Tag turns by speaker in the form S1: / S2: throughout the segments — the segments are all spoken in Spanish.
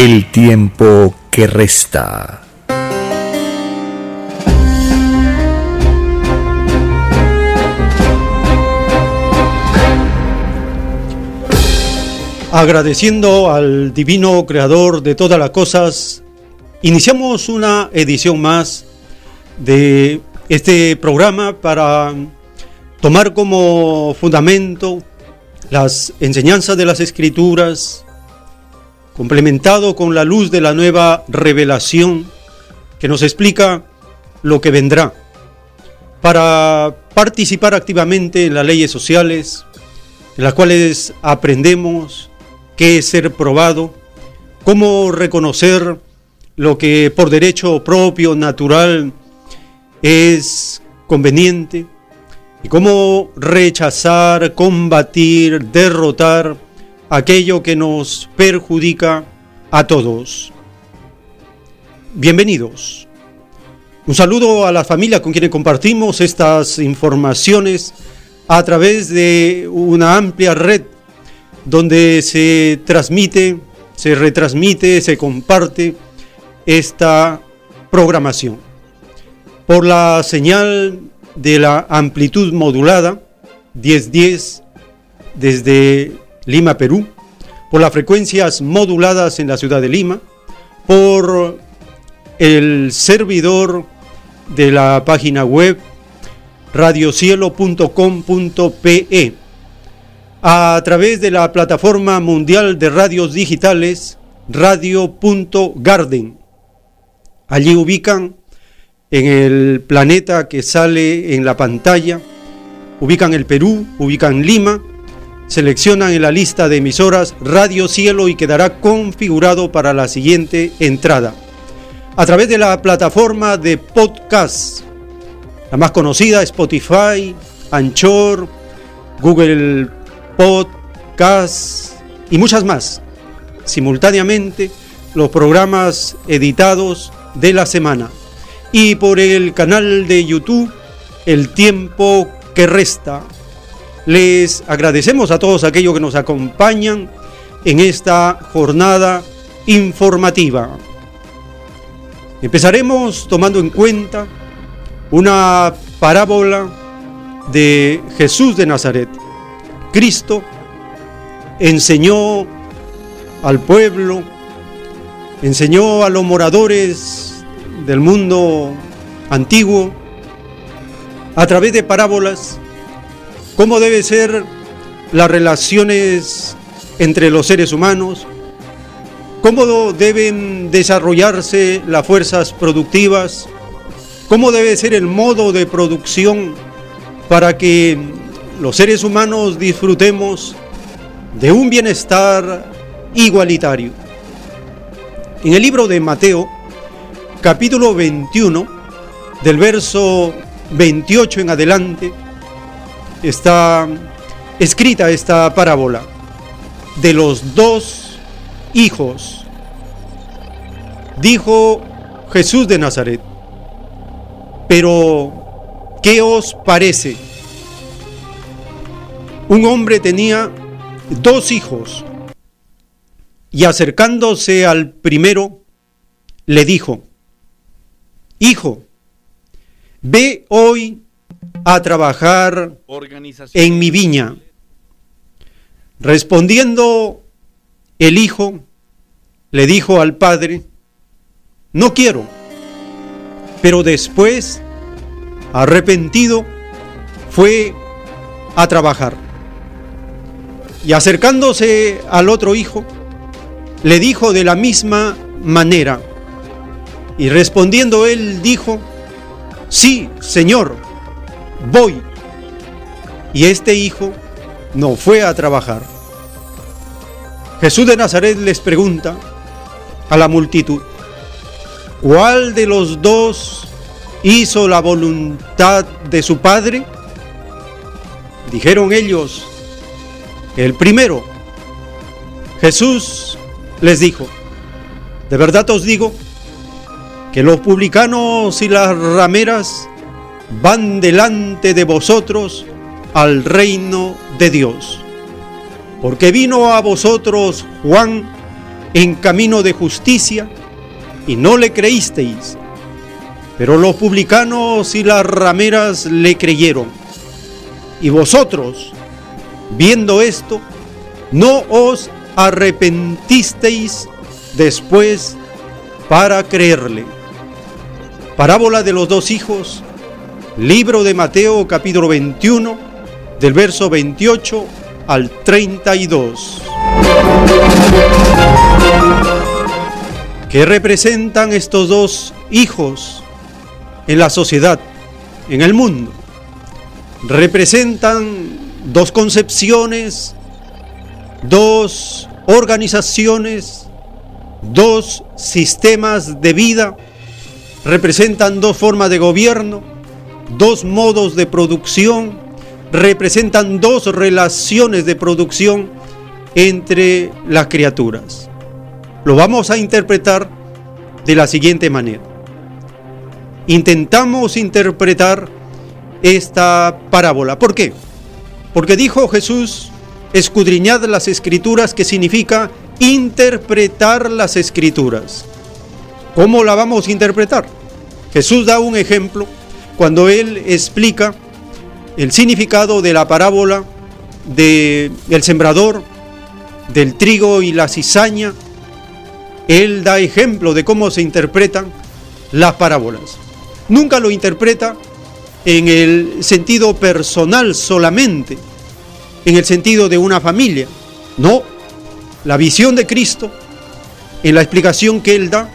S1: el tiempo que resta.
S2: Agradeciendo al divino creador de todas las cosas, iniciamos una edición más de este programa para tomar como fundamento las enseñanzas de las escrituras, complementado con la luz de la nueva revelación que nos explica lo que vendrá, para participar activamente en las leyes sociales, en las cuales aprendemos qué es ser probado, cómo reconocer lo que por derecho propio, natural, es conveniente, y cómo rechazar, combatir, derrotar, aquello que nos perjudica a todos. Bienvenidos. Un saludo a la familia con quienes compartimos estas informaciones a través de una amplia red donde se transmite, se retransmite, se comparte esta programación. Por la señal de la amplitud modulada 1010 desde Lima, Perú, por las frecuencias moduladas en la ciudad de Lima, por el servidor de la página web radiocielo.com.pe, a través de la plataforma mundial de radios digitales radio.garden. Allí ubican en el planeta que sale en la pantalla, ubican el Perú, ubican Lima, seleccionan en la lista de emisoras Radio Cielo y quedará configurado para la siguiente entrada. A través de la plataforma de podcast, la más conocida Spotify, Anchor, Google Podcast y muchas más. Simultáneamente los programas editados de la semana. Y por el canal de YouTube, El tiempo que resta les agradecemos a todos aquellos que nos acompañan en esta jornada informativa. Empezaremos tomando en cuenta una parábola de Jesús de Nazaret. Cristo enseñó al pueblo, enseñó a los moradores del mundo antiguo a través de parábolas cómo deben ser las relaciones entre los seres humanos, cómo deben desarrollarse las fuerzas productivas, cómo debe ser el modo de producción para que los seres humanos disfrutemos de un bienestar igualitario. En el libro de Mateo, capítulo 21, del verso 28 en adelante, está escrita esta parábola de los dos hijos. Dijo Jesús de Nazaret, pero ¿qué os parece? Un hombre tenía dos hijos y acercándose al primero, le dijo, Hijo, ve hoy a trabajar en mi viña. Respondiendo el hijo le dijo al padre, no quiero, pero después, arrepentido, fue a trabajar. Y acercándose al otro hijo, le dijo de la misma manera. Y respondiendo él dijo, sí, Señor, voy. Y este hijo no fue a trabajar. Jesús de Nazaret les pregunta a la multitud, ¿cuál de los dos hizo la voluntad de su Padre? Dijeron ellos, el primero. Jesús les dijo, de verdad os digo que los publicanos y las rameras van delante de vosotros al reino de Dios. Porque vino a vosotros Juan en camino de justicia y no le creísteis. Pero los publicanos y las rameras le creyeron. Y vosotros, viendo esto, no os arrepentisteis después para creerle. Parábola de los dos hijos, libro de Mateo capítulo 21, del verso 28 al 32. ¿Qué representan estos dos hijos en la sociedad, en el mundo? Representan dos concepciones, dos organizaciones, dos sistemas de vida, representan dos formas de gobierno, dos modos de producción, representan dos relaciones de producción entre las criaturas. Lo vamos a interpretar de la siguiente manera. Intentamos interpretar esta parábola. ¿Por qué? Porque dijo Jesús, escudriñad las escrituras, que significa interpretar las escrituras. ¿Cómo la vamos a interpretar? Jesús da un ejemplo cuando él explica el significado de la parábola del el sembrador, del trigo y la cizaña. Él da ejemplo de cómo se interpretan las parábolas. Nunca lo interpreta en el sentido personal solamente, en el sentido de una familia. No, la visión de Cristo, en la explicación que Él da,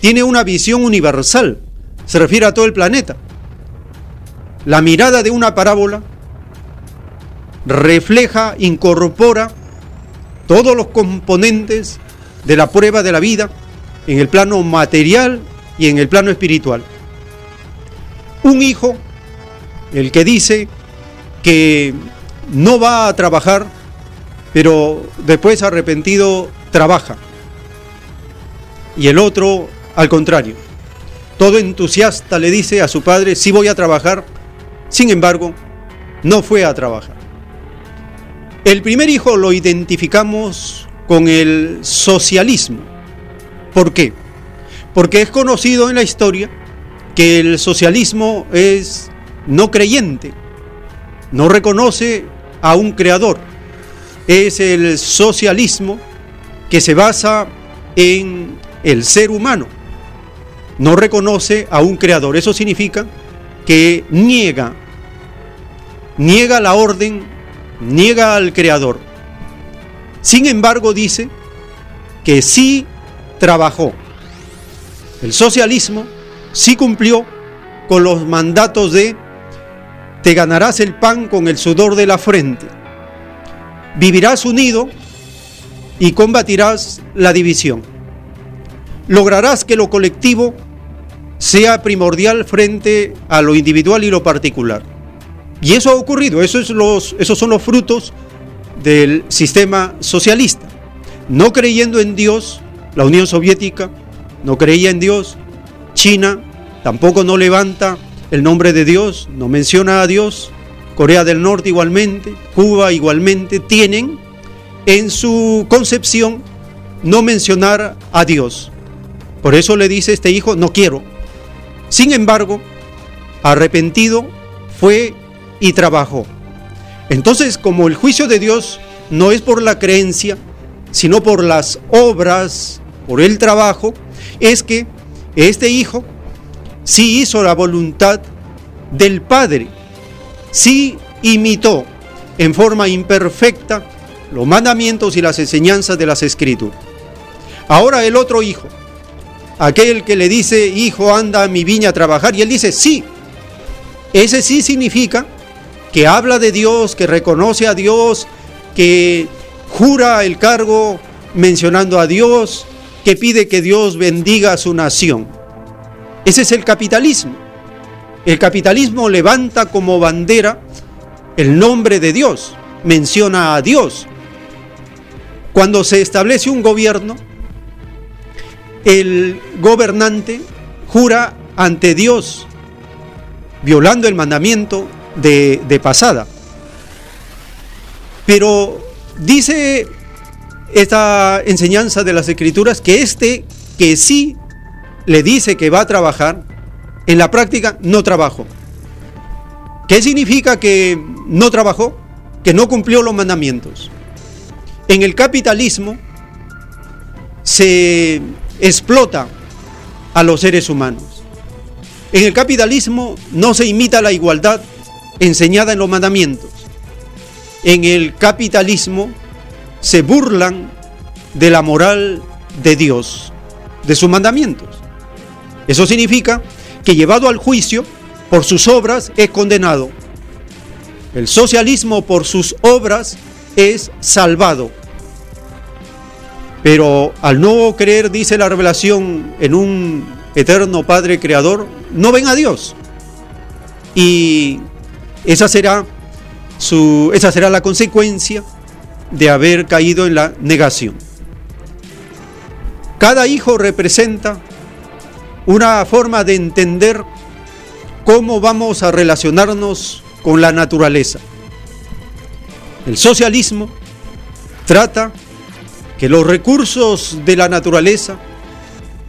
S2: tiene una visión universal, se refiere a todo el planeta. La mirada de una parábola refleja, incorpora todos los componentes de la prueba de la vida en el plano material y en el plano espiritual. Un hijo, el que dice que no va a trabajar, pero después arrepentido trabaja. Y el otro, al contrario, todo entusiasta le dice a su padre, sí voy a trabajar, sin embargo, no fue a trabajar. El primer hijo lo identificamos con el socialismo. ¿Por qué? Porque es conocido en la historia que el socialismo es no creyente, no reconoce a un creador. Es el socialismo que se basa en el ser humano. No reconoce a un creador. Eso significa que niega, niega la orden, niega al creador. Sin embargo, dice que sí trabajó. El socialismo sí cumplió con los mandatos de te ganarás el pan con el sudor de la frente. Vivirás unido y combatirás la división. Lograrás que lo colectivo sea primordial frente a lo individual y lo particular. Y eso ha ocurrido, esos son los frutos del sistema socialista. No creyendo en Dios, la Unión Soviética no creía en Dios, China tampoco no levanta el nombre de Dios, no menciona a Dios, Corea del Norte igualmente, Cuba igualmente, tienen en su concepción no mencionar a Dios. Por eso le dice este hijo, no quiero. Sin embargo, arrepentido fue y trabajó. Entonces, como el juicio de Dios no es por la creencia, sino por las obras, por el trabajo, es que este hijo sí hizo la voluntad del Padre, sí imitó en forma imperfecta los mandamientos y las enseñanzas de las escrituras. Ahora el otro hijo, aquel que le dice, hijo, anda a mi viña a trabajar, y él dice, sí, ese sí significa que habla de Dios, que reconoce a Dios, que jura el cargo mencionando a Dios, que pide que Dios bendiga a su nación. Ese es el capitalismo. El capitalismo levanta como bandera el nombre de Dios, menciona a Dios. Cuando se establece un gobierno, el gobernante jura ante Dios, violando el mandamiento de, pasada. Pero dice esta enseñanza de las escrituras que este que sí le dice que va a trabajar, en la práctica no trabajó. ¿Qué significa que no trabajó? Que no cumplió los mandamientos. En el capitalismo se explota a los seres humanos. En el capitalismo no se imita la igualdad enseñada en los mandamientos. En el capitalismo se burlan de la moral de Dios, de sus mandamientos. Eso significa que llevado al juicio por sus obras es condenado. El socialismo por sus obras es salvado. Pero al no creer, dice la revelación, en un eterno Padre Creador, no ven a Dios. Y esa será, su, esa será la consecuencia de haber caído en la negación. Cada hijo representa una forma de entender cómo vamos a relacionarnos con la naturaleza. El socialismo trata que los recursos de la naturaleza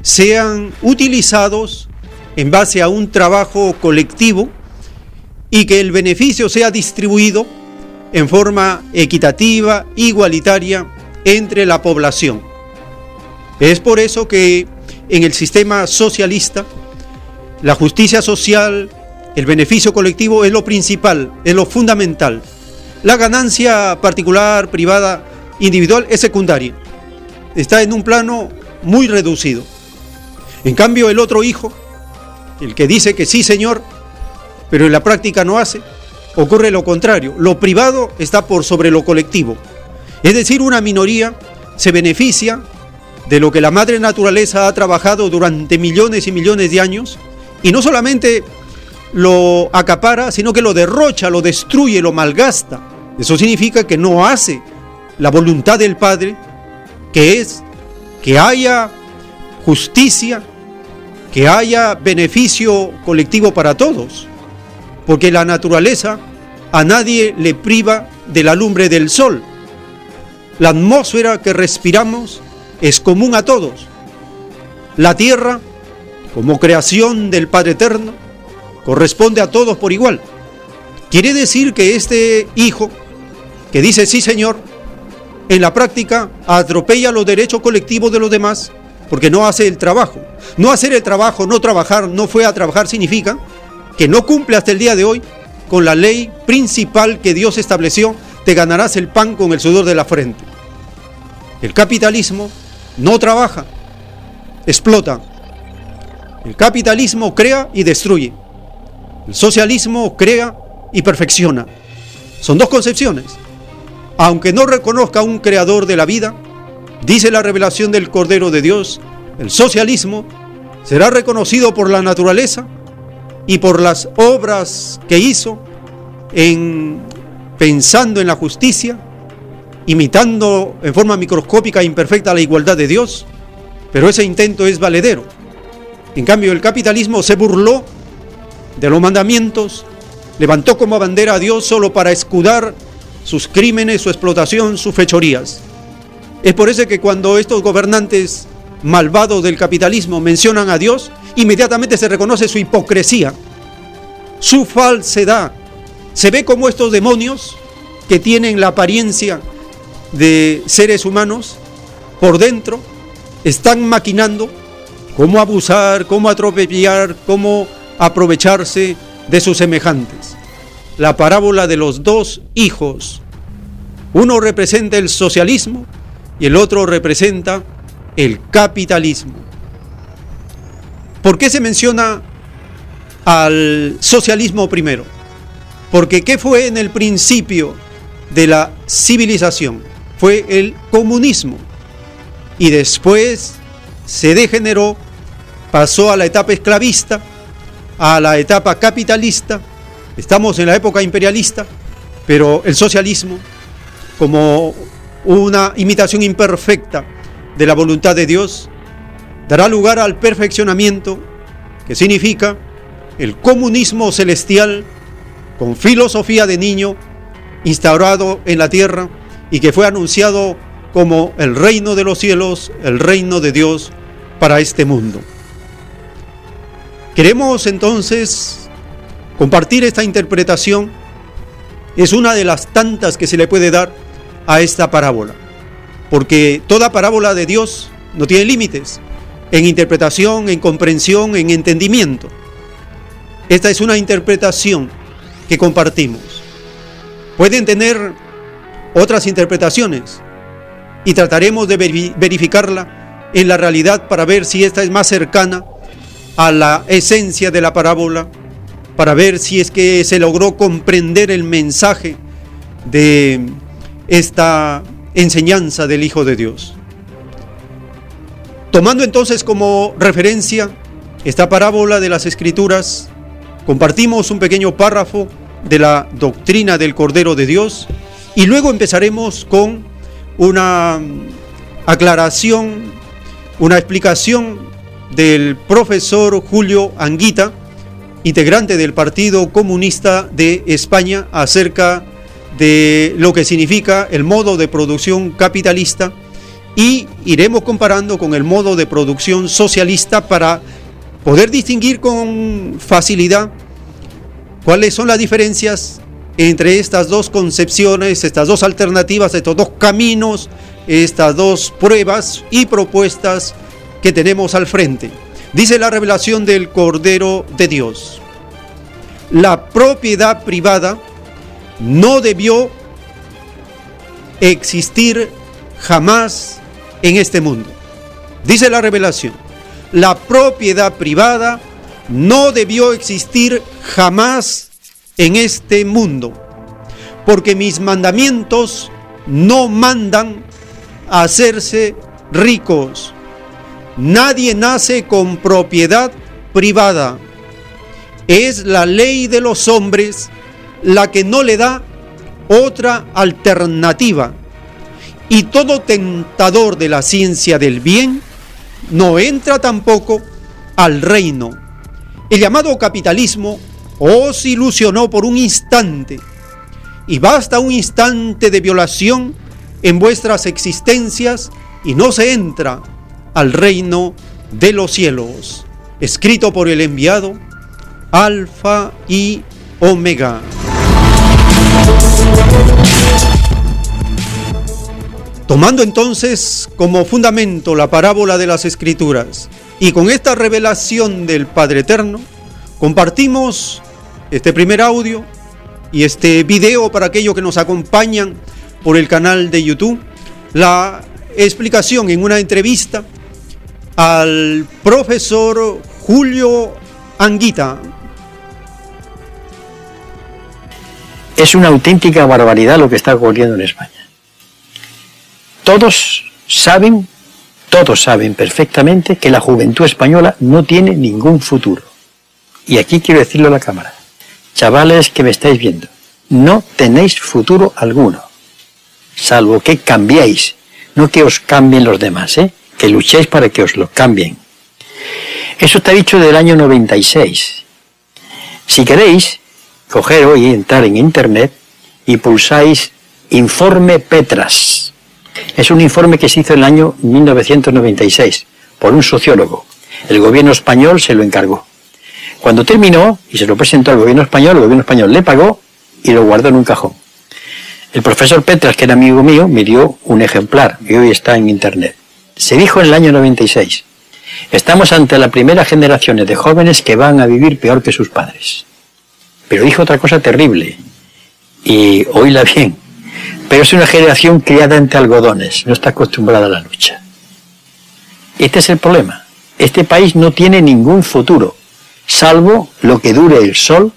S2: sean utilizados en base a un trabajo colectivo y que el beneficio sea distribuido en forma equitativa, igualitaria entre la población. Es por eso que en el sistema socialista la justicia social, el beneficio colectivo es lo principal, es lo fundamental. La ganancia particular, privada, individual es secundaria. Está en un plano muy reducido. En cambio, el otro hijo, el que dice que sí, Señor, pero en la práctica no hace, ocurre lo contrario. Lo privado está por sobre lo colectivo. Es decir, una minoría se beneficia de lo que la madre naturaleza ha trabajado durante millones y millones de años y no solamente lo acapara, sino que lo derrocha, lo destruye, lo malgasta. Eso significa que no hace la voluntad del Padre, que es que haya justicia, que haya beneficio colectivo para todos porque la naturaleza a nadie le priva de la lumbre del sol. La atmósfera que respiramos es común a todos. La tierra, como creación del Padre Eterno, corresponde a todos por igual. Quiere decir que este hijo, que dice sí Señor, en la práctica atropella los derechos colectivos de los demás porque no hace el trabajo. No hacer el trabajo, no trabajar, no fue a trabajar significa que no cumple hasta el día de hoy con la ley principal que Dios estableció, te ganarás el pan con el sudor de la frente. El capitalismo no trabaja, explota. El capitalismo crea y destruye. El socialismo crea y perfecciona. Son dos concepciones. Aunque no reconozca un creador de la vida, dice la revelación del Cordero de Dios, el socialismo será reconocido por la naturaleza y por las obras que hizo en pensando en la justicia, imitando en forma microscópica e imperfecta la igualdad de Dios, pero ese intento es valedero. En cambio, el capitalismo se burló de los mandamientos, levantó como bandera a Dios solo para escudar sus crímenes, su explotación, sus fechorías. Es por eso que cuando estos gobernantes malvados del capitalismo mencionan a Dios, inmediatamente se reconoce su hipocresía, su falsedad. Se ve como estos demonios que tienen la apariencia de seres humanos por dentro están maquinando cómo abusar, cómo atropellar, cómo aprovecharse de sus semejantes. La parábola de los dos hijos. Uno representa el socialismo y el otro representa el capitalismo. ¿Por qué se menciona al socialismo primero? Porque ¿qué fue en el principio de la civilización? Fue el comunismo. Y después se degeneró, pasó a la etapa esclavista, a la etapa capitalista. Estamos en la época imperialista, pero el socialismo, como una imitación imperfecta de la voluntad de Dios, dará lugar al perfeccionamiento, que significa el comunismo celestial con filosofía de niño instaurado en la tierra y que fue anunciado como el reino de los cielos, el reino de Dios para este mundo. Queremos entonces compartir esta interpretación. Es una de las tantas que se le puede dar a esta parábola, porque toda parábola de Dios no tiene límites en interpretación, en comprensión, en entendimiento. Esta es una interpretación que compartimos. Pueden tener otras interpretaciones y trataremos de verificarla en la realidad para ver si esta es más cercana a la esencia de la parábola, para ver si es que se logró comprender el mensaje de esta enseñanza del Hijo de Dios. Tomando entonces como referencia esta parábola de las Escrituras, Compartimos un pequeño párrafo de la doctrina del Cordero de Dios y luego empezaremos con una aclaración, una explicación del profesor Julio Anguita, integrante del Partido Comunista de España, acerca de lo que significa el modo de producción capitalista y iremos comparando con el modo de producción socialista para poder distinguir con facilidad cuáles son las diferencias entre estas dos concepciones, estas dos alternativas, estos dos caminos, estas dos pruebas y propuestas que tenemos al frente. Dice la revelación del Cordero de Dios. La propiedad privada no debió existir jamás en este mundo. Dice la revelación la propiedad privada no debió existir jamás en este mundo, porque mis mandamientos no mandan a hacerse ricos. Nadie nace con propiedad privada. Es la ley de los hombres la que no le da otra alternativa. Y todo tentador de la ciencia del bien no entra tampoco al reino. El llamado capitalismo os ilusionó por un instante, y basta un instante de violación en vuestras existencias y no se entra al reino de los cielos. Escrito por el enviado, Alfa y Omega. Tomando entonces como fundamento la parábola de las escrituras y con esta revelación del Padre Eterno, compartimos este primer audio y este video para aquellos que nos acompañan por el canal de YouTube, la explicación en una entrevista al profesor Julio Anguita.
S3: Es una auténtica barbaridad lo que está ocurriendo en España. Todos saben, todos saben perfectamente que la juventud española no tiene ningún futuro. Y aquí quiero decirlo a la cámara. Chavales que me estáis viendo, no tenéis futuro alguno, salvo que cambiéis, no que os cambien los demás, ¿eh? que luchéis para que os lo cambien. Eso está dicho del año 96. Si queréis, coger hoy, entrar en internet y pulsáis Informe Petras es un informe que se hizo en el año 1996 por un sociólogo. El gobierno español se lo encargó. Cuando terminó y se lo presentó al gobierno español, el gobierno español le pagó y lo guardó en un cajón. El profesor Petras, que era amigo mío, me dio un ejemplar y hoy está en internet. Se dijo en el año 96. Estamos ante la primera generación de jóvenes que van a vivir peor que sus padres. Pero dijo otra cosa terrible, y oíla bien, pero es una generación criada entre algodones, no está acostumbrada a la lucha. Este es el problema. Este país no tiene ningún futuro, salvo lo que dure el sol,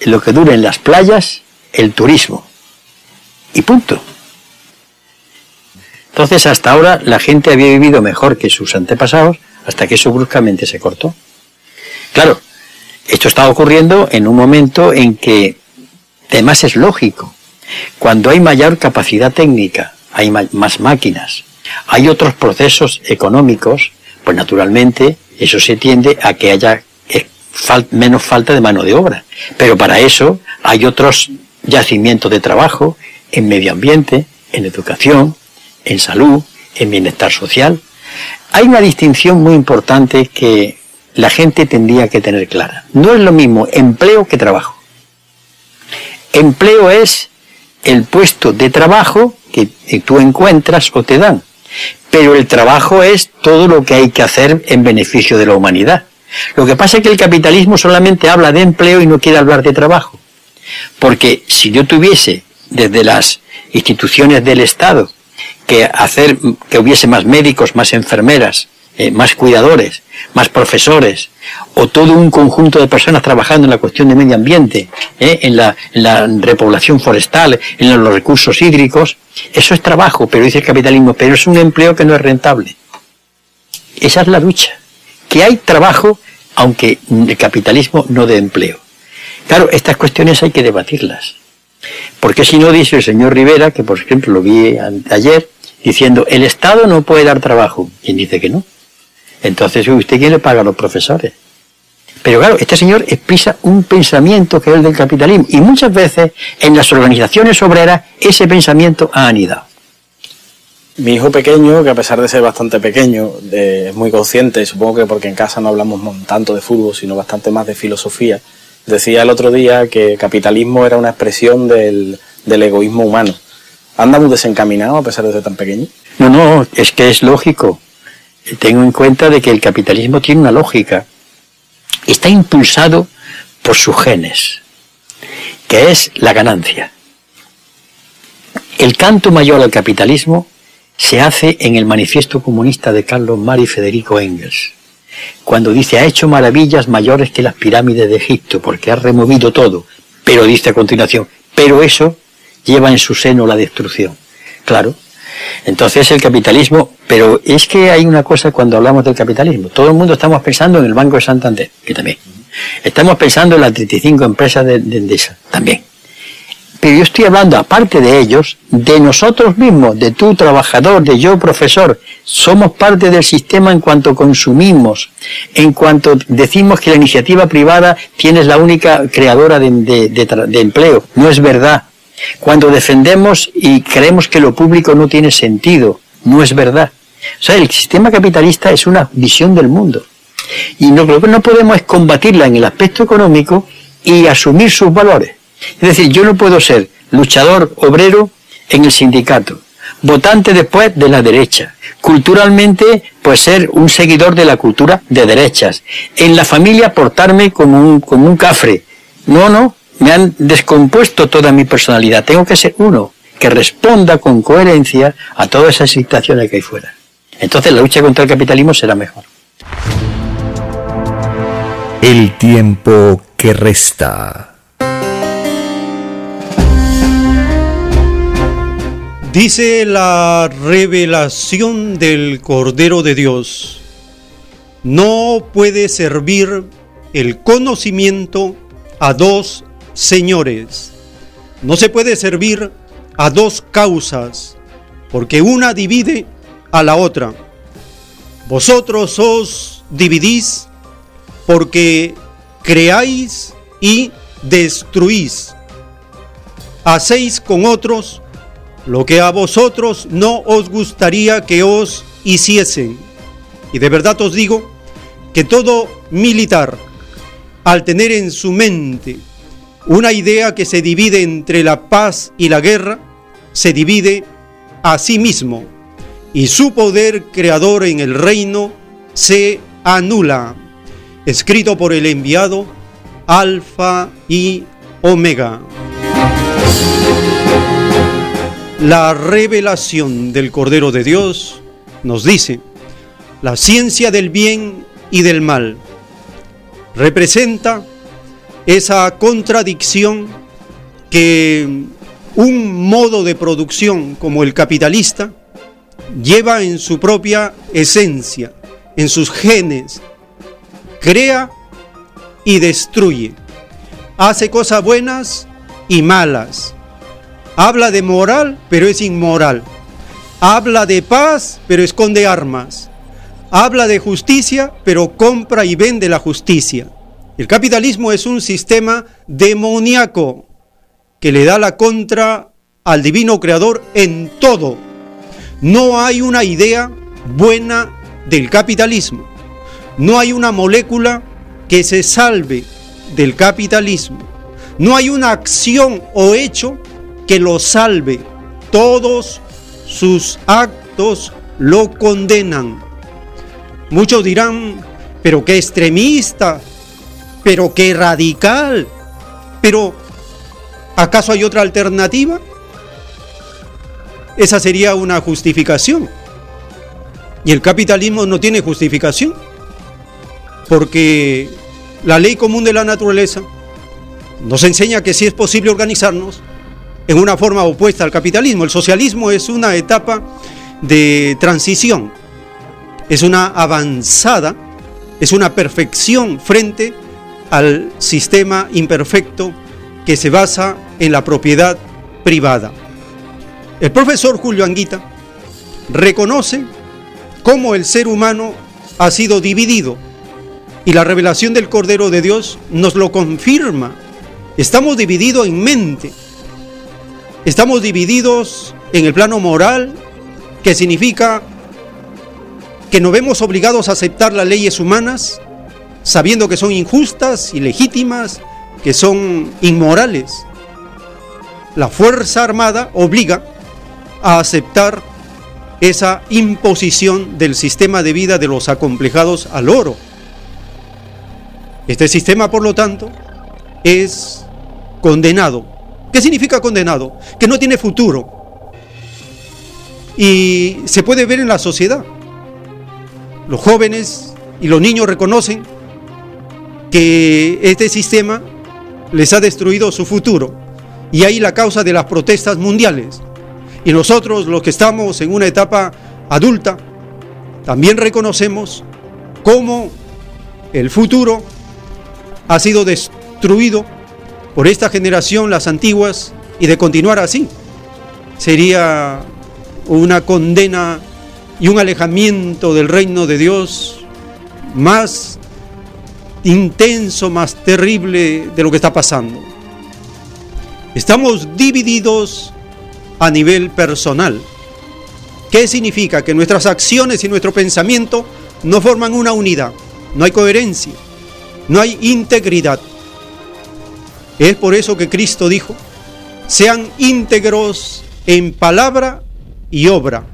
S3: lo que dure en las playas, el turismo. Y punto. Entonces hasta ahora la gente había vivido mejor que sus antepasados hasta que eso bruscamente se cortó. Claro, esto está ocurriendo en un momento en que, además es lógico, cuando hay mayor capacidad técnica, hay más máquinas, hay otros procesos económicos, pues naturalmente eso se tiende a que haya eh, menos falta de mano de obra. Pero para eso hay otros yacimientos de trabajo en medio ambiente, en educación, en salud, en bienestar social. Hay una distinción muy importante que la gente tendría que tener clara. No es lo mismo empleo que trabajo. Empleo es el puesto de trabajo que tú encuentras o te dan. Pero el trabajo es todo lo que hay que hacer en beneficio de la humanidad. Lo que pasa es que el capitalismo solamente habla de empleo y no quiere hablar de trabajo. Porque si yo tuviese desde las instituciones del Estado que hacer que hubiese más médicos, más enfermeras, eh, más cuidadores, más profesores, o todo un conjunto de personas trabajando en la cuestión de medio ambiente, eh, en, la, repoblación forestal, en los recursos hídricos, eso es trabajo, pero dice el capitalismo, pero es un empleo que no es rentable. Esa es la lucha, que hay trabajo, aunque el capitalismo no dé empleo. Claro, estas cuestiones hay que debatirlas. Porque si no, dice el señor Rivera, que por ejemplo lo vi ayer, diciendo, el Estado no puede dar trabajo. ¿Quién dice que no? Entonces, ¿usted quién le paga a los profesores? Pero claro, este señor expresa un pensamiento que es el del capitalismo. Y muchas veces en las organizaciones obreras ese pensamiento ha anidado.
S4: Mi hijo pequeño, que a pesar de ser bastante pequeño, es muy consciente, supongo que porque en casa no hablamos tanto de fútbol, sino bastante más de filosofía, decía el otro día que capitalismo era una expresión del, del egoísmo humano. ¿Andamos desencaminados a pesar de ser tan pequeño?
S3: No, no, es que es lógico tengo en cuenta de que el capitalismo tiene una lógica. Está impulsado por sus genes, que es la ganancia. El canto mayor al capitalismo se hace en el manifiesto comunista de Carlos Marx y Federico Engels, cuando dice ha hecho maravillas mayores que las pirámides de Egipto, porque ha removido todo, pero dice a continuación, pero eso lleva en su seno la destrucción. Claro, entonces el capitalismo, pero es que hay una cosa cuando hablamos del capitalismo, todo el mundo estamos pensando en el Banco de Santander, que también. Estamos pensando en las 35 empresas de, de Endesa, también. Pero yo estoy hablando, aparte de ellos, de nosotros mismos, de tu trabajador, de yo profesor. Somos parte del sistema en cuanto consumimos, en cuanto decimos que la iniciativa privada tiene la única creadora de empleo. No es verdad. Cuando defendemos y creemos que lo público no tiene sentido, no es verdad. O sea, el sistema capitalista es una visión del mundo. Y lo que no podemos es combatirla en el aspecto económico y asumir sus valores. Es decir, yo no puedo ser luchador obrero en el sindicato, votante después de la derecha, culturalmente pues ser un seguidor de la cultura de derechas, en la familia portarme como un, como un cafre. No, no, me han descompuesto toda mi personalidad. Tengo que ser uno que responda con coherencia a todas esas situaciones que hay fuera. Entonces la lucha contra el capitalismo será mejor.
S1: El tiempo que resta.
S2: Dice la revelación del Cordero de Dios, no puede servir el conocimiento a dos señores. No se puede servir a dos causas, porque una divide a la otra. Vosotros os dividís porque creáis y destruís. Hacéis con otros lo que a vosotros no os gustaría que os hiciesen. Y de verdad os digo que todo militar, al tener en su mente una idea que se divide entre la paz y la guerra se divide a sí mismo. y su poder creador en el reino se anula. Escrito por el enviado Alfa y Omega. La revelación del Cordero de Dios nos dice, la ciencia del bien y del mal representa esa contradicción que un modo de producción como el capitalista lleva en su propia esencia, en sus genes, crea y destruye, hace cosas buenas y malas, habla de moral pero es inmoral, habla de paz pero esconde armas, habla de justicia pero compra y vende la justicia. El capitalismo es un sistema demoníaco que le da la contra al divino creador en todo no hay una idea buena del capitalismo. No hay una molécula que se salve del capitalismo. No hay una acción o hecho que lo salve. Todos sus actos lo condenan. Muchos dirán, pero qué extremista, pero qué radical, pero ¿acaso hay otra alternativa? Esa sería una justificación. Y el capitalismo no tiene justificación. Porque la ley común de la naturaleza nos enseña que sí es posible organizarnos en una forma opuesta al capitalismo. El socialismo es una etapa de transición, es una avanzada, es una perfección frente al sistema imperfecto que se basa en la propiedad privada. El profesor Julio Anguita reconoce cómo el ser humano ha sido dividido y la revelación del Cordero de Dios nos lo confirma. Estamos divididos en mente, estamos divididos en el plano moral, que significa que nos vemos obligados a aceptar las leyes humanas, sabiendo que son injustas, ilegítimas, que son inmorales. La Fuerza Armada obliga a aceptar esa imposición del sistema de vida de los acomplejados al oro. Este sistema, por lo tanto, es condenado. ¿Qué significa condenado? Que no tiene futuro. Y se puede ver en la sociedad. Los jóvenes y los niños reconocen que este sistema les ha destruido su futuro. Y ahí la causa de las protestas mundiales. Y nosotros, los que estamos en una etapa adulta, también reconocemos cómo el futuro ha sido destruido por esta generación, las antiguas, y de continuar así. Sería una condena y un alejamiento del reino de Dios más intenso, más terrible de lo que está pasando. Estamos divididos a nivel personal. ¿Qué significa? Que nuestras acciones y nuestro pensamiento no forman una unidad, no hay coherencia, no hay integridad. Es por eso que Cristo dijo, sean íntegros en palabra y obra.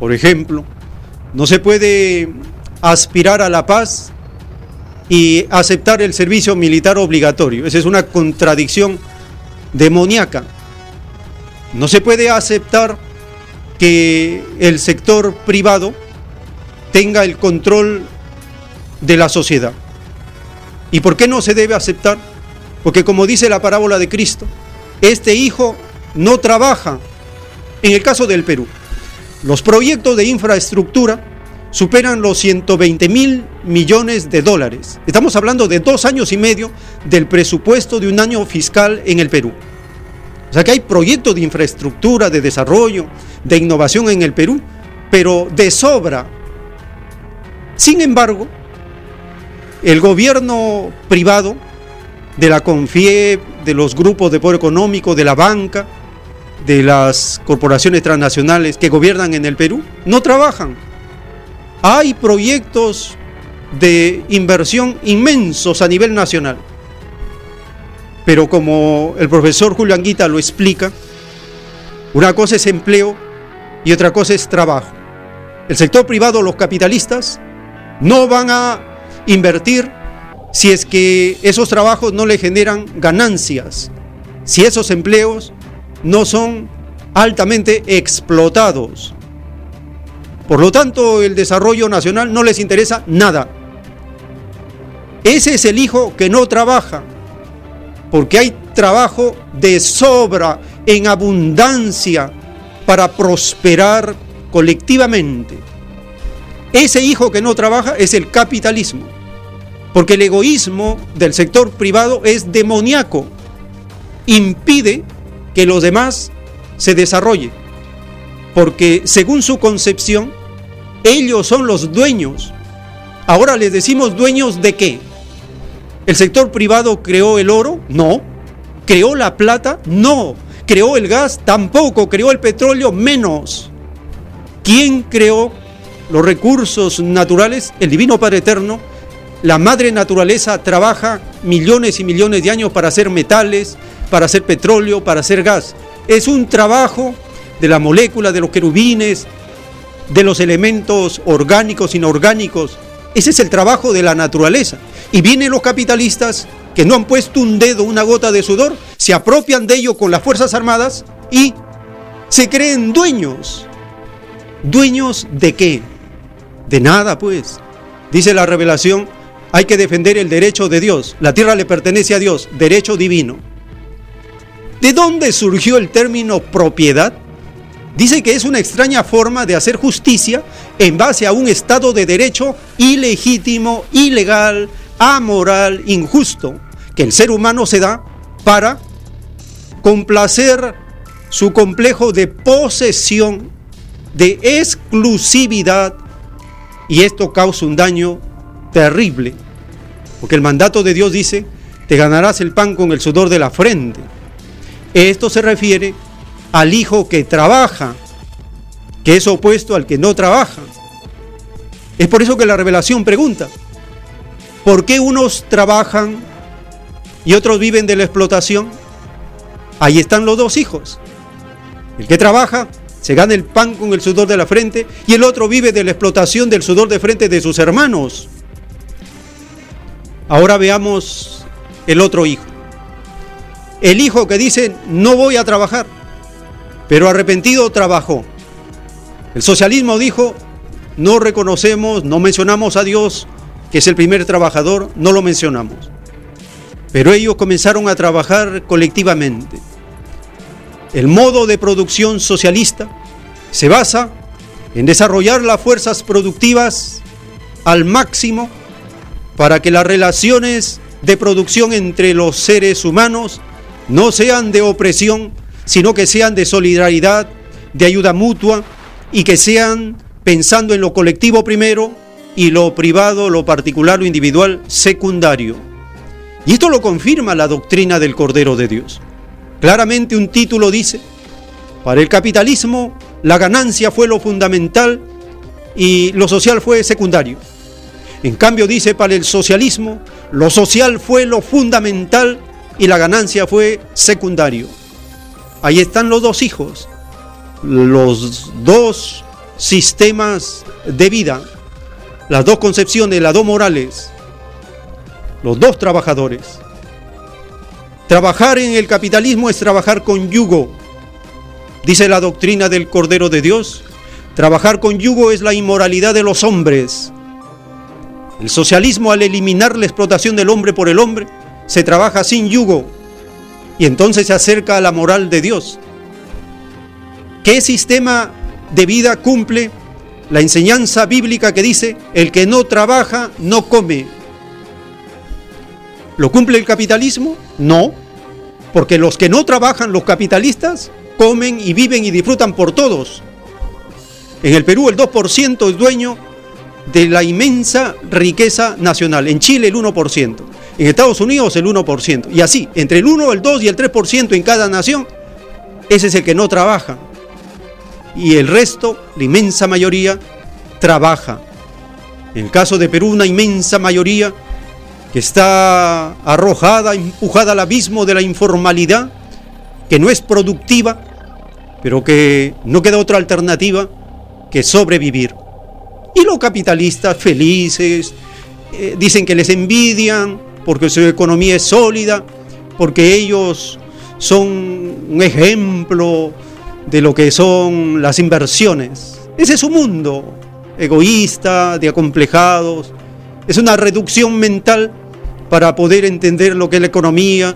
S2: Por ejemplo, no se puede aspirar a la paz y aceptar el servicio militar obligatorio. Esa es una contradicción demoníaca. No se puede aceptar que el sector privado tenga el control de la sociedad. ¿Y por qué no se debe aceptar? Porque como dice la parábola de Cristo, este hijo no trabaja. En el caso del Perú, los proyectos de infraestructura superan los 120 mil millones de dólares. Estamos hablando de dos años y medio del presupuesto de un año fiscal en el Perú. O sea que hay proyectos de infraestructura, de desarrollo, de innovación en el Perú, pero de sobra. Sin embargo, el gobierno privado de la CONFIE, de los grupos de poder económico, de la banca, de las corporaciones transnacionales que gobiernan en el Perú, no trabajan. Hay proyectos de inversión inmensos a nivel nacional pero como el profesor Julio Anguita lo explica, una cosa es empleo y otra cosa es trabajo. El sector privado, los capitalistas, no van a invertir si es que esos trabajos no le generan ganancias, si esos empleos no son altamente explotados. Por lo tanto, el desarrollo nacional no les interesa nada. Ese es el hijo que no trabaja, porque hay trabajo de sobra, en abundancia, para prosperar colectivamente. Ese hijo que no trabaja es el capitalismo, porque el egoísmo del sector privado es demoníaco, impide que los demás se desarrollen, porque según su concepción, ellos son los dueños. Ahora les decimos dueños de qué? ¿El sector privado creó el oro? No. ¿Creó la plata? No. ¿Creó el gas? Tampoco. ¿Creó el petróleo? Menos. ¿Quién creó los recursos naturales? El Divino Padre Eterno. La madre naturaleza trabaja millones y millones de años para hacer metales, para hacer petróleo, para hacer gas. Es un trabajo de la molécula, de los querubines, de los elementos orgánicos, inorgánicos. Ese es el trabajo de la naturaleza. Y vienen los capitalistas que no han puesto un dedo, una gota de sudor, se apropian de ello con las Fuerzas Armadas y se creen dueños. ¿Dueños de qué? De nada, pues. Dice la revelación, hay que defender el derecho de Dios. La tierra le pertenece a Dios, derecho divino. ¿De dónde surgió el término propiedad? Dice que es una extraña forma de hacer justicia en base a un Estado de derecho ilegítimo, ilegal, amoral, injusto, que el ser humano se da para complacer su complejo de posesión, de exclusividad, y esto causa un daño terrible, porque el mandato de Dios dice, te ganarás el pan con el sudor de la frente. Esto se refiere al hijo que trabaja, que es opuesto al que no trabaja. Es por eso que la revelación pregunta, ¿Por qué unos trabajan y otros viven de la explotación? Ahí están los dos hijos. El que trabaja se gana el pan con el sudor de la frente y el otro vive de la explotación del sudor de frente de sus hermanos. Ahora veamos el otro hijo. El hijo que dice, no voy a trabajar, pero arrepentido trabajó. El socialismo dijo, no reconocemos, no mencionamos a Dios, que es el primer trabajador, no lo mencionamos. Pero ellos comenzaron a trabajar colectivamente. El modo de producción socialista se basa en desarrollar las fuerzas productivas al máximo para que las relaciones de producción entre los seres humanos no sean de opresión, sino que sean de solidaridad, de ayuda mutua y que sean pensando en lo colectivo primero y lo privado, lo particular, lo individual, secundario. Y esto lo confirma la doctrina del Cordero de Dios. Claramente un título dice, para el capitalismo la ganancia fue lo fundamental y lo social fue secundario. En cambio dice, para el socialismo lo social fue lo fundamental y la ganancia fue secundario. Ahí están los dos hijos, los dos sistemas de vida las dos concepciones, las dos morales, los dos trabajadores. Trabajar en el capitalismo es trabajar con yugo, dice la doctrina del Cordero de Dios. Trabajar con yugo es la inmoralidad de los hombres. El socialismo al eliminar la explotación del hombre por el hombre, se trabaja sin yugo y entonces se acerca a la moral de Dios. ¿Qué sistema de vida cumple la enseñanza bíblica que dice, el que no trabaja no come. ¿Lo cumple el capitalismo? No, porque los que no trabajan, los capitalistas, comen y viven y disfrutan por todos. En el Perú el 2% es dueño de la inmensa riqueza nacional, en Chile el 1%, en Estados Unidos el 1%, y así, entre el 1, el 2 y el 3% en cada nación, ese es el que no trabaja y el resto, la inmensa mayoría, trabaja. En el caso de Perú, una inmensa mayoría que está arrojada, empujada al abismo de la informalidad, que no es productiva, pero que no queda otra alternativa que sobrevivir. Y los capitalistas felices eh, dicen que les envidian porque su economía es sólida, porque ellos son un ejemplo de lo que son las inversiones. Ese es su mundo, egoísta, de acomplejados. Es una reducción mental para poder entender lo que es la economía,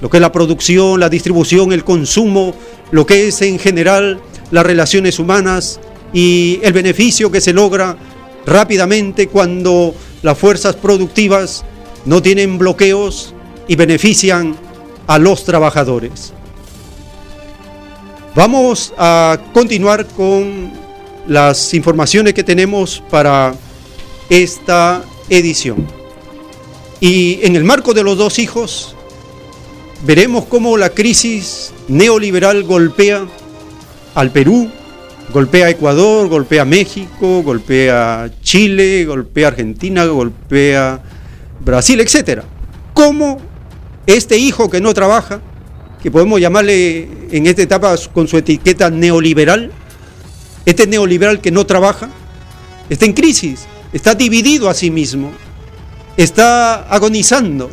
S2: lo que es la producción, la distribución, el consumo, lo que es en general las relaciones humanas y el beneficio que se logra rápidamente cuando las fuerzas productivas no tienen bloqueos y benefician a los trabajadores. Vamos a continuar con las informaciones que tenemos para esta edición. Y en el marco de los dos hijos, veremos cómo la crisis neoliberal golpea al Perú, golpea a Ecuador, golpea a México, golpea a Chile, golpea a Argentina, golpea Brasil, etc. Cómo este hijo que no trabaja, que podemos llamarle en esta etapa con su etiqueta neoliberal, este neoliberal que no trabaja, está en crisis, está dividido a sí mismo, está agonizando,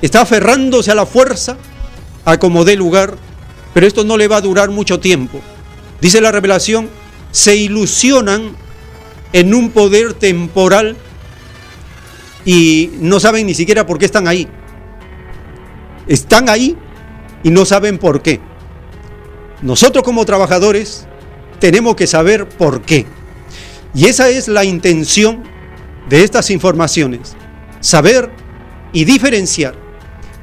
S2: está aferrándose a la fuerza a como dé lugar, pero esto no le va a durar mucho tiempo. Dice la revelación, se ilusionan en un poder temporal y no saben ni siquiera por qué están ahí. Están ahí y no saben por qué. Nosotros como trabajadores tenemos que saber por qué. Y esa es la intención de estas informaciones. Saber y diferenciar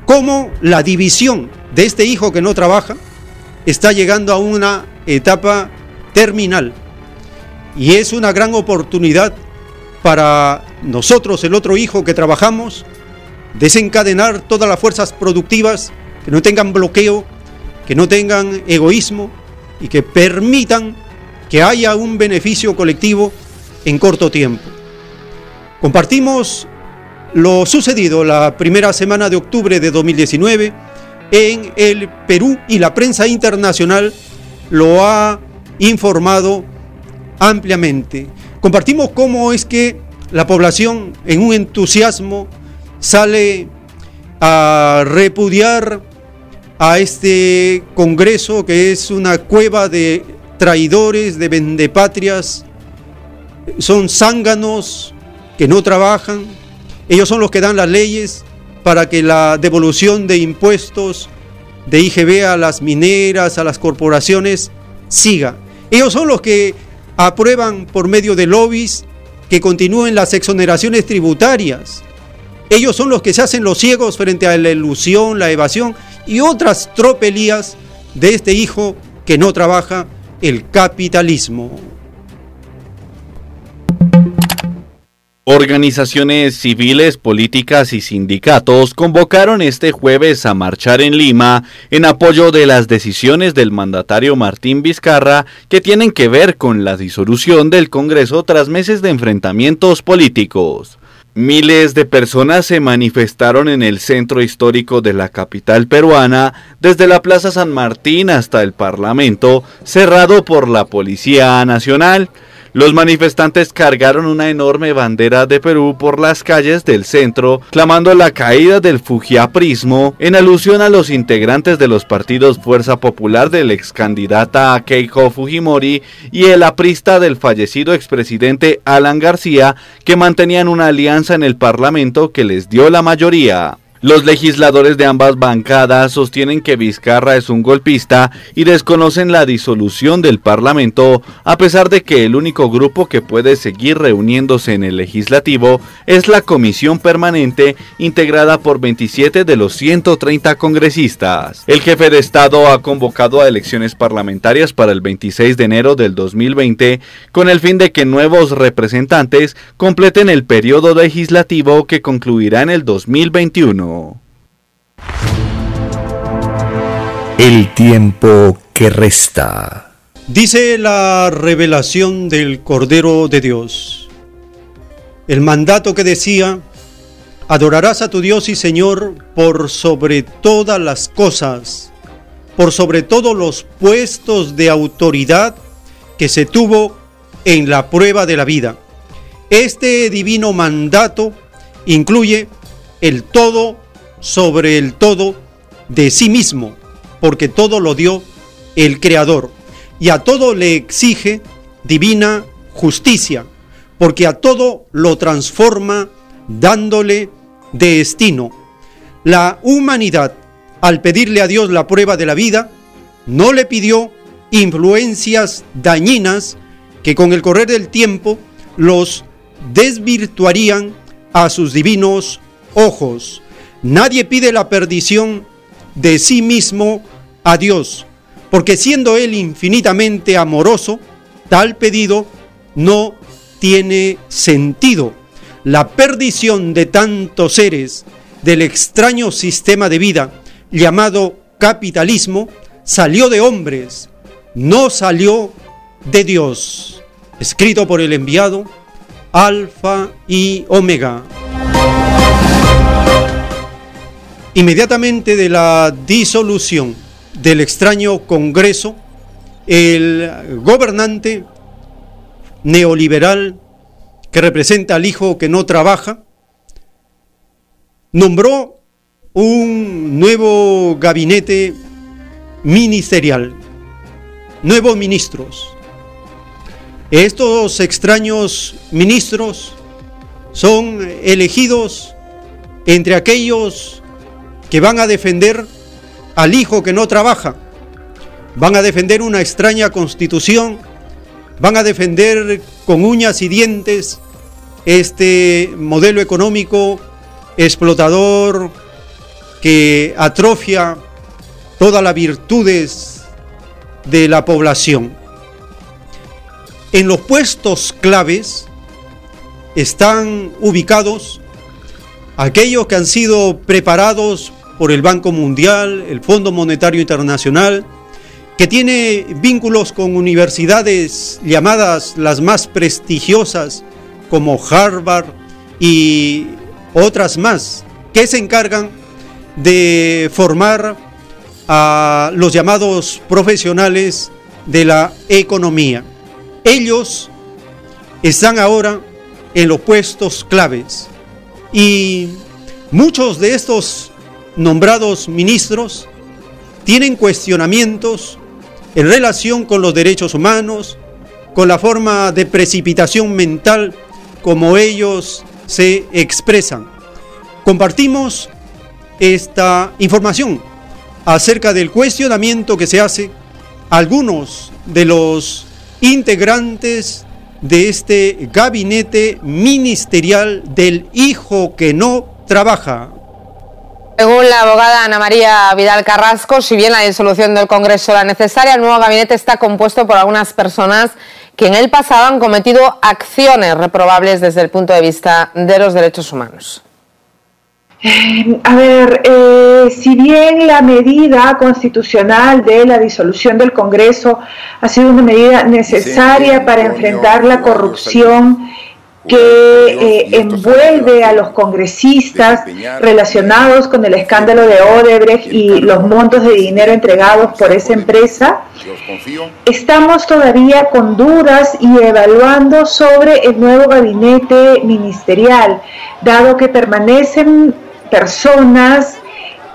S2: cómo la división de este hijo que no trabaja está llegando a una etapa terminal. Y es una gran oportunidad para nosotros, el otro hijo que trabajamos, desencadenar todas las fuerzas productivas que no tengan bloqueo, que no tengan egoísmo y que permitan que haya un beneficio colectivo en corto tiempo. Compartimos lo sucedido la primera semana de octubre de 2019 en el Perú y la prensa internacional lo ha informado ampliamente. Compartimos cómo es que la población en un entusiasmo sale a repudiar a este Congreso que es una cueva de traidores, de vendepatrias, son zánganos que no trabajan, ellos son los que dan las leyes para que la devolución de impuestos de IGB a las mineras, a las corporaciones, siga. Ellos son los que aprueban por medio de lobbies que continúen las exoneraciones tributarias. Ellos son los que se hacen los ciegos frente a la ilusión, la evasión y otras tropelías de este hijo que no trabaja, el capitalismo.
S5: Organizaciones civiles, políticas y sindicatos convocaron este jueves a marchar en Lima en apoyo de las decisiones del mandatario Martín Vizcarra que tienen que ver con la disolución del Congreso tras meses de enfrentamientos políticos. Miles de personas se manifestaron en el centro histórico de la capital peruana, desde la Plaza San Martín hasta el Parlamento, cerrado por la Policía Nacional. Los manifestantes cargaron una enorme bandera de Perú por las calles del centro, clamando la caída del fujiaprismo en alusión a los integrantes de los partidos Fuerza Popular del ex candidata Keiko Fujimori y el aprista del fallecido expresidente Alan García, que mantenían una alianza en el Parlamento que les dio la mayoría. Los legisladores de ambas bancadas sostienen que Vizcarra es un golpista y desconocen la disolución del Parlamento, a pesar de que el único grupo que puede seguir reuniéndose en el legislativo es la Comisión Permanente, integrada por 27 de los 130 congresistas. El jefe de Estado ha convocado a elecciones parlamentarias para el 26 de enero del 2020, con el fin de que nuevos representantes completen el periodo legislativo que concluirá en el 2021.
S1: El tiempo que resta.
S2: Dice la revelación del Cordero de Dios. El mandato que decía, adorarás a tu Dios y Señor por sobre todas las cosas por sobre todos los puestos de autoridad que se tuvo en la prueba de la vida. Este divino mandato incluye el todo sobre el todo de sí mismo, porque todo lo dio el Creador, y a todo le exige divina justicia, porque a todo lo transforma dándole destino. La humanidad, al pedirle a Dios la prueba de la vida, no le pidió influencias dañinas que con el correr del tiempo los desvirtuarían a sus divinos ojos. Nadie pide la perdición de sí mismo a Dios, porque siendo Él infinitamente amoroso, tal pedido no tiene sentido. La perdición de tantos seres del extraño sistema de vida llamado capitalismo salió de hombres, no salió de Dios. Escrito por el enviado Alfa y Omega. Inmediatamente de la disolución del extraño Congreso, el gobernante neoliberal que representa al hijo que no trabaja, nombró un nuevo gabinete ministerial, nuevos ministros. Estos extraños ministros son elegidos entre aquellos que van a defender al hijo que no trabaja, van a defender una extraña constitución, van a defender con uñas y dientes este modelo económico explotador que atrofia todas las virtudes de la población. En los puestos claves están ubicados aquellos que han sido preparados por el Banco Mundial, el Fondo Monetario Internacional, que tiene vínculos con universidades llamadas las más prestigiosas como Harvard y otras más, que se encargan de formar a los llamados profesionales de la economía. Ellos están ahora en los puestos claves y muchos de estos nombrados ministros tienen cuestionamientos en relación con los derechos humanos, con la forma de precipitación mental como ellos se expresan. Compartimos esta información acerca del cuestionamiento que se hace a algunos de los integrantes de este gabinete ministerial del hijo que no trabaja.
S6: Según la abogada Ana María Vidal Carrasco, si bien la disolución del Congreso era necesaria, el nuevo gabinete está compuesto por algunas personas que en el pasado han cometido acciones reprobables desde el punto de vista de los derechos humanos.
S7: Eh, a ver, eh, si bien la medida constitucional de la disolución del Congreso ha sido una medida necesaria para enfrentar la corrupción que eh, envuelve a los congresistas relacionados con el escándalo de Odebrecht y los montos de dinero entregados por esa empresa, estamos todavía con dudas y evaluando sobre el nuevo gabinete ministerial, dado que permanecen personas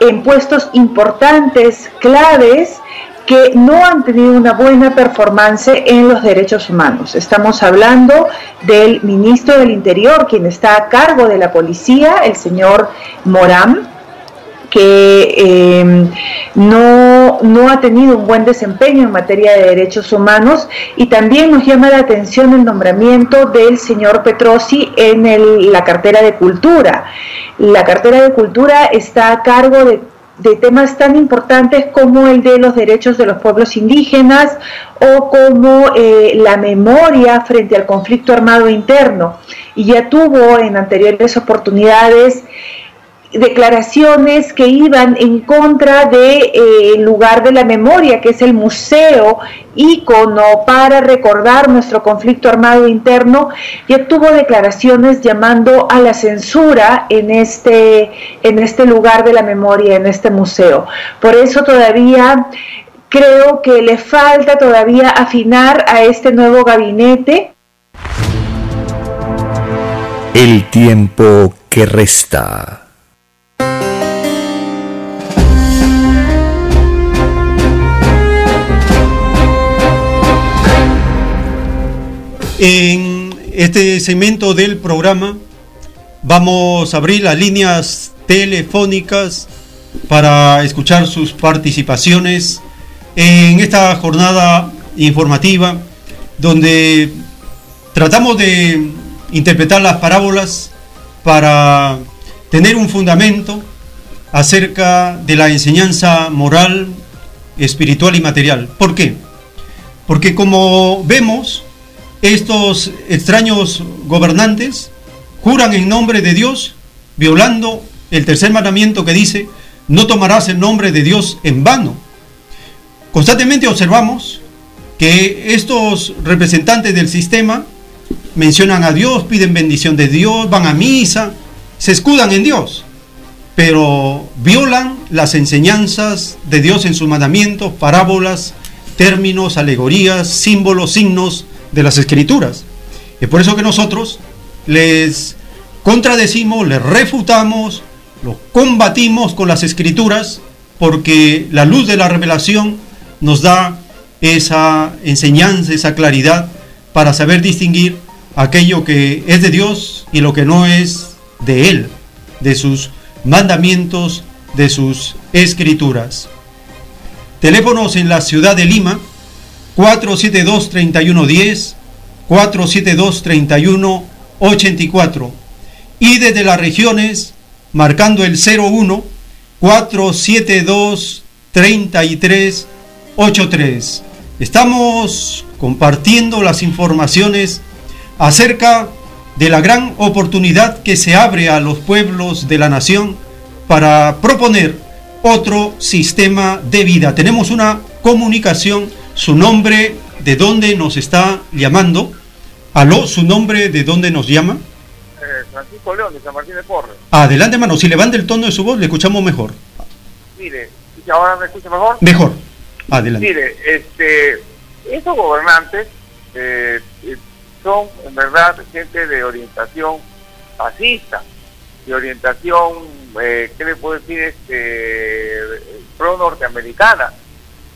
S7: en puestos importantes, claves, que no han tenido una buena performance en los derechos humanos. Estamos hablando del ministro del Interior, quien está a cargo de la policía, el señor Morán, que em, no, no, ha tenido un buen desempeño en materia de derechos humanos y también nos llama la atención el nombramiento del señor Petrosi en la cartera de cultura. La cartera de cultura está a cargo de de temas tan importantes como el de los derechos de los pueblos indígenas o como eh, la memoria frente al conflicto armado interno. Y ya tuvo en anteriores oportunidades declaraciones que iban en contra del de, eh, lugar de la memoria, que es el museo ícono para recordar nuestro conflicto armado interno, ya tuvo declaraciones llamando a la censura en este, en este lugar de la memoria, en este museo. Por eso todavía creo que le falta todavía afinar a este nuevo gabinete.
S1: El tiempo que resta.
S2: En este segmento del programa vamos a abrir las líneas telefónicas para escuchar sus participaciones en esta jornada informativa donde tratamos de interpretar las parábolas para tener un fundamento acerca de la enseñanza moral, espiritual y material. ¿Por qué? Porque como vemos, estos extraños gobernantes juran en nombre de Dios, violando el tercer mandamiento que dice, no tomarás el nombre de Dios en vano. Constantemente observamos que estos representantes del sistema mencionan a Dios, piden bendición de Dios, van a misa, se escudan en Dios, pero violan las enseñanzas de Dios en sus mandamientos, parábolas, términos, alegorías, símbolos, signos, de las escrituras. Es por eso que nosotros les contradecimos, les refutamos, los combatimos con las escrituras, porque la luz de la revelación nos da esa enseñanza, esa claridad para saber distinguir aquello que es de Dios y lo que no es de Él, de sus mandamientos, de sus escrituras. Teléfonos en la ciudad de Lima 472-3110, 472-3184. Y desde las regiones, marcando el 01 472 3383. Estamos compartiendo las informaciones acerca de la gran oportunidad que se abre a los pueblos de la nación para proponer otro sistema de vida. Tenemos una comunicación su nombre, de dónde nos está llamando. Aló, su nombre, de dónde nos llama.
S8: Eh, Francisco León, de San Martín de Porres.
S2: Adelante, hermano. Si levanta el tono de su voz, le escuchamos mejor.
S8: Mire, ¿y ahora me escucha mejor?
S2: Mejor. Adelante.
S8: Mire, este, estos gobernantes eh, eh, son, en verdad, gente de orientación fascista, de orientación, ¿qué le puedo decir? Este, pro-norteamericana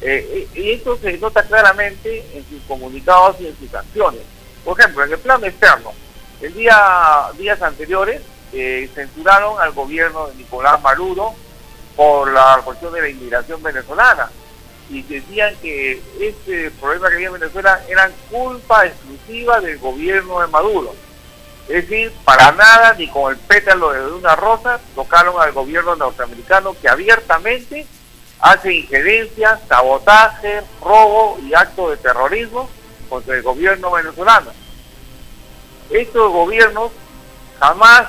S8: eh, y esto se nota claramente en sus comunicados y en sus acciones. Por ejemplo, en el plano externo, el día días anteriores eh, censuraron al gobierno de Nicolás Maduro por la cuestión de la inmigración venezolana y decían que este problema que había en Venezuela era culpa exclusiva del gobierno de Maduro. Es decir, para nada, ni con el pétalo de una rosa, tocaron al gobierno norteamericano que abiertamente hace injerencia, sabotaje, robo y acto de terrorismo contra el gobierno venezolano. Estos gobiernos jamás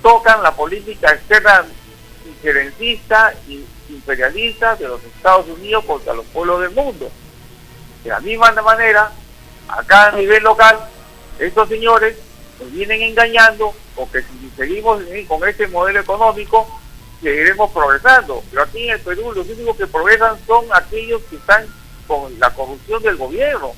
S8: tocan la política externa injerencista e imperialista de los Estados Unidos contra los pueblos del mundo. De la misma manera, acá a nivel local, estos señores nos vienen engañando porque si seguimos con este modelo económico, seguiremos progresando. Pero aquí en el Perú los únicos que progresan son aquellos que están con la corrupción del gobierno.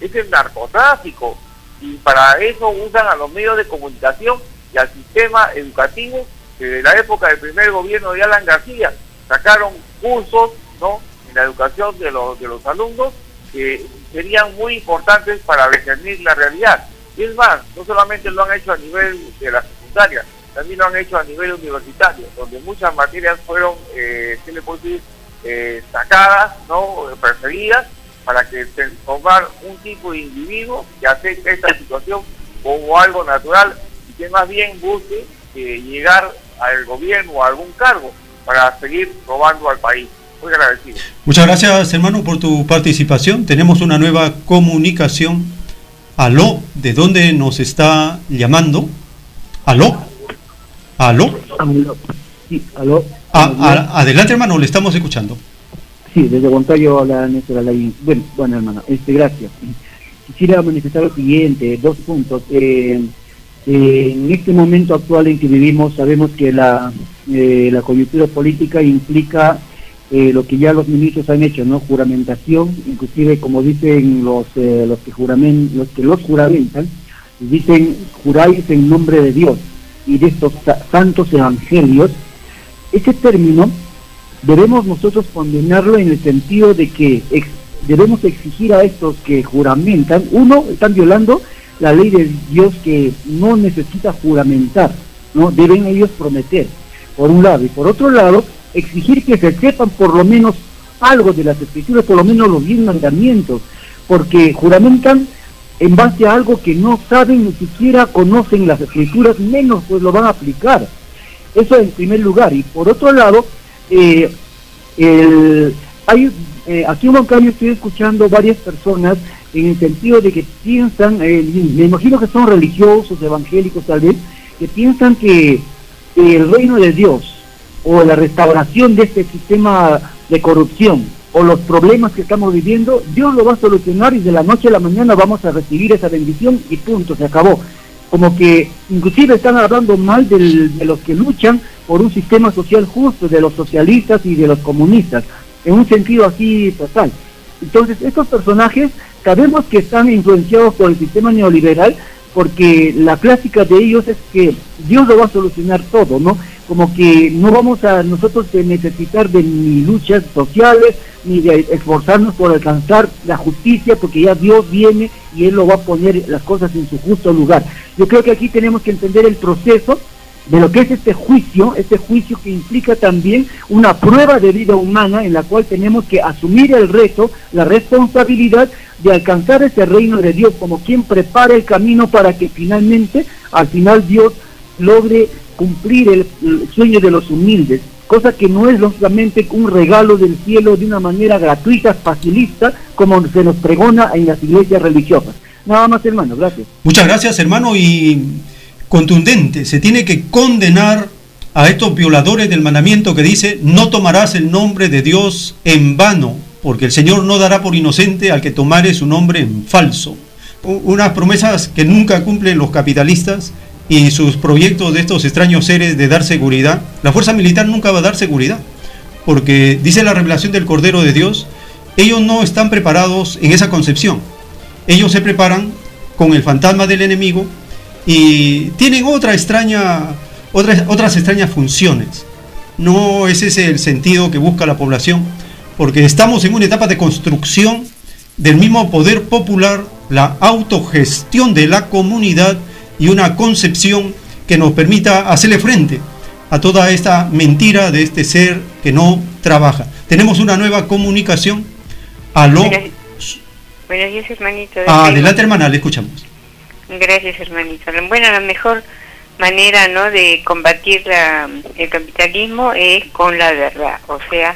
S8: Es el narcotráfico. Y para eso usan a los medios de comunicación y al sistema educativo que de la época del primer gobierno de Alan García sacaron cursos ¿no? en la educación de los, de los alumnos que serían muy importantes para discernir la realidad. Y es más, no solamente lo han hecho a nivel de la secundaria, también lo han hecho a nivel universitario, donde muchas materias fueron, eh, ¿qué le puedo decir?, eh, sacadas, ¿no?, preferidas, para que formar un tipo de individuo que acepte esta situación como algo natural y que más bien busque eh, llegar al gobierno o a algún cargo para seguir robando al país. Muy agradecido.
S2: Muchas gracias, hermano, por tu participación. Tenemos una nueva comunicación. Aló, ¿de dónde nos está llamando? Aló. ¿Aló?
S9: Sí, aló.
S2: Ah, adelante, hermano, le estamos escuchando.
S9: Sí, desde Montaño la Néstor Alain. Bueno, bueno, hermano, este, gracias. Quisiera manifestar lo siguiente, dos puntos. Eh, eh, en este momento actual en que vivimos, sabemos que la, eh, la coyuntura política implica lo que ya los ministros han hecho, ¿no? Juramentación, inclusive como dicen los, los, que, juramen, los que los juramentan, dicen juráis en nombre de Dios y de estos santos evangelios. Ese término debemos nosotros condenarlo en el sentido de que debemos exigir a estos que juramentan, uno, están violando la ley de Dios que no necesita juramentar, ¿no? Deben ellos prometer, por un lado, y por otro lado, exigir que se sepan por lo menos algo de las escrituras, por lo menos los diez mandamientos, porque juramentan en base a algo que no saben ni siquiera conocen las escrituras, menos pues lo van a aplicar. Eso en primer lugar. Y por otro lado, eh, hay, eh, aquí en cambio estoy escuchando varias personas en el sentido de que piensan, eh, me imagino que son religiosos, evangélicos tal vez, que piensan que el reino de Dios o la restauración de este sistema de corrupción o los problemas que estamos viviendo, Dios lo va a solucionar y de la noche a la mañana vamos a recibir esa bendición y punto, se acabó. Como que inclusive están hablando mal de los que luchan por un sistema social justo, de los socialistas y de los comunistas, en un sentido así total. Entonces, estos personajes sabemos que están influenciados por el sistema neoliberal, porque la clásica de ellos es que Dios lo va a solucionar todo, ¿no? Como que no vamos a nosotros necesitar de ni luchas sociales, ni de esforzarnos por alcanzar la justicia, porque ya Dios viene y Él lo va a poner las cosas en su justo lugar. Yo creo que aquí tenemos que entender el proceso de lo que es este juicio, este juicio que implica también una prueba de vida humana en la cual tenemos que asumir el reto, la responsabilidad de alcanzar ese reino de Dios como quien prepara el camino para que finalmente, al final Dios logre cumplir el, sueño de los humildes, cosa que no es lógicamente un regalo del cielo de una manera gratuita, facilista, como se nos pregona en las iglesias religiosas. Nada más, hermano, gracias.
S2: Muchas gracias, hermano, y contundente. Se tiene que condenar a estos violadores del mandamiento que dice, no tomarás el nombre de Dios en vano, porque el Señor no dará por inocente al que tomare su nombre en falso. Unas promesas que nunca cumplen los capitalistas y sus proyectos de estos extraños seres de dar seguridad. La fuerza militar nunca va a dar seguridad, porque dice la revelación del Cordero de Dios, ellos no están preparados en esa concepción. Ellos se preparan con el fantasma del enemigo y tienen otra extraña, otras, otras extrañas funciones. No es ese el sentido que busca la población, porque estamos en una etapa de construcción del mismo poder popular, la autogestión de la comunidad y una concepción que nos permita hacerle frente a toda esta mentira de este ser que no trabaja. Tenemos una nueva comunicación. Aló.
S10: Buenos días, hermanito.
S2: adelante, hermana, le escuchamos.
S10: Gracias, hermanito. Bueno, la mejor manera ¿no? de combatir el capitalismo es con la verdad, o sea,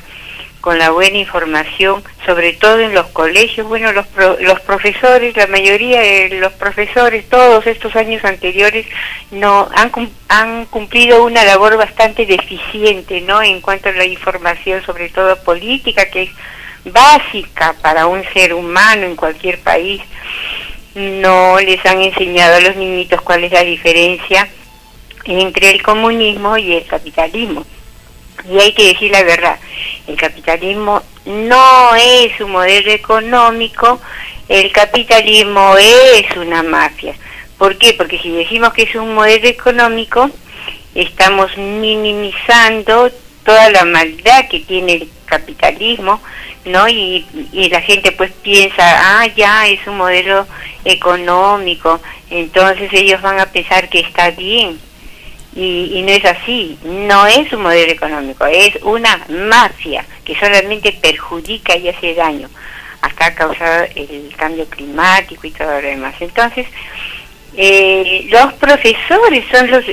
S10: con la buena información, sobre todo en los colegios. Bueno, los, los profesores, la mayoría de los profesores, todos estos años anteriores, no han, han cumplido una labor bastante deficiente ¿no? en cuanto a la información, sobre todo política, que es básica para un ser humano en cualquier país no les han enseñado a los niñitos cuál es la diferencia entre el comunismo y el capitalismo. Y hay que decir la verdad, el capitalismo no es un modelo económico, el capitalismo es una mafia. ¿Por qué? Porque si decimos que es un modelo económico, estamos minimizando toda la maldad que tiene el capitalismo, ¿no? Y, y la gente pues piensa, ah, ya es un modelo económico, entonces ellos van a pensar que está bien. Y, y, no es así, no es un modelo económico, es una mafia que solamente perjudica y hace daño. Hasta ha el cambio climático y todo lo demás. Entonces, eh, los profesores son los,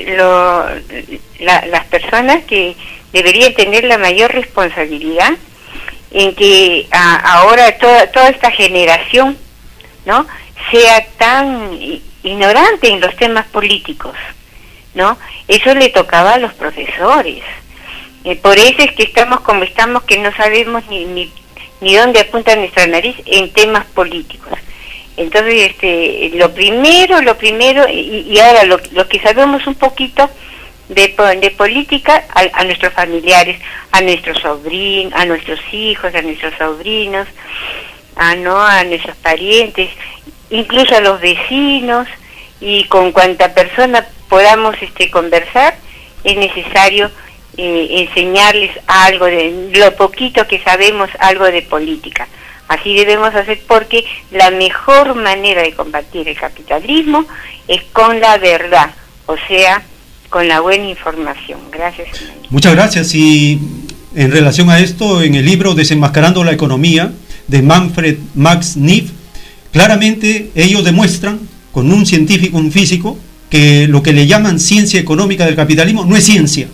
S10: las personas que deberían tener la mayor responsabilidad en que ahora toda, toda esta generación no sea tan ignorante en los temas políticos no eso le tocaba a los profesores Eh, por eso es que estamos como estamos, que no sabemos ni, ni, ni dónde apunta nuestra nariz en temas políticos. Entonces, este, lo primero, lo primero, y, ahora lo, que sabemos un poquito de, de política a, nuestros familiares, a nuestros sobrinos, a nuestros hijos, a nuestros sobrinos, a, ¿no? a nuestros parientes, incluso a los vecinos, y con cuanta persona podamos este, conversar, es necesario eh, enseñarles algo de lo poquito que sabemos, algo de política. Así debemos hacer porque la mejor manera de combatir el capitalismo es con la verdad, o sea, con la buena información. Gracias.
S2: Muchas gracias. Y en relación a esto, en el libro Desenmascarando la Economía de Manfred Max Neff, claramente ellos demuestran con un científico, un físico, que lo que le llaman ciencia económica del capitalismo no es ciencia,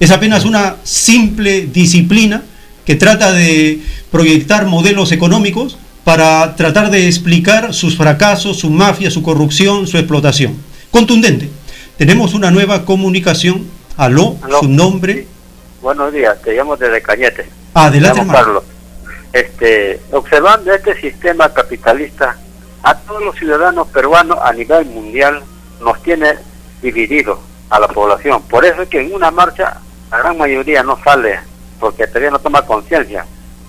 S2: es apenas una simple disciplina que trata de proyectar modelos económicos para tratar de explicar sus fracasos, su mafia, su corrupción, su explotación. Contundente. Tenemos una nueva comunicación. Aló, su nombre.
S11: Buenos días, te llamo desde Cañete.
S2: Adelante,
S11: Carlos. Este, observando este sistema capitalista, a todos los ciudadanos peruanos a nivel mundial nos tiene divididos a la población. Por eso es que en una marcha la gran mayoría no sale porque todavía no toma conciencia.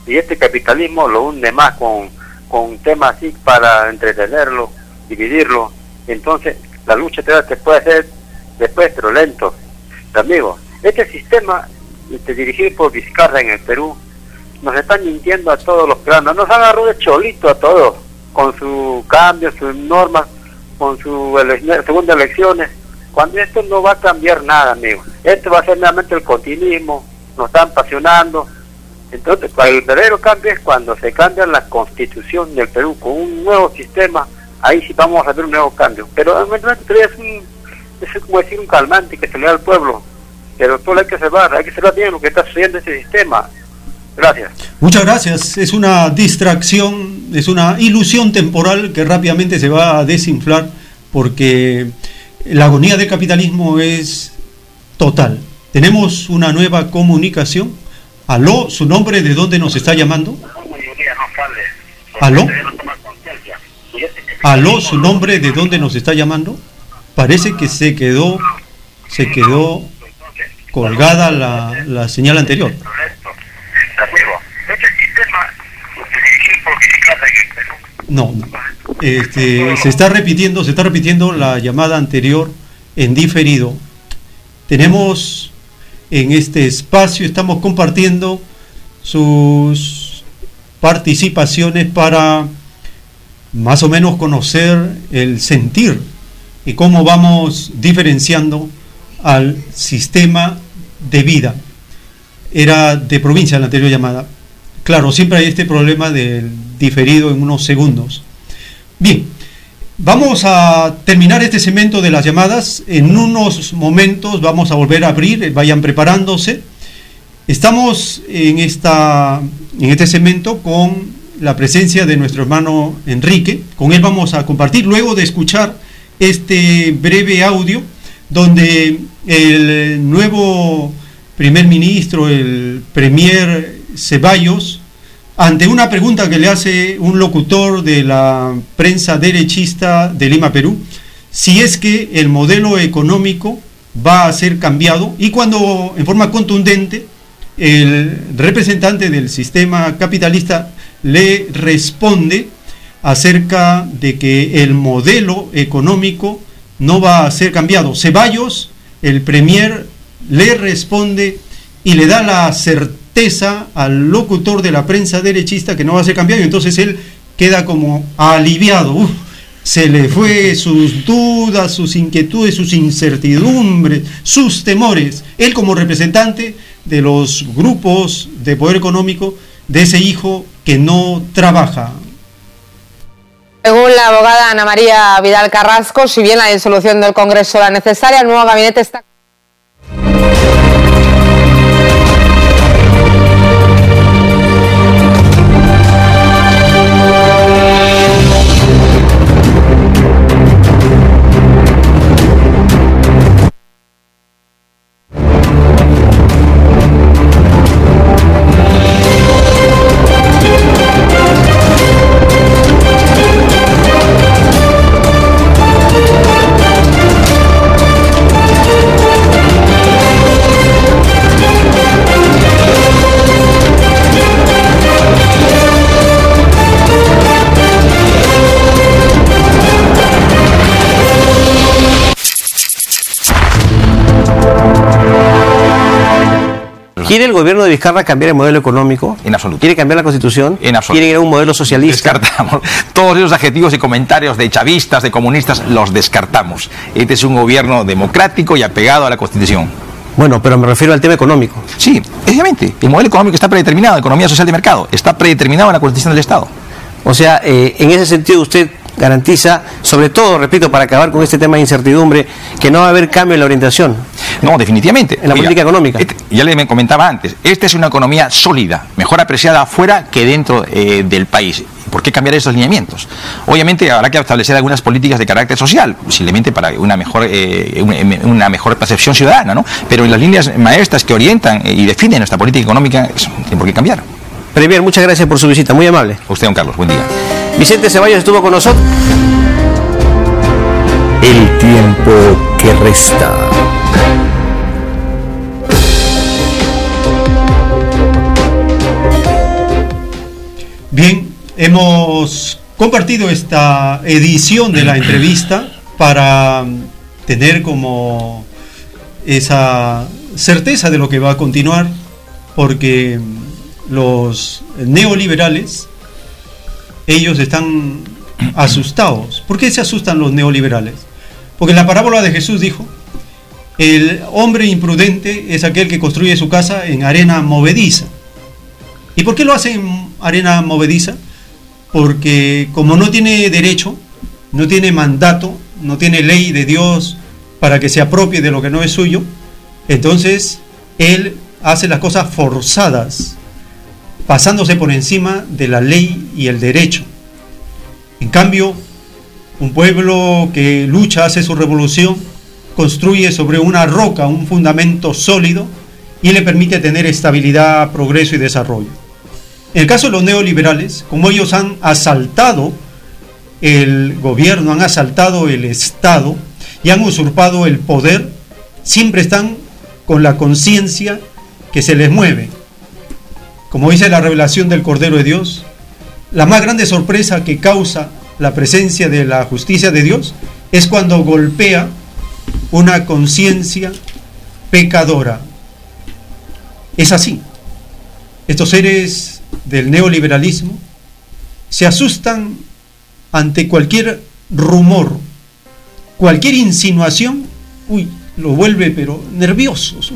S11: Y este capitalismo lo hunde más con, con temas así para entretenerlo, dividirlo. Entonces la lucha te puede ser después, pero lento. Amigos, este sistema este, dirigido por Vizcarra en el Perú nos están mintiendo a todos los planos. Nos agarró de cholito a todos con su cambio, sus normas, con su segunda elecciones, cuando esto no va a cambiar nada, amigo. Esto va a ser realmente el continuismo, nos están apasionando. Entonces, el verdadero cambio es cuando se cambia la constitución del Perú con un nuevo sistema, ahí sí vamos a ver un nuevo cambio. Pero es, un, es como decir un calmante que se le da al pueblo. Pero todo hay que salvar, hay que saber bien lo que está sucediendo en ese sistema. Gracias.
S2: Muchas gracias. Es una distracción, es una ilusión temporal que rápidamente se va a desinflar porque la agonía del capitalismo es total. Tenemos una nueva comunicación. Aló, su nombre, ¿de dónde nos está llamando? Aló. Aló, su nombre, ¿de dónde nos está llamando? Parece que se quedó, se quedó colgada la, la señal anterior. No, Este, se está repitiendo, se está repitiendo la llamada anterior en diferido. Tenemos en este espacio, estamos compartiendo sus participaciones para más o menos conocer el sentir y cómo vamos diferenciando al sistema de vida. Era de provincia la anterior llamada. Claro, siempre hay este problema del diferido en unos segundos. Bien, vamos a terminar este segmento de las llamadas. En unos momentos vamos a volver a abrir, vayan preparándose. Estamos en, esta, en este segmento con la presencia de nuestro hermano Enrique. Con él vamos a compartir, luego de escuchar este breve audio, donde el nuevo primer ministro, el premier Ceballos, ante una pregunta que le hace un locutor de la prensa derechista de Lima, Perú, si es que el modelo económico va a ser cambiado y cuando en forma contundente el representante del sistema capitalista le responde acerca de que el modelo económico no va a ser cambiado. Ceballos, el premier, le responde y le da la certeza al locutor de la prensa derechista que no va a ser cambiado entonces él queda como aliviado. se le fue sus dudas, sus inquietudes, sus incertidumbres, sus temores. Él como representante de los grupos de poder económico de ese hijo que no trabaja.
S6: Según la abogada Ana María Vidal Carrasco, si bien la disolución del Congreso era necesaria, el nuevo gabinete está...
S12: Vizcarra cambiar el modelo económico?
S13: En absoluto.
S12: ¿Quiere cambiar la constitución?
S13: En absoluto.
S12: ¿Quiere ir a un modelo socialista?
S13: Descartamos. Todos esos adjetivos y comentarios de chavistas, de comunistas, los descartamos. Este es un gobierno democrático y apegado a la constitución.
S12: Bueno, pero me refiero al tema económico.
S13: Sí, obviamente. El modelo económico está predeterminado, economía social de mercado, está predeterminado en la constitución del Estado.
S12: O sea, eh, en ese sentido usted garantiza, sobre todo, repito, para acabar con este tema de incertidumbre, que no va a haber cambio en la orientación.
S13: No, definitivamente.
S12: En la política económica.
S13: Este, ya le comentaba antes, esta es una economía sólida, mejor apreciada afuera que dentro eh, del país. ¿Por qué cambiar esos lineamientos? Obviamente habrá que establecer algunas políticas de carácter social, posiblemente para una mejor, eh, una mejor percepción ciudadana, ¿no? Pero en las líneas maestras que orientan y definen nuestra política económica, tiene por qué cambiar.
S12: Premier, muchas gracias por su visita, muy amable.
S13: usted, don Carlos, buen día.
S12: Vicente Ceballos estuvo con nosotros.
S1: El tiempo que resta.
S2: Bien, hemos compartido esta edición de la entrevista para tener como esa certeza de lo que va a continuar, porque los neoliberales, ellos están asustados. ¿Por qué se asustan los neoliberales? Porque en la parábola de Jesús dijo, el hombre imprudente es aquel que construye su casa en arena movediza. ¿Y por qué lo hace en arena movediza? Porque como no tiene derecho, no tiene mandato, no tiene ley de Dios para que se apropie de lo que no es suyo, entonces él hace las cosas forzadas, pasándose por encima de la ley y el derecho. En cambio, un pueblo que lucha, hace su revolución, construye sobre una roca un fundamento sólido y le permite tener estabilidad, progreso y desarrollo. En el caso de los neoliberales, como ellos han asaltado el gobierno, han asaltado el Estado y han usurpado el poder, siempre están con la conciencia que se les mueve. Como dice la revelación del Cordero de Dios, la más grande sorpresa que causa la presencia de la justicia de Dios es cuando golpea una conciencia pecadora. Es así. Estos seres del neoliberalismo se asustan ante cualquier rumor, cualquier insinuación, uy, lo vuelve pero nerviosos.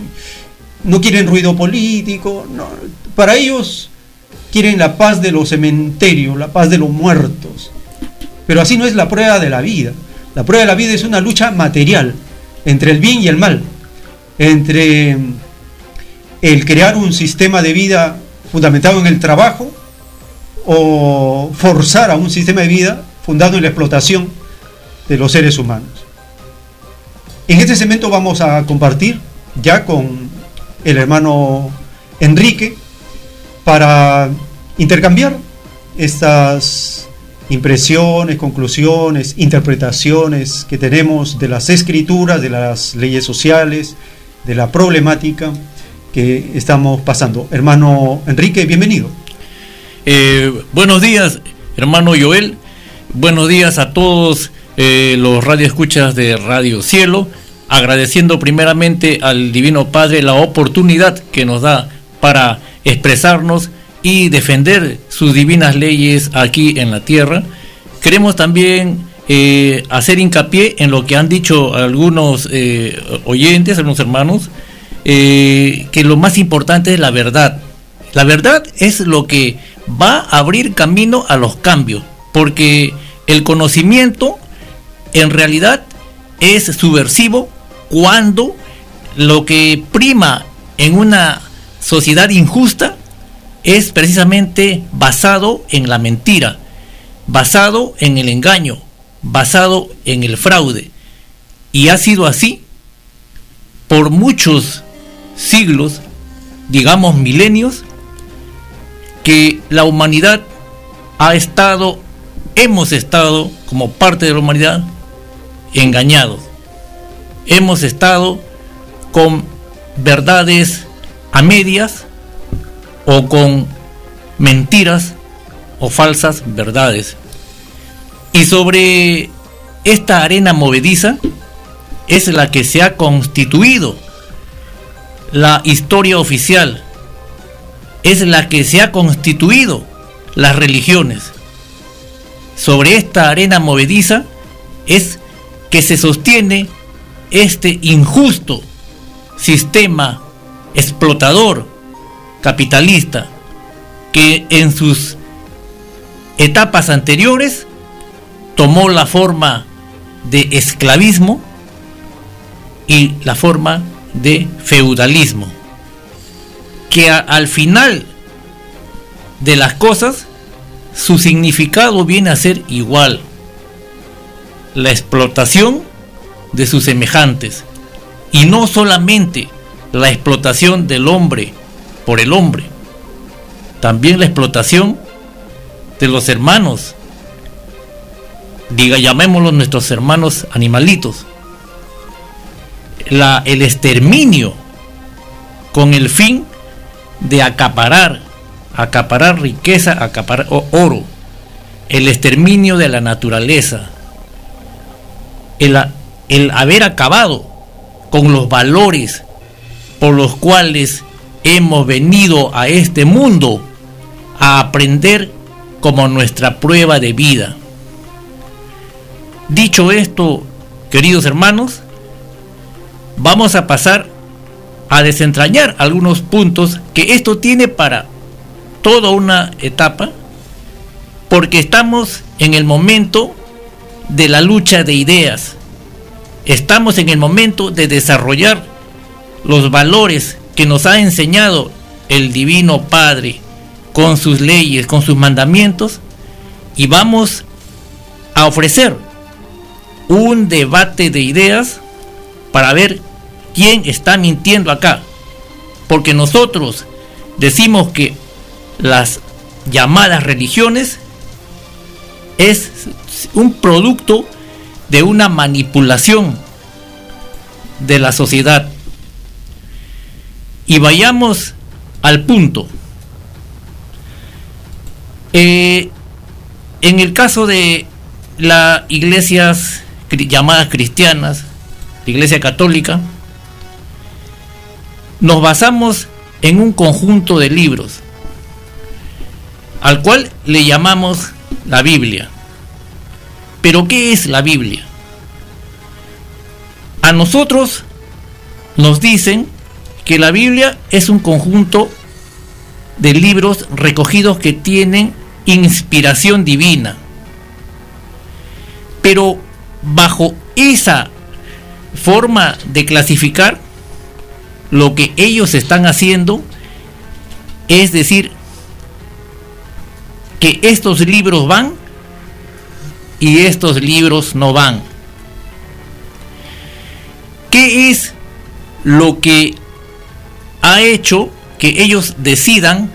S2: No quieren ruido político, no. Para ellos quieren la paz de los cementerios, la paz de los muertos. Pero así no es la prueba de la vida. La prueba de la vida es una lucha material entre el bien y el mal, entre el crear un sistema de vida fundamentado en el trabajo o forzar a un sistema de vida fundado en la explotación de los seres humanos. En este segmento vamos a compartir ya con el hermano Enrique para intercambiar estas impresiones, conclusiones, interpretaciones que tenemos de las escrituras, de las leyes sociales, de la problemática que estamos pasando. Hermano Enrique, bienvenido.
S14: Eh, buenos días, hermano Joel. Buenos días a todos eh, los radioescuchas de Radio Cielo. Agradeciendo primeramente al Divino Padre la oportunidad que nos da para expresarnos y defender sus divinas leyes aquí en la tierra. Queremos también eh, hacer hincapié en lo que han dicho algunos eh, oyentes, algunos hermanos, eh, que lo más importante es la verdad. La verdad es lo que va a abrir camino a los cambios, porque el conocimiento en realidad es subversivo cuando lo que prima en una sociedad injusta es precisamente basado en la mentira, basado en el engaño, basado en el fraude. Y ha sido así por muchos siglos, digamos milenios, que la humanidad ha estado, hemos estado como parte de la humanidad engañados. Hemos estado con verdades a medias o con mentiras o falsas verdades. Y sobre esta arena movediza es la que se ha constituido la historia oficial es la que se ha constituido las religiones. Sobre esta arena movediza es que se sostiene este injusto sistema explotador capitalista que en sus etapas anteriores tomó la forma de esclavismo y la forma de feudalismo, que al final de las cosas su significado viene a ser igual, la explotación de sus semejantes, y no solamente la explotación del hombre por el hombre, también la explotación de los hermanos, diga, llamémoslos nuestros hermanos animalitos, el exterminio con el fin de acaparar, acaparar riqueza, acaparar oro, el exterminio de la naturaleza, el, el haber acabado con los valores por los cuales hemos venido a este mundo a aprender como nuestra prueba de vida. Dicho esto, queridos hermanos, vamos a pasar a desentrañar algunos puntos que esto tiene para toda una etapa, porque estamos en el momento de la lucha de ideas, estamos en el momento de desarrollar los valores que nos ha enseñado el Divino Padre con sus leyes, con sus mandamientos, y vamos a ofrecer un debate de ideas para ver quién está mintiendo acá. Porque nosotros decimos que las llamadas religiones es un producto de una manipulación de la sociedad. Y vayamos al punto. Eh, en el caso de las iglesias llamadas cristianas, la iglesia católica, nos basamos en un conjunto de libros, al cual le llamamos la Biblia. Pero ¿qué es la Biblia? A nosotros nos dicen que la Biblia es un conjunto de libros recogidos que tienen inspiración divina. Pero bajo esa forma de clasificar, lo que ellos están haciendo es decir que estos libros van y estos libros no van. ¿Qué es lo que ha hecho que ellos decidan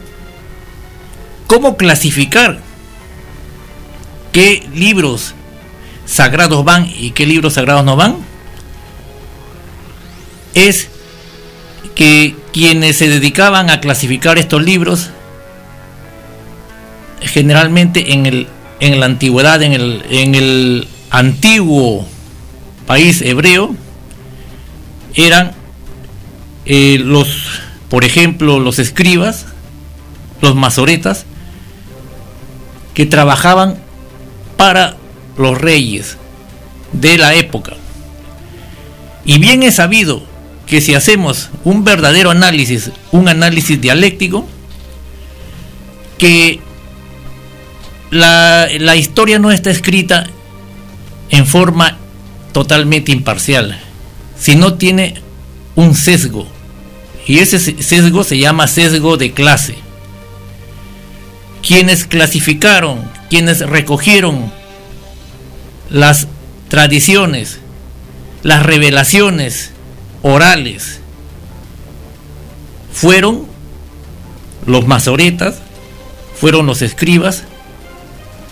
S14: cómo clasificar qué libros sagrados van y qué libros sagrados no van? Es que quienes se dedicaban a clasificar estos libros, generalmente en, el, en la antigüedad, en el, en el antiguo país hebreo, eran eh, los, por ejemplo, los escribas, los masoretas, que trabajaban para los reyes de la época. Y bien es sabido que si hacemos un verdadero análisis, un análisis dialéctico, que la, la historia no está escrita en forma totalmente imparcial, sino tiene un sesgo. Y ese sesgo se llama sesgo de clase. Quienes clasificaron, quienes recogieron las tradiciones, las revelaciones orales, fueron los masoretas, fueron los escribas,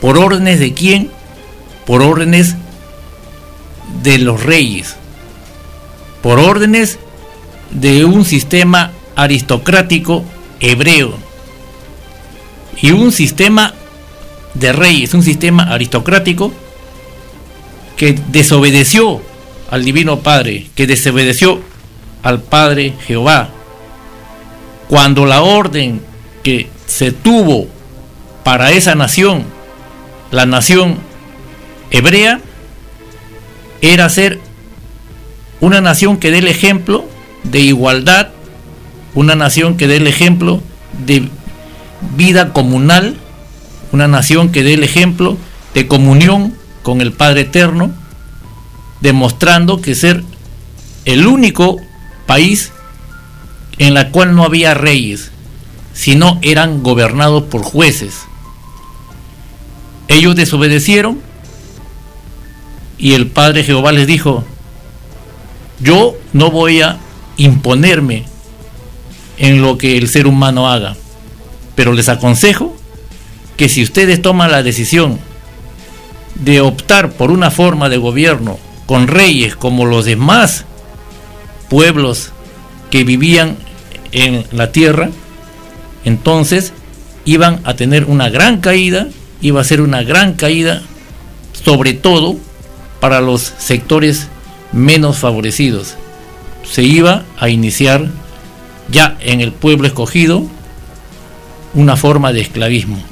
S14: por órdenes de quién? Por órdenes de los reyes, por órdenes de un sistema aristocrático hebreo y un sistema de reyes, un sistema aristocrático que desobedeció al Divino Padre, que desobedeció al Padre Jehová, cuando la orden que se tuvo para esa nación, la nación hebrea, era ser una nación que dé el ejemplo de igualdad, una nación que dé el ejemplo de vida comunal, una nación que dé el ejemplo de comunión con el Padre Eterno, demostrando que ser el único país en la cual no había reyes, sino eran gobernados por jueces. Ellos desobedecieron y el Padre Jehová les dijo, yo no voy a imponerme en lo que el ser humano haga, pero les aconsejo que si ustedes toman la decisión de optar por una forma de gobierno con reyes como los demás pueblos que vivían en la tierra, entonces iban a tener una gran caída, iba a ser una gran caída, sobre todo para los sectores menos favorecidos. Se iba a iniciar ya en el pueblo escogido una forma de esclavismo.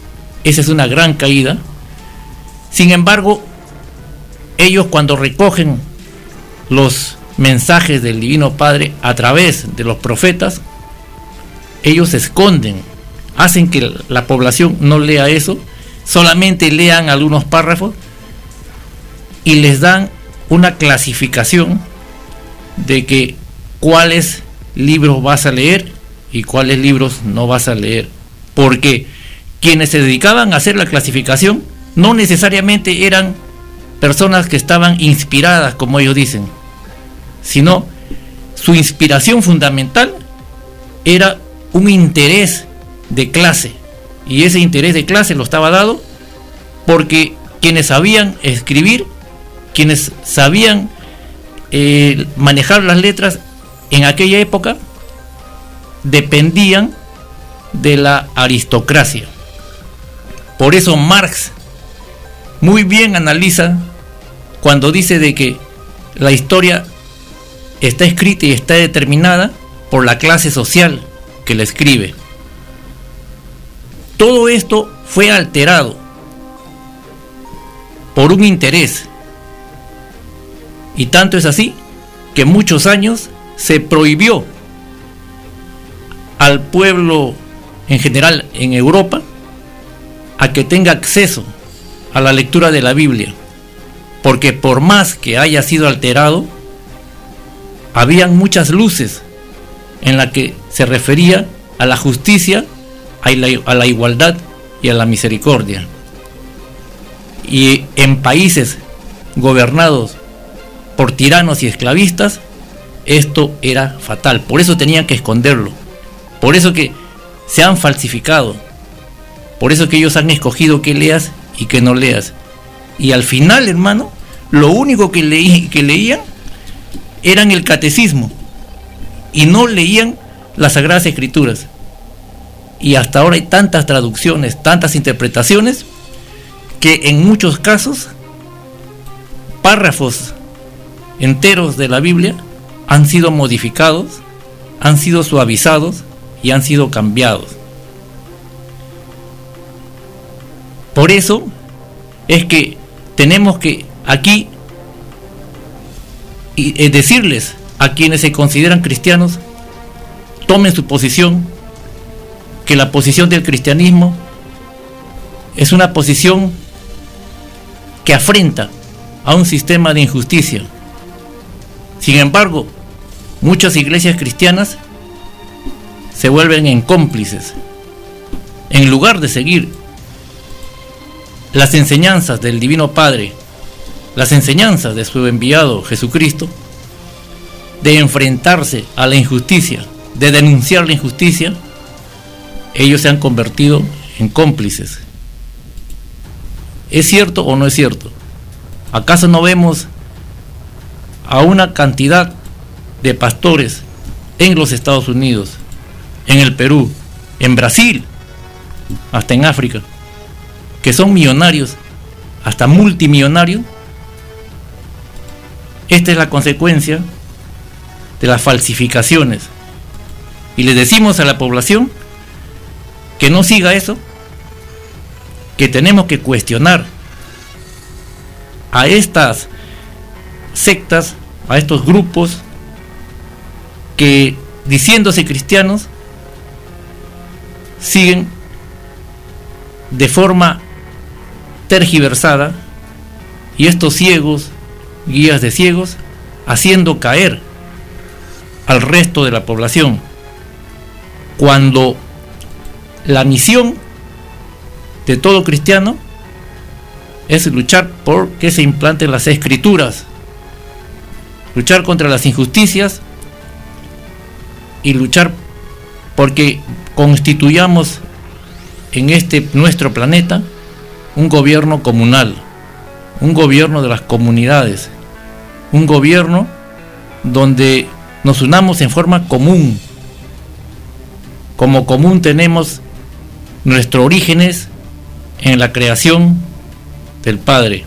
S14: Esa es una gran caída. Sin embargo, ellos cuando recogen los mensajes del Divino Padre a través de los profetas, ellos se esconden, hacen que la población no lea eso, solamente lean algunos párrafos y les dan una clasificación de que cuáles libros vas a leer y cuáles libros no vas a leer. Porque quienes se dedicaban a hacer la clasificación no necesariamente eran personas que estaban inspiradas, como ellos dicen, sino su inspiración fundamental era un interés de clase. Y ese interés de clase lo estaba dado porque quienes sabían escribir, quienes sabían eh, manejar las letras en aquella época, dependían de la aristocracia. Por eso Marx muy bien analiza cuando dice de que la historia está escrita y está determinada por la clase social que la escribe. Todo esto fue alterado por un interés. Y tanto es así que muchos años se prohibió al pueblo en general en Europa a que tenga acceso a la lectura de la Biblia. Porque por más que haya sido alterado, habían muchas luces en la que se refería a la justicia, a la, igualdad y a la misericordia. Y en países gobernados por tiranos y esclavistas, esto era fatal. Por eso tenían que esconderlo. Por eso que se han falsificado. Por eso que ellos han escogido que leas y que no leas. Y al final, hermano, lo único que, leí, que leían eran el catecismo y no leían las Sagradas Escrituras. Y hasta ahora hay tantas traducciones, tantas interpretaciones, que en muchos casos párrafos enteros de la Biblia han sido modificados, han sido suavizados y han sido cambiados. Por eso es que tenemos que aquí y eh, decirles a quienes se consideran cristianos, tomen su posición, que la posición del cristianismo es una posición que afrenta a un sistema de injusticia. Sin embargo, muchas iglesias cristianas se vuelven en cómplices. En lugar de seguir las enseñanzas del Divino Padre las enseñanzas de su enviado Jesucristo, de enfrentarse a la injusticia, de denunciar la injusticia, ellos se han convertido en cómplices. ¿Es cierto o no es cierto? ¿Acaso no vemos a una cantidad de pastores en los Estados Unidos, en el Perú, en Brasil, hasta en África, que son millonarios, hasta multimillonarios, esta es la consecuencia de las falsificaciones. Y le decimos a la población que no siga eso, que tenemos que cuestionar a estas sectas, a estos grupos que diciéndose cristianos siguen de forma tergiversada y estos ciegos, guías de ciegos, haciendo caer al resto de la población. Cuando la misión de todo cristiano es luchar por que se implanten las escrituras, luchar contra las injusticias y luchar porque constituyamos en este nuestro planeta un gobierno comunal, un gobierno de las comunidades, un gobierno donde nos unamos en forma común. Como común tenemos nuestros orígenes en la creación del Padre.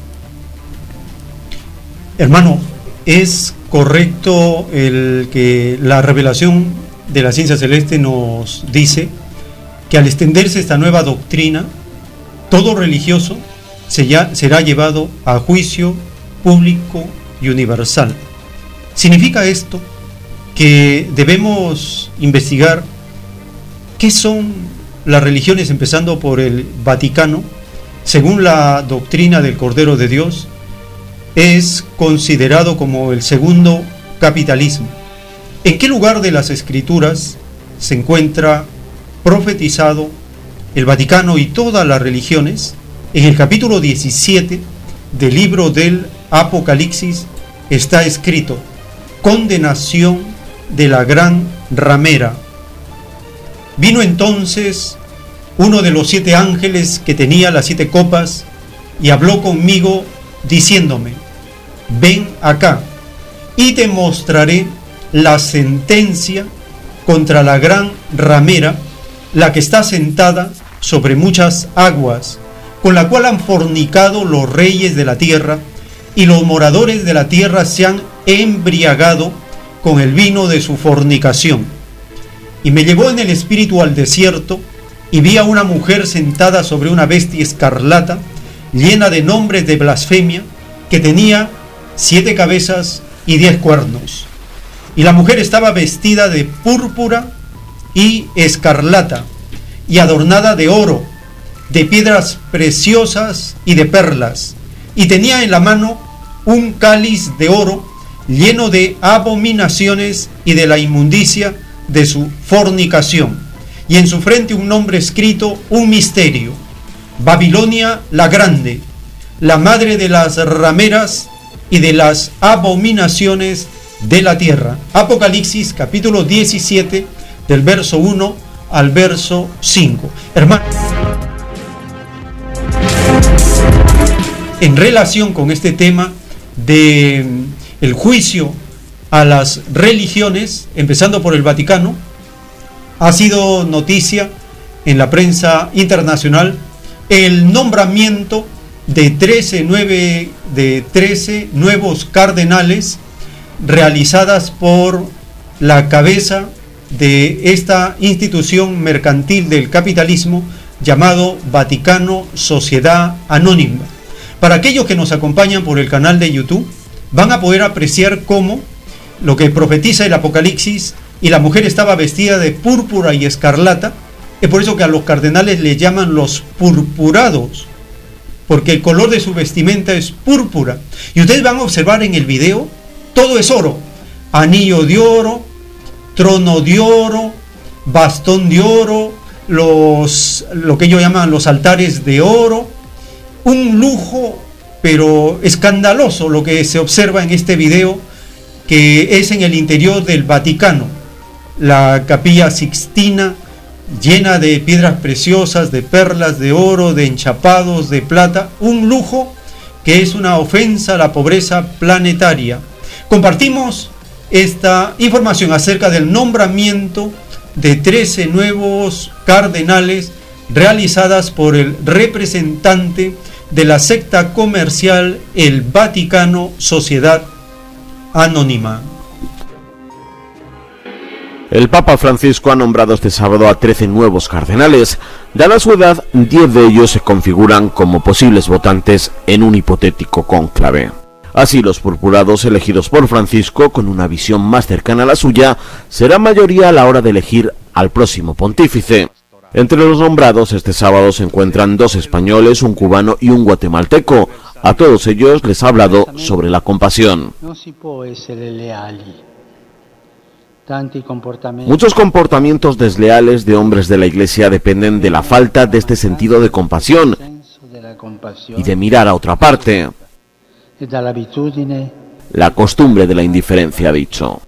S2: Hermano, ¿es correcto el que la revelación de la ciencia celeste nos dice que al extenderse esta nueva doctrina, todo religioso será llevado a juicio público y universal? ¿Significa esto que debemos investigar qué son las religiones, empezando por el Vaticano, según la doctrina del Cordero de Dios, es considerado como el segundo capitalismo. ¿En qué lugar de las escrituras se encuentra profetizado el Vaticano y todas las religiones? En el capítulo 17 del libro del Apocalipsis está escrito, condenación de la gran ramera. Vino entonces uno de los siete ángeles que tenía las siete copas y habló conmigo diciéndome, ven acá y te mostraré la sentencia contra la gran ramera, la que está sentada sobre muchas aguas, con la cual han fornicado los reyes de la tierra, y los moradores de la tierra se han embriagado con el vino de su fornicación. Y me llevó en el espíritu al desierto, y vi a una mujer sentada sobre una bestia escarlata, llena de nombres de blasfemia, que tenía siete cabezas y diez cuernos. Y la mujer estaba vestida de púrpura y escarlata, y adornada de oro, de piedras preciosas y de perlas, y tenía en la mano un cáliz de oro lleno de abominaciones y de la inmundicia de su fornicación y en su frente un nombre escrito, un misterio. Babilonia la grande, la madre de las rameras y de las abominaciones de la tierra. Apocalipsis capítulo 17 del verso 1 al verso 5. Hermano, en relación con este tema de mm, el juicio a las religiones, empezando por el Vaticano, ha sido noticia en la prensa internacional el nombramiento de 13, de 13 nuevos cardenales realizadas por la cabeza de esta institución mercantil del capitalismo llamado Vaticano Sociedad Anónima. Para aquellos que nos acompañan por el canal de YouTube, van a poder apreciar cómo lo que profetiza el Apocalipsis y la mujer estaba vestida de púrpura y escarlata. Es por eso que a los cardenales le llaman los purpurados, porque el color de su vestimenta es púrpura. Y ustedes van a observar en el video, todo es oro. Anillo de oro, trono de oro, bastón de oro, los, lo que ellos llaman los altares de oro. Un lujo, pero escandaloso lo que se observa en este video, que es en el interior del Vaticano la capilla sixtina llena de piedras preciosas, de perlas, de oro, de enchapados, de plata, un lujo que es una ofensa a la pobreza planetaria. Compartimos esta información acerca del nombramiento de 13 nuevos cardenales realizadas por el representante de la secta comercial El Vaticano Sociedad Anónima.
S15: El Papa Francisco ha nombrado este sábado a 13 nuevos cardenales. Dada su edad, 10 de ellos se configuran como posibles votantes en un hipotético cónclave. Así, los purpurados elegidos por Francisco, con una visión más cercana a la suya, serán mayoría a la hora de elegir al próximo pontífice. Entre los nombrados este sábado se encuentran dos españoles, un cubano y un guatemalteco. A todos ellos les ha hablado sobre la compasión. Muchos comportamientos desleales de hombres de la Iglesia dependen de la falta de este sentido de compasión y de mirar a otra parte. La costumbre de la indiferencia, ha dicho.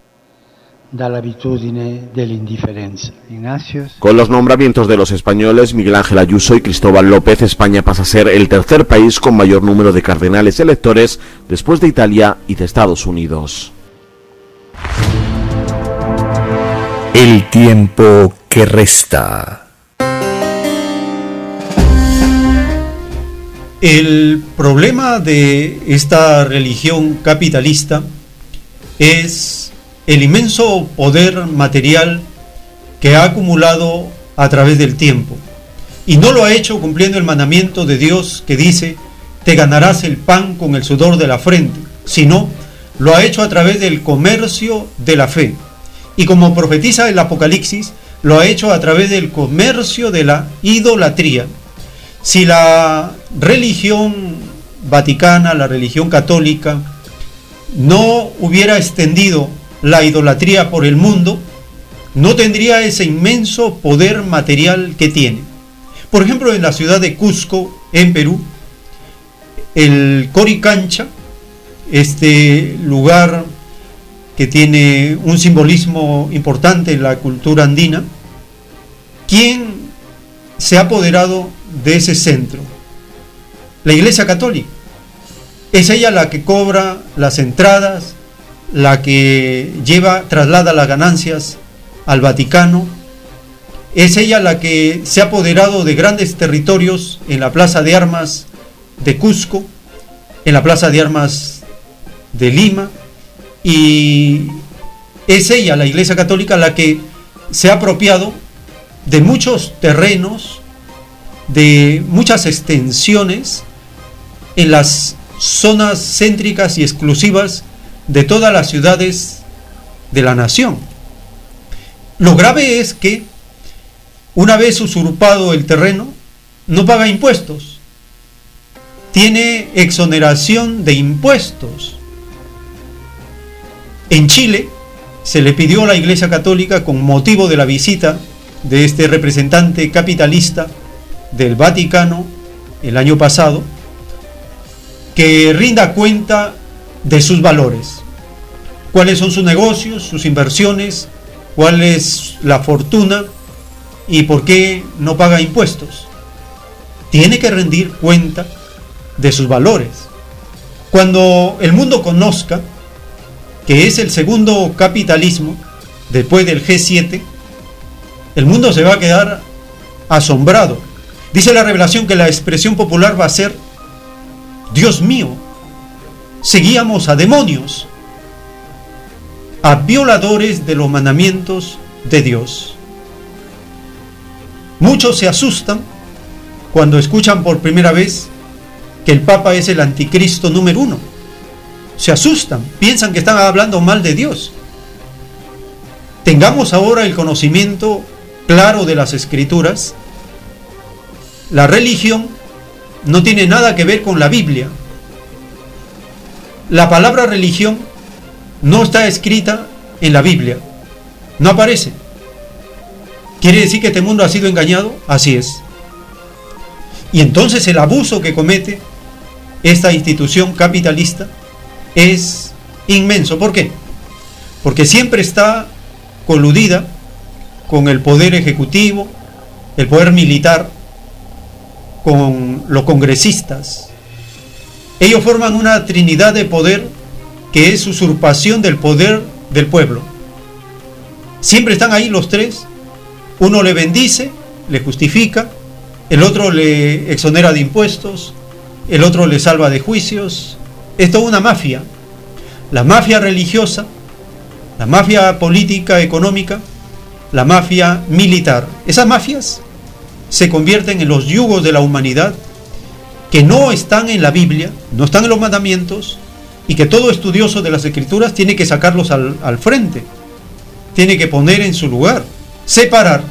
S15: Con los nombramientos de los españoles Miguel Ángel Ayuso y Cristóbal López, España pasa a ser el tercer país con mayor número de cardenales electores después de Italia y de Estados Unidos.
S1: El tiempo que resta.
S2: El problema de esta religión capitalista es el inmenso poder material que ha acumulado a través del tiempo. Y no lo ha hecho cumpliendo el mandamiento de Dios que dice, te ganarás el pan con el sudor de la frente, sino lo ha hecho a través del comercio de la fe y como profetiza el Apocalipsis, lo ha hecho a través del comercio de la idolatría. Si la religión vaticana, la religión católica, no hubiera extendido la idolatría por el mundo, no tendría ese inmenso poder material que tiene. Por ejemplo, en la ciudad de Cusco, en Perú, el Coricancha, este lugar que tiene un simbolismo importante en la cultura andina, ¿quién se ha apoderado de ese centro? La Iglesia Católica. Es ella la que cobra las entradas, la que lleva, traslada las ganancias al Vaticano. Es ella la que se ha apoderado de grandes territorios en la Plaza de Armas de Cusco, en la Plaza de Armas de Lima, y es ella, la Iglesia Católica, la que se ha apropiado de muchos terrenos, de muchas extensiones en las zonas céntricas y exclusivas de todas las ciudades de la nación. Lo grave es que una vez usurpado el terreno, no paga impuestos, tiene exoneración de impuestos en Chile se le pidió a la Iglesia Católica, con motivo de la visita de este representante capitalista del Vaticano el año pasado, que rinda cuenta de sus valores, cuáles son sus negocios, sus inversiones, cuál es la fortuna y por qué no paga impuestos. Tiene que rendir cuenta de sus valores. Cuando el mundo conozca que es el segundo capitalismo, después del G7, el mundo se va a quedar asombrado. Dice la revelación que la expresión popular va a ser, Dios mío, seguíamos a demonios, a violadores de los mandamientos de Dios. Muchos se asustan cuando escuchan por primera vez que el Papa es el anticristo número uno se asustan, piensan que están hablando mal de Dios. Tengamos ahora el conocimiento claro de las escrituras. La religión no tiene nada que ver con la Biblia. La palabra religión no está escrita en la Biblia. No aparece. ¿Quiere decir que este mundo ha sido engañado? Así es. Y entonces el abuso que comete esta institución capitalista es inmenso. ¿Por qué? Porque siempre está coludida con el poder ejecutivo, el poder militar, con los congresistas. Ellos forman una trinidad de poder que es usurpación del poder del pueblo. Siempre están ahí los tres. Uno le bendice, le justifica, el otro le exonera de impuestos, el otro le salva de juicios, es una mafia. La mafia religiosa, la mafia política, económica, la mafia militar. Esas mafias se convierten en los yugos de la humanidad que no están en la Biblia, no están en los mandamientos y que todo estudioso de las escrituras tiene que sacarlos al, al frente, tiene que poner en su lugar, separar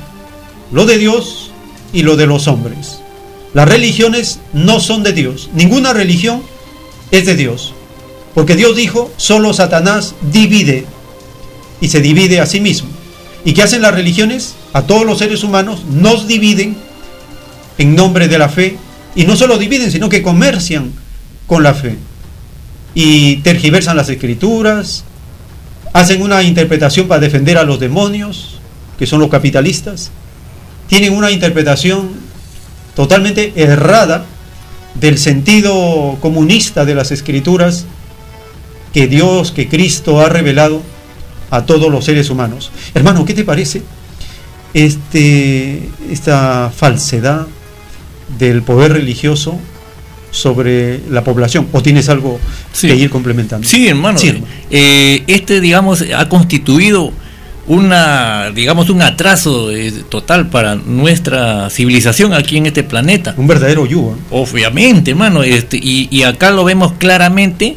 S2: lo de Dios y lo de los hombres. Las religiones no son de Dios, ninguna religión es de Dios, porque Dios dijo, solo Satanás divide y se divide a sí mismo. ¿Y qué hacen las religiones? A todos los seres humanos nos dividen en nombre de la fe y no solo dividen, sino que comercian con la fe y tergiversan las escrituras, hacen una interpretación para defender a los demonios, que son los capitalistas, tienen una interpretación totalmente errada del sentido comunista de las escrituras que Dios, que Cristo ha revelado a todos los seres humanos. Hermano, ¿qué te parece este, esta falsedad del poder religioso sobre la población? ¿O tienes algo que ir complementando?
S14: Sí, hermano. Eh, este, digamos, ha constituido una, digamos, un atraso eh, total para nuestra civilización aquí en este planeta.
S2: Un verdadero yugo.
S14: Obviamente, hermano. Este, y, y acá lo vemos claramente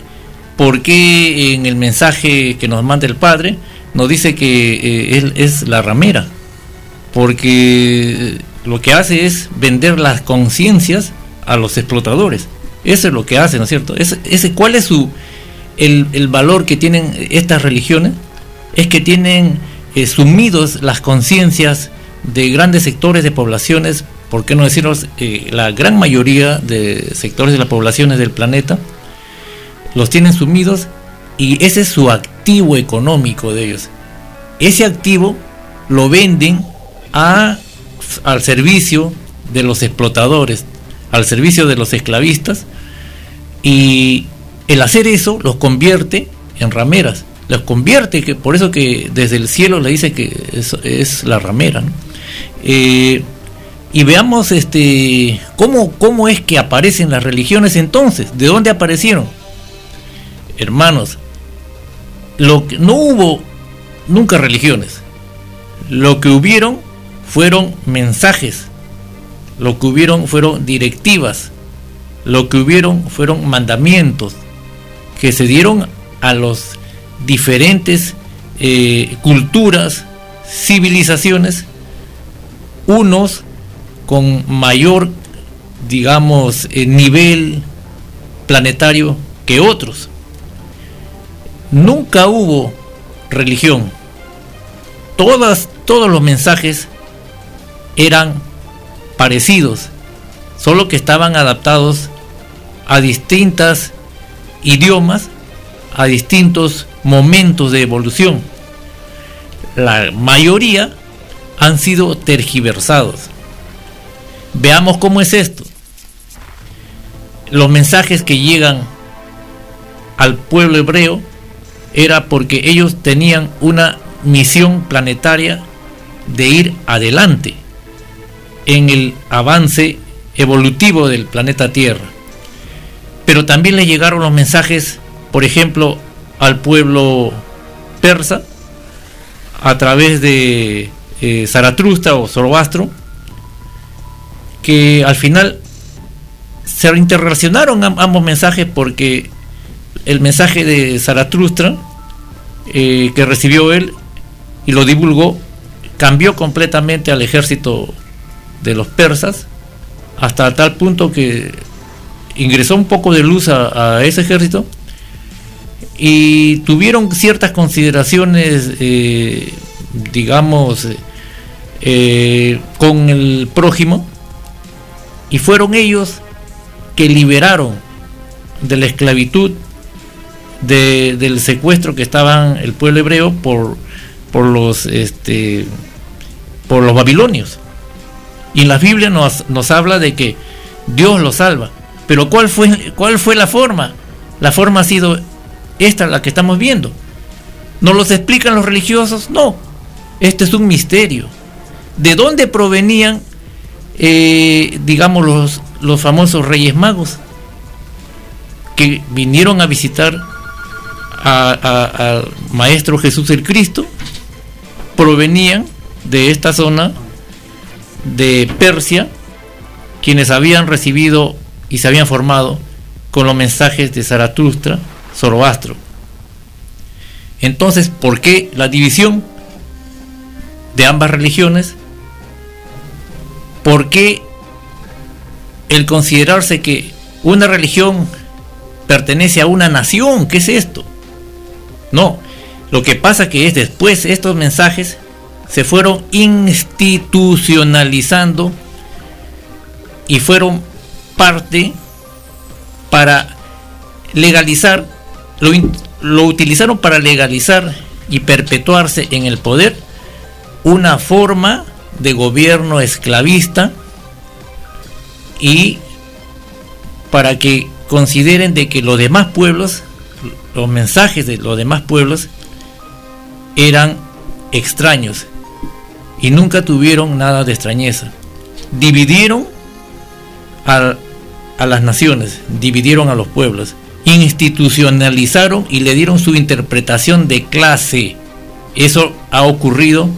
S14: porque en el mensaje que nos manda el Padre nos dice que eh, él es la ramera, porque lo que hace es vender las conciencias a los explotadores. Eso es lo que hace, ¿no es cierto? Ese, ¿Cuál es su, el, valor que tienen estas religiones? Es que tienen eh, sumidos las conciencias de grandes sectores de poblaciones, por qué no decirlo, eh, la gran mayoría de sectores de las poblaciones del planeta, los tienen sumidos y ese es su activo económico de ellos. Ese activo lo venden a, al servicio de los explotadores, al servicio de los esclavistas y el hacer eso los convierte en rameras, los convierte, que por eso que desde el cielo le dice que es, la ramera. Eh, y veamos este cómo, cómo es que aparecen las religiones entonces, de dónde aparecieron hermanos, lo que, no hubo nunca religiones. Lo que hubieron fueron mensajes. Lo que hubieron fueron directivas. Lo que hubieron fueron mandamientos que se dieron a los diferentes eh, culturas, civilizaciones, unos con mayor, digamos, eh, nivel planetario que otros nunca hubo religión. Todas, todos los mensajes eran parecidos, solo que estaban adaptados a distintas idiomas, a distintos momentos de evolución. La mayoría han sido tergiversados. Veamos cómo es esto. Los mensajes que llegan al pueblo hebreo era porque ellos tenían una misión planetaria de ir adelante en el avance evolutivo del planeta Tierra. Pero también le llegaron los mensajes, por ejemplo, al pueblo persa a través de eh, o Zoroastro, que al final se interrelacionaron ambos mensajes porque el mensaje de Zaratustra eh, que recibió él y lo divulgó, cambió completamente al ejército de los persas, hasta tal punto que ingresó un poco de luz a, ese ejército y tuvieron ciertas consideraciones, eh, digamos, eh, con el prójimo, y fueron ellos que liberaron de la esclavitud del secuestro que estaban el pueblo hebreo por, por los este por los babilonios. Y en la Biblia nos, nos habla de que Dios los salva. Pero ¿cuál fue, ¿cuál fue la forma? La forma ha sido esta, la que estamos viendo. ¿No los explican los religiosos? No. Este es un misterio. ¿De dónde provenían, eh, digamos, los, los famosos reyes magos? Que vinieron a visitar al Maestro Jesús el Cristo provenían de esta zona de Persia, quienes habían recibido y se habían formado con los mensajes de Zaratustra, Zoroastro. Entonces, ¿por qué la división de ambas religiones? ¿Por qué el considerarse que una religión pertenece a una nación? ¿Qué es esto? No, lo que pasa que es después estos mensajes se fueron institucionalizando y fueron parte para legalizar, lo, lo utilizaron para legalizar y perpetuarse en el poder una forma de gobierno esclavista y para que consideren de que los demás pueblos, los mensajes de los demás pueblos eran extraños y nunca tuvieron nada de extrañeza. Dividieron a, a las naciones, dividieron a los pueblos, institucionalizaron y le dieron su interpretación de clase. Eso ha ocurrido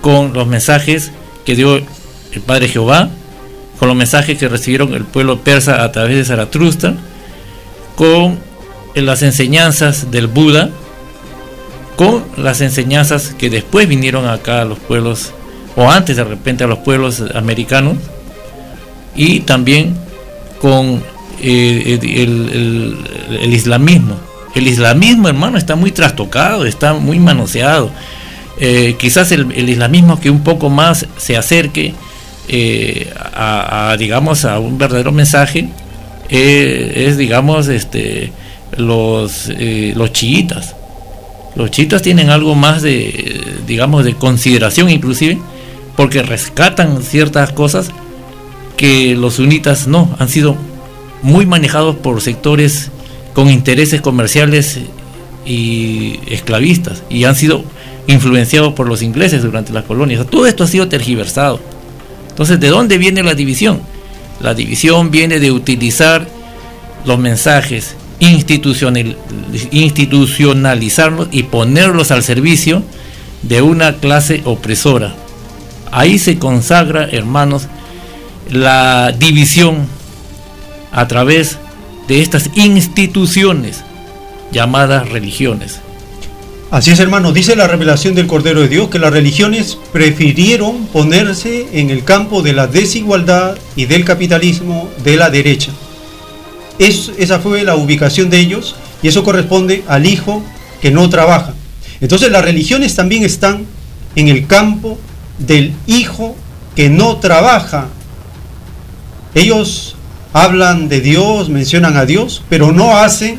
S14: con los mensajes que dio el Padre Jehová, con los mensajes que recibieron el pueblo persa a través de Zaratustra, con las enseñanzas del Buda, con las enseñanzas que después vinieron acá a los pueblos, o antes de repente a los pueblos americanos, y también con eh, el, islamismo. El islamismo, hermano, está muy trastocado, está muy manoseado. Eh, quizás el, islamismo que un poco más se acerque eh, a, digamos, a un verdadero mensaje es, digamos, este, los, los chiitas. Los chiitas tienen algo más de, digamos, de consideración inclusive, porque rescatan ciertas cosas que los sunitas no, han sido muy manejados por sectores con intereses comerciales y esclavistas y han sido influenciados por los ingleses durante las colonias. Todo esto ha sido tergiversado. Entonces, ¿de dónde viene la división? La división viene de utilizar los mensajes, institucional, institucionalizarlos y ponerlos al servicio de una clase opresora. Ahí se consagra, hermanos, la división a través de estas instituciones llamadas religiones.
S2: Así es, hermano, dice la revelación del Cordero de Dios que las religiones prefirieron ponerse en el campo de la desigualdad y del capitalismo de la derecha. Esa fue la ubicación de ellos y eso corresponde al hijo que no trabaja. Entonces las religiones también están en el campo del hijo que no trabaja. Ellos hablan de Dios, mencionan a Dios, pero no hacen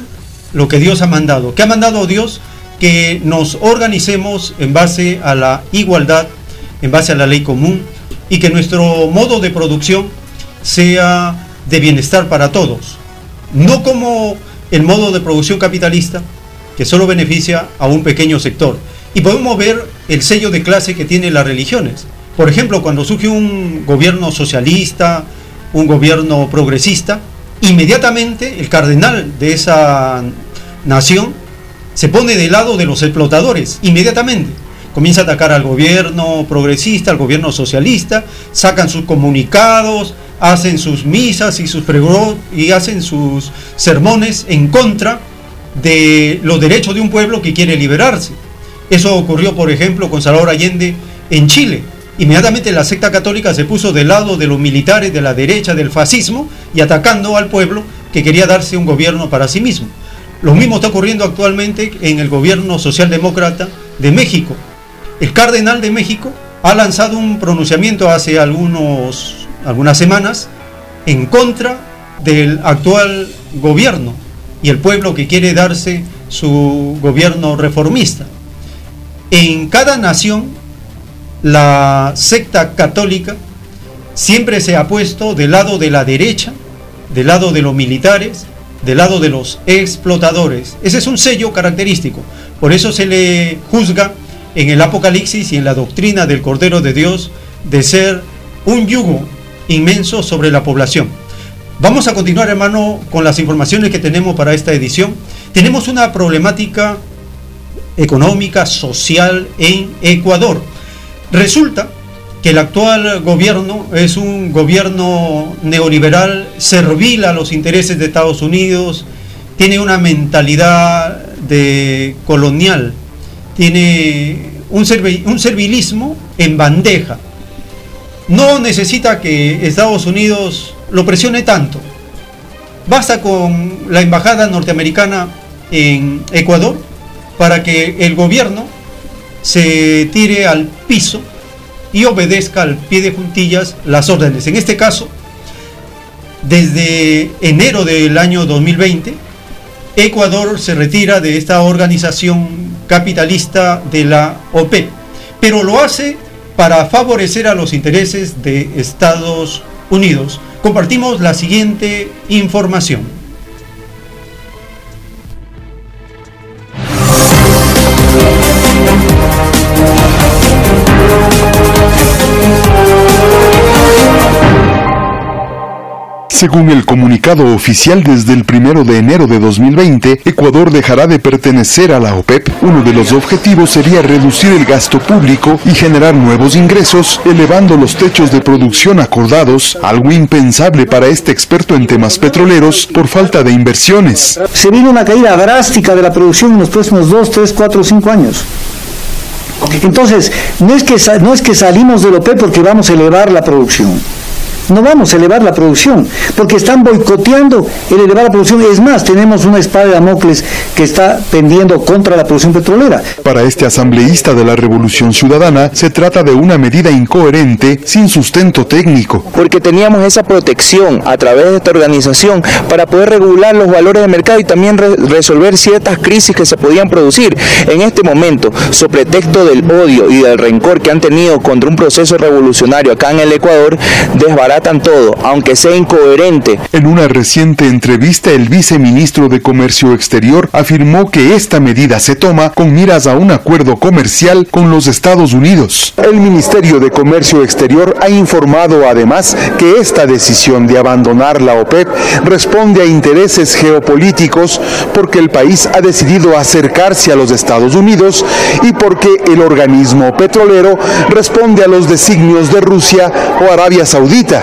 S2: lo que Dios ha mandado. ¿Qué ha mandado Dios? Que nos organicemos en base a la igualdad, en base a la ley común y que nuestro modo de producción sea de bienestar para todos. No como el modo de producción capitalista que solo beneficia a un pequeño sector. Y podemos ver el sello de clase que tienen las religiones. Por ejemplo, cuando surge un gobierno socialista, un gobierno progresista, inmediatamente el cardenal de esa nación se pone del lado de los explotadores, inmediatamente. Comienza a atacar al gobierno progresista, al gobierno socialista, sacan sus comunicados, hacen sus misas y sus y hacen sus sermones en contra de los derechos de un pueblo que quiere liberarse. Eso ocurrió, por ejemplo, con Salvador Allende en Chile. Inmediatamente la secta católica se puso del lado de los militares de la derecha del fascismo y atacando al pueblo que quería darse un gobierno para sí mismo. Lo mismo está ocurriendo actualmente en el gobierno socialdemócrata de México. El cardenal de México ha lanzado un pronunciamiento hace algunos, algunas semanas en contra del actual gobierno y el pueblo que quiere darse su gobierno reformista. En cada nación la secta católica siempre se ha puesto del lado de la derecha, del lado de los militares, del lado de los explotadores. Ese es un sello característico. Por eso se le juzga en el Apocalipsis y en la doctrina del Cordero de Dios de ser un yugo inmenso sobre la población. Vamos a continuar, hermano, con las informaciones que tenemos para esta edición. Tenemos una problemática económica, social en Ecuador. Resulta que el actual gobierno es un gobierno neoliberal, servil a los intereses de Estados Unidos, tiene una mentalidad de colonial, tiene un, un servilismo en bandeja. No necesita que Estados Unidos lo presione tanto. Basta con la embajada norteamericana en Ecuador para que el gobierno se tire al piso y obedezca al pie de puntillas las órdenes. En este caso, desde enero del año 2020, Ecuador se retira de esta organización capitalista de la OPEP, pero lo hace para favorecer a los intereses de Estados Unidos. Compartimos la siguiente información.
S16: Según el comunicado oficial desde el primero de enero de 2020, Ecuador dejará de pertenecer a la OPEP. Uno de los objetivos sería reducir el gasto público y generar nuevos ingresos, elevando los techos de producción acordados, algo impensable para este experto en temas petroleros por falta de inversiones.
S17: Se viene una caída drástica de la producción en los próximos 2, 3, 4, 5 años. Entonces, no es que, no es que salimos del OPEP porque vamos a elevar la producción no vamos a elevar la producción, porque están boicoteando el elevar la producción. Es más, tenemos una espada de Damocles que está pendiendo contra la producción petrolera.
S16: Para este asambleísta de la Revolución Ciudadana, se trata de una medida incoherente sin sustento técnico.
S18: Porque teníamos esa protección a través de esta organización para poder regular los valores de mercado y también resolver ciertas crisis que se podían producir. En este momento, sobre pretexto del odio y del rencor que han tenido contra un proceso revolucionario acá en el Ecuador, desbaratan todo, aunque sea incoherente.
S16: En una reciente entrevista, el viceministro de Comercio Exterior afirmó que esta medida se toma con miras a un acuerdo comercial con los Estados Unidos. El Ministerio de Comercio Exterior ha informado además que esta decisión de abandonar la OPEP responde a intereses geopolíticos porque el país ha decidido acercarse a los Estados Unidos y porque el organismo petrolero responde a los designios de Rusia o Arabia Saudita.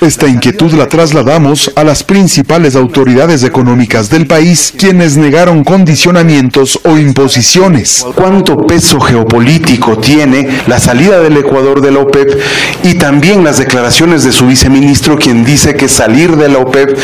S16: Esta inquietud la trasladamos a las principales autoridades económicas del país, quienes negaron condicionamientos o imposiciones. ¿Cuánto peso geopolítico tiene la salida del Ecuador de la OPEP y también las declaraciones de su viceministro, quien dice que salir de la OPEP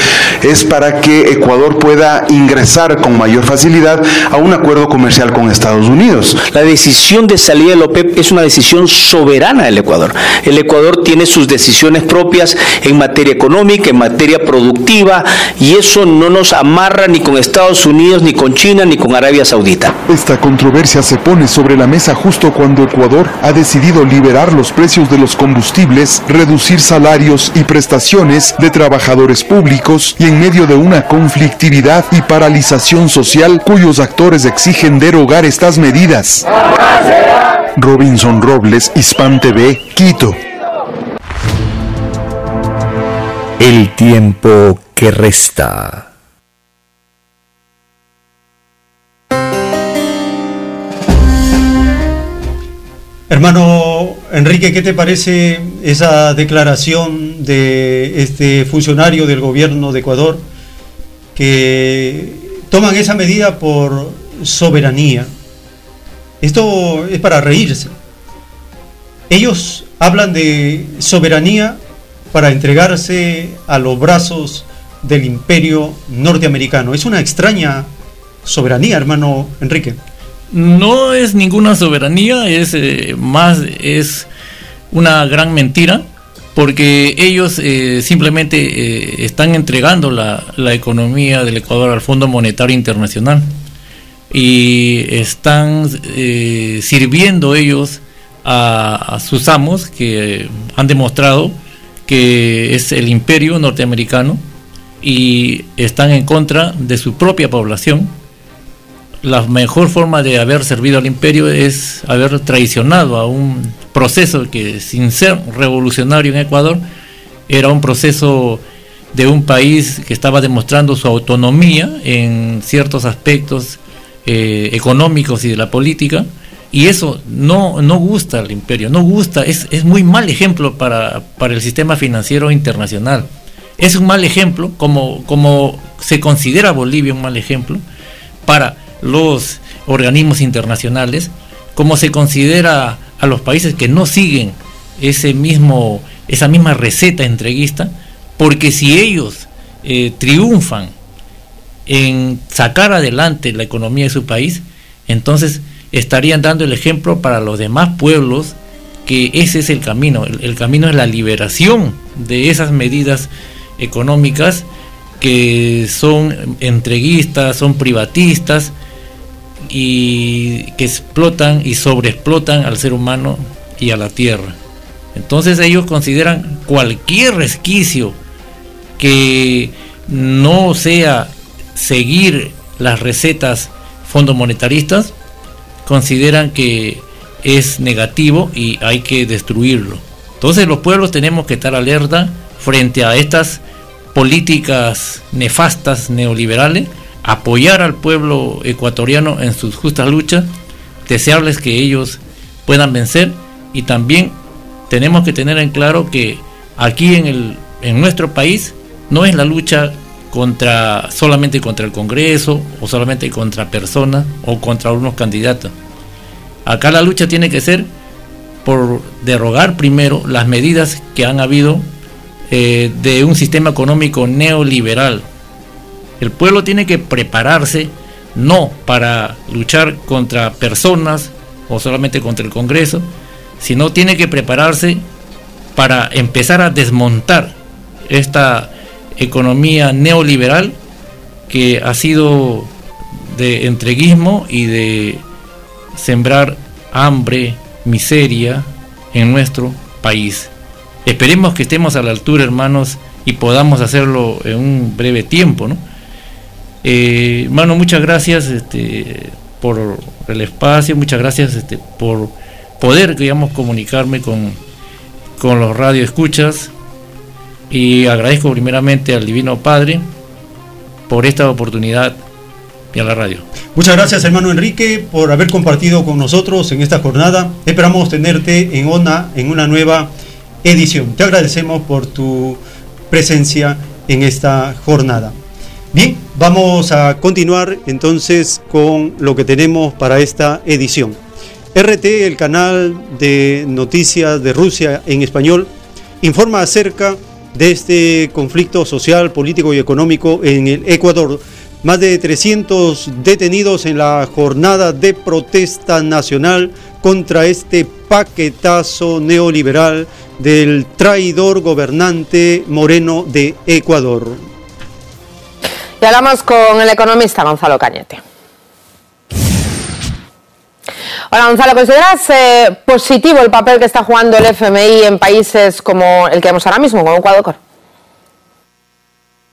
S16: es para que Ecuador pueda ingresar con mayor facilidad a un acuerdo comercial con Estados Unidos?
S12: La decisión de salir de la OPEP es una decisión soberana del Ecuador. El Ecuador tiene sus decisiones propias en materia económica, en materia productiva, y eso no nos amarra ni con Estados Unidos, ni con China, ni con Arabia Saudita.
S16: Esta controversia se pone sobre la mesa justo cuando Ecuador ha decidido liberar los precios de los combustibles, reducir salarios y prestaciones de trabajadores públicos y en medio de una conflictividad y paralización social cuyos actores exigen derogar estas medidas. Robinson Robles, Hispan TV, Quito.
S1: El tiempo que resta.
S2: Hermano Enrique, ¿qué te parece esa declaración de este funcionario del gobierno de Ecuador que toman esa medida por soberanía? Esto es para reírse. Ellos hablan de soberanía para entregarse a los brazos del imperio norteamericano. Es una extraña soberanía, hermano Enrique.
S14: No es ninguna soberanía, es eh, más, es una gran mentira, porque ellos eh, simplemente eh, están entregando la, economía del Ecuador al Fondo Monetario Internacional y están sirviendo ellos a sus amos que han demostrado que es el imperio norteamericano y están en contra de su propia población. La mejor forma de haber servido al imperio es haber traicionado a un proceso que sin ser revolucionario en Ecuador era un proceso de un país que estaba demostrando su autonomía en ciertos aspectos eh, económicos y de la política Y eso no, no gusta al imperio, no gusta, es, es muy mal ejemplo para, para el sistema financiero internacional. Es un mal ejemplo, como, como se considera Bolivia un mal ejemplo, para los organismos internacionales, como se considera a los países que no siguen ese mismo, esa misma receta entreguista, porque si ellos eh, triunfan en sacar adelante la economía de su país, entonces estarían dando el ejemplo para los demás pueblos que ese es el camino. El, camino es la liberación de esas medidas económicas que son entreguistas, son privatistas y que explotan y sobreexplotan al ser humano y a la tierra. Entonces ellos consideran cualquier resquicio que no sea seguir las recetas fondomonetaristas consideran que es negativo y hay que destruirlo. Entonces los pueblos tenemos que estar alerta frente a estas políticas nefastas neoliberales, apoyar al pueblo ecuatoriano en sus justas luchas, desearles que ellos puedan vencer y también tenemos que tener en claro que aquí en, el, en nuestro país no es la lucha contra solamente contra el Congreso o solamente contra personas o contra unos candidatos. Acá la lucha tiene que ser por derogar primero las medidas que han habido eh, de un sistema económico neoliberal. El pueblo tiene que prepararse no para luchar contra personas o solamente contra el Congreso, sino tiene que prepararse para empezar a desmontar esta economía neoliberal que ha sido de entreguismo y de sembrar hambre, miseria en nuestro país. Esperemos que estemos a la altura, hermanos, y podamos hacerlo en un breve tiempo, ¿no? Eh, hermano, muchas gracias este, por el espacio, muchas gracias este, por poder, digamos, comunicarme con, con los radioescuchas y agradezco primeramente al Divino Padre por esta oportunidad y a la radio.
S2: Muchas gracias hermano Enrique por haber compartido con nosotros en esta jornada. Esperamos tenerte en una, en una nueva edición. Te agradecemos por tu presencia en esta jornada. Bien, vamos a continuar entonces con lo que tenemos para esta edición. RT, el canal de noticias de Rusia en español, informa acerca de este conflicto social, político y económico en el Ecuador. Más de 300 detenidos en la jornada de protesta nacional contra este paquetazo neoliberal del traidor gobernante Moreno de Ecuador.
S6: Y hablamos con el economista Gonzalo Cañete. Hola Gonzalo, ¿consideras eh, positivo el papel que está jugando el FMI en países como el que vemos ahora mismo, como Ecuador?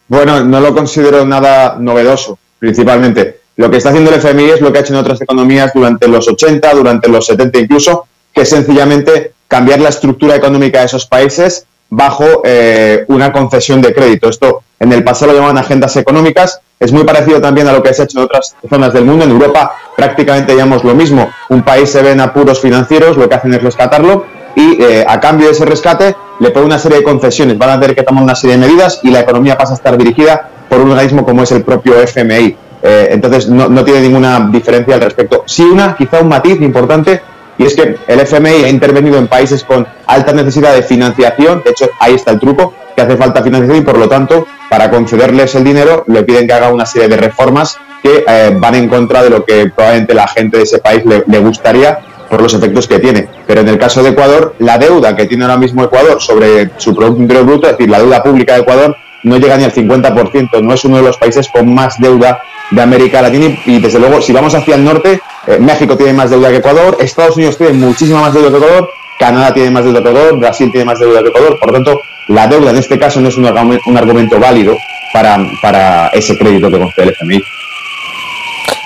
S19: Bueno, no lo considero nada novedoso, principalmente. Lo que está haciendo el FMI es lo que ha hecho en otras economías durante los 80, durante los 70 incluso, que es sencillamente cambiar la estructura económica de esos países bajo eh, una concesión de crédito. Esto en el pasado lo llamaban agendas económicas. Es muy parecido también a lo que se ha hecho en otras zonas del mundo. En Europa prácticamente llamamos lo mismo. Un país se ve en apuros financieros, lo que hacen es rescatarlo y eh, a cambio de ese rescate le pone una serie de concesiones. Van a tener que tomar una serie de medidas y la economía pasa a estar dirigida por un organismo como es el propio FMI. Eh, entonces no, no tiene ninguna diferencia al respecto. Sí una, quizá un matiz importante y es que el FMI ha intervenido en países con alta necesidad de financiación, de hecho ahí está el truco, que hace falta financiación y por lo tanto para concederles el dinero le piden que haga una serie de reformas que eh, van en contra de lo que probablemente la gente de ese país le, le gustaría por los efectos que tiene. Pero en el caso de Ecuador, la deuda que tiene ahora mismo Ecuador sobre su Producto Interior Bruto, es decir, la deuda pública de Ecuador, no llega ni al 50%, no es uno de los países con más deuda de América Latina y desde luego si vamos hacia el norte, eh, México tiene más deuda que Ecuador, Estados Unidos tiene muchísima más deuda que Ecuador, Canadá tiene más deuda que Ecuador, Brasil tiene más deuda que Ecuador, por lo tanto la deuda en este caso no es un, un argumento válido para, para ese crédito que concede el FMI.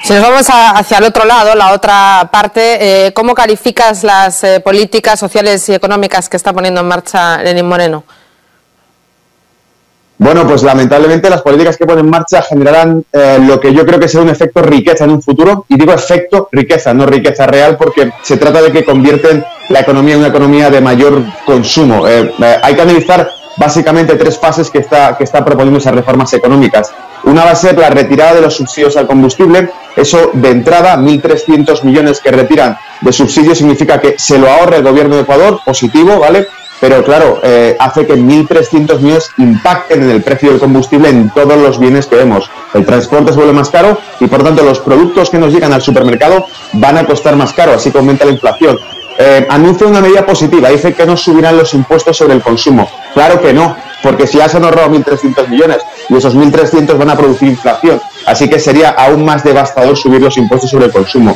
S6: Si nos vamos hacia el otro lado, la otra parte, eh, ¿cómo calificas las eh, políticas sociales y económicas que está poniendo en marcha Lenín Moreno?
S19: Bueno, pues lamentablemente las políticas que ponen en marcha generarán eh, lo que yo creo que será un efecto riqueza en un futuro. Y digo efecto riqueza, no riqueza real, porque se trata de que convierten la economía en una economía de mayor consumo. Eh, eh, hay que analizar básicamente tres fases que está, que está proponiendo esas reformas económicas. Una va a ser la retirada de los subsidios al combustible. Eso de entrada, 1.300 millones que retiran de subsidios significa que se lo ahorra el gobierno de Ecuador, positivo, ¿vale? Pero claro, eh, hace que 1.300 millones impacten en el precio del combustible en todos los bienes que vemos. El transporte se vuelve más caro y por tanto los productos que nos llegan al supermercado van a costar más caro, así que aumenta la inflación. Eh, anuncia una medida positiva, dice que no subirán los impuestos sobre el consumo. Claro que no, porque si ya se han ahorrado 1.300 millones y esos 1.300 van a producir inflación, así que sería aún más devastador subir los impuestos sobre el consumo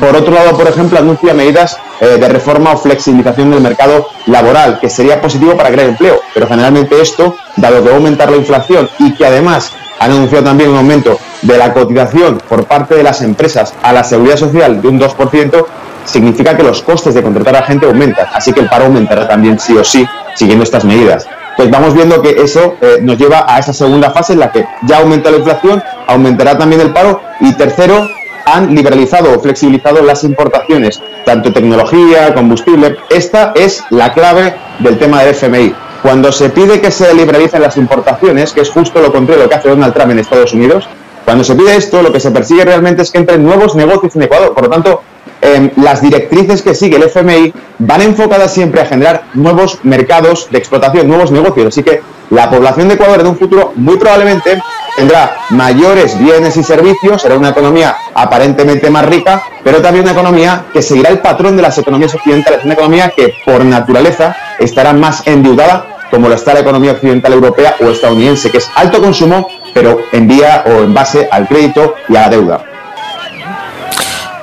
S19: por otro lado, por ejemplo, anuncia medidas eh, de reforma o flexibilización del mercado laboral, que sería positivo para crear empleo. Pero generalmente esto, dado que va a aumentar la inflación y que además ha anunciado también un aumento de la cotización por parte de las empresas a la seguridad social de un 2%, significa que los costes de contratar a gente aumentan. Así que el paro aumentará también sí o sí, siguiendo estas medidas. Pues vamos viendo que eso eh, nos lleva a esa segunda fase en la que ya aumenta la inflación, aumentará también el paro y tercero, han liberalizado o flexibilizado las importaciones, tanto tecnología, combustible. Esta es la clave del tema del FMI. Cuando se pide que se liberalicen las importaciones, que es justo lo contrario de lo que hace Donald Trump en Estados Unidos, cuando se pide esto, lo que se persigue realmente es que entren nuevos negocios en Ecuador. Por lo tanto, em, las directrices que sigue el FMI van enfocadas siempre a generar nuevos mercados de explotación, nuevos negocios. Así que la población de Ecuador en un futuro muy probablemente tendrá mayores bienes y servicios, será una economía aparentemente más rica, pero también una economía que seguirá el patrón de las economías occidentales, una economía que por naturaleza estará más endeudada como lo está la economía occidental europea o estadounidense, que es alto consumo, pero en vía o en base al crédito y a la deuda.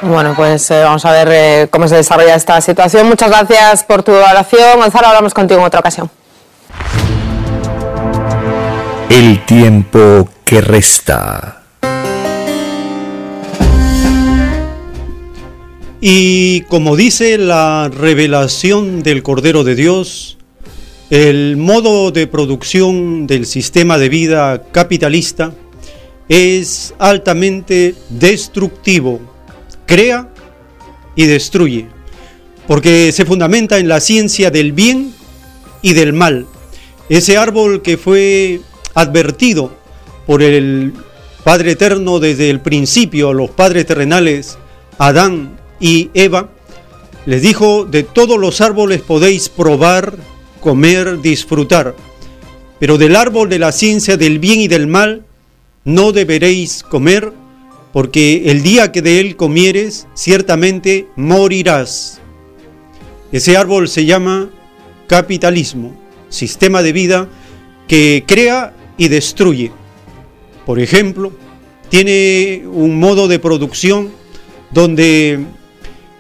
S6: Bueno, pues eh, vamos a ver eh, cómo se desarrolla esta situación. Muchas gracias por tu oración. Gonzalo, hablamos contigo en otra ocasión.
S1: El tiempo que resta.
S2: Y como dice la revelación del Cordero de Dios, el modo de producción del sistema de vida capitalista es altamente destructivo, crea y destruye, porque se fundamenta en la ciencia del bien y del mal. Ese árbol que fue advertido por el Padre Eterno desde el principio a los padres terrenales, Adán y Eva, les dijo, de todos los árboles podéis probar, comer, disfrutar, pero del árbol de la ciencia del bien y del mal no deberéis comer, porque el día que de él comieres, ciertamente morirás. Ese árbol se llama capitalismo, sistema de vida que crea y destruye. Por ejemplo, tiene un modo de producción donde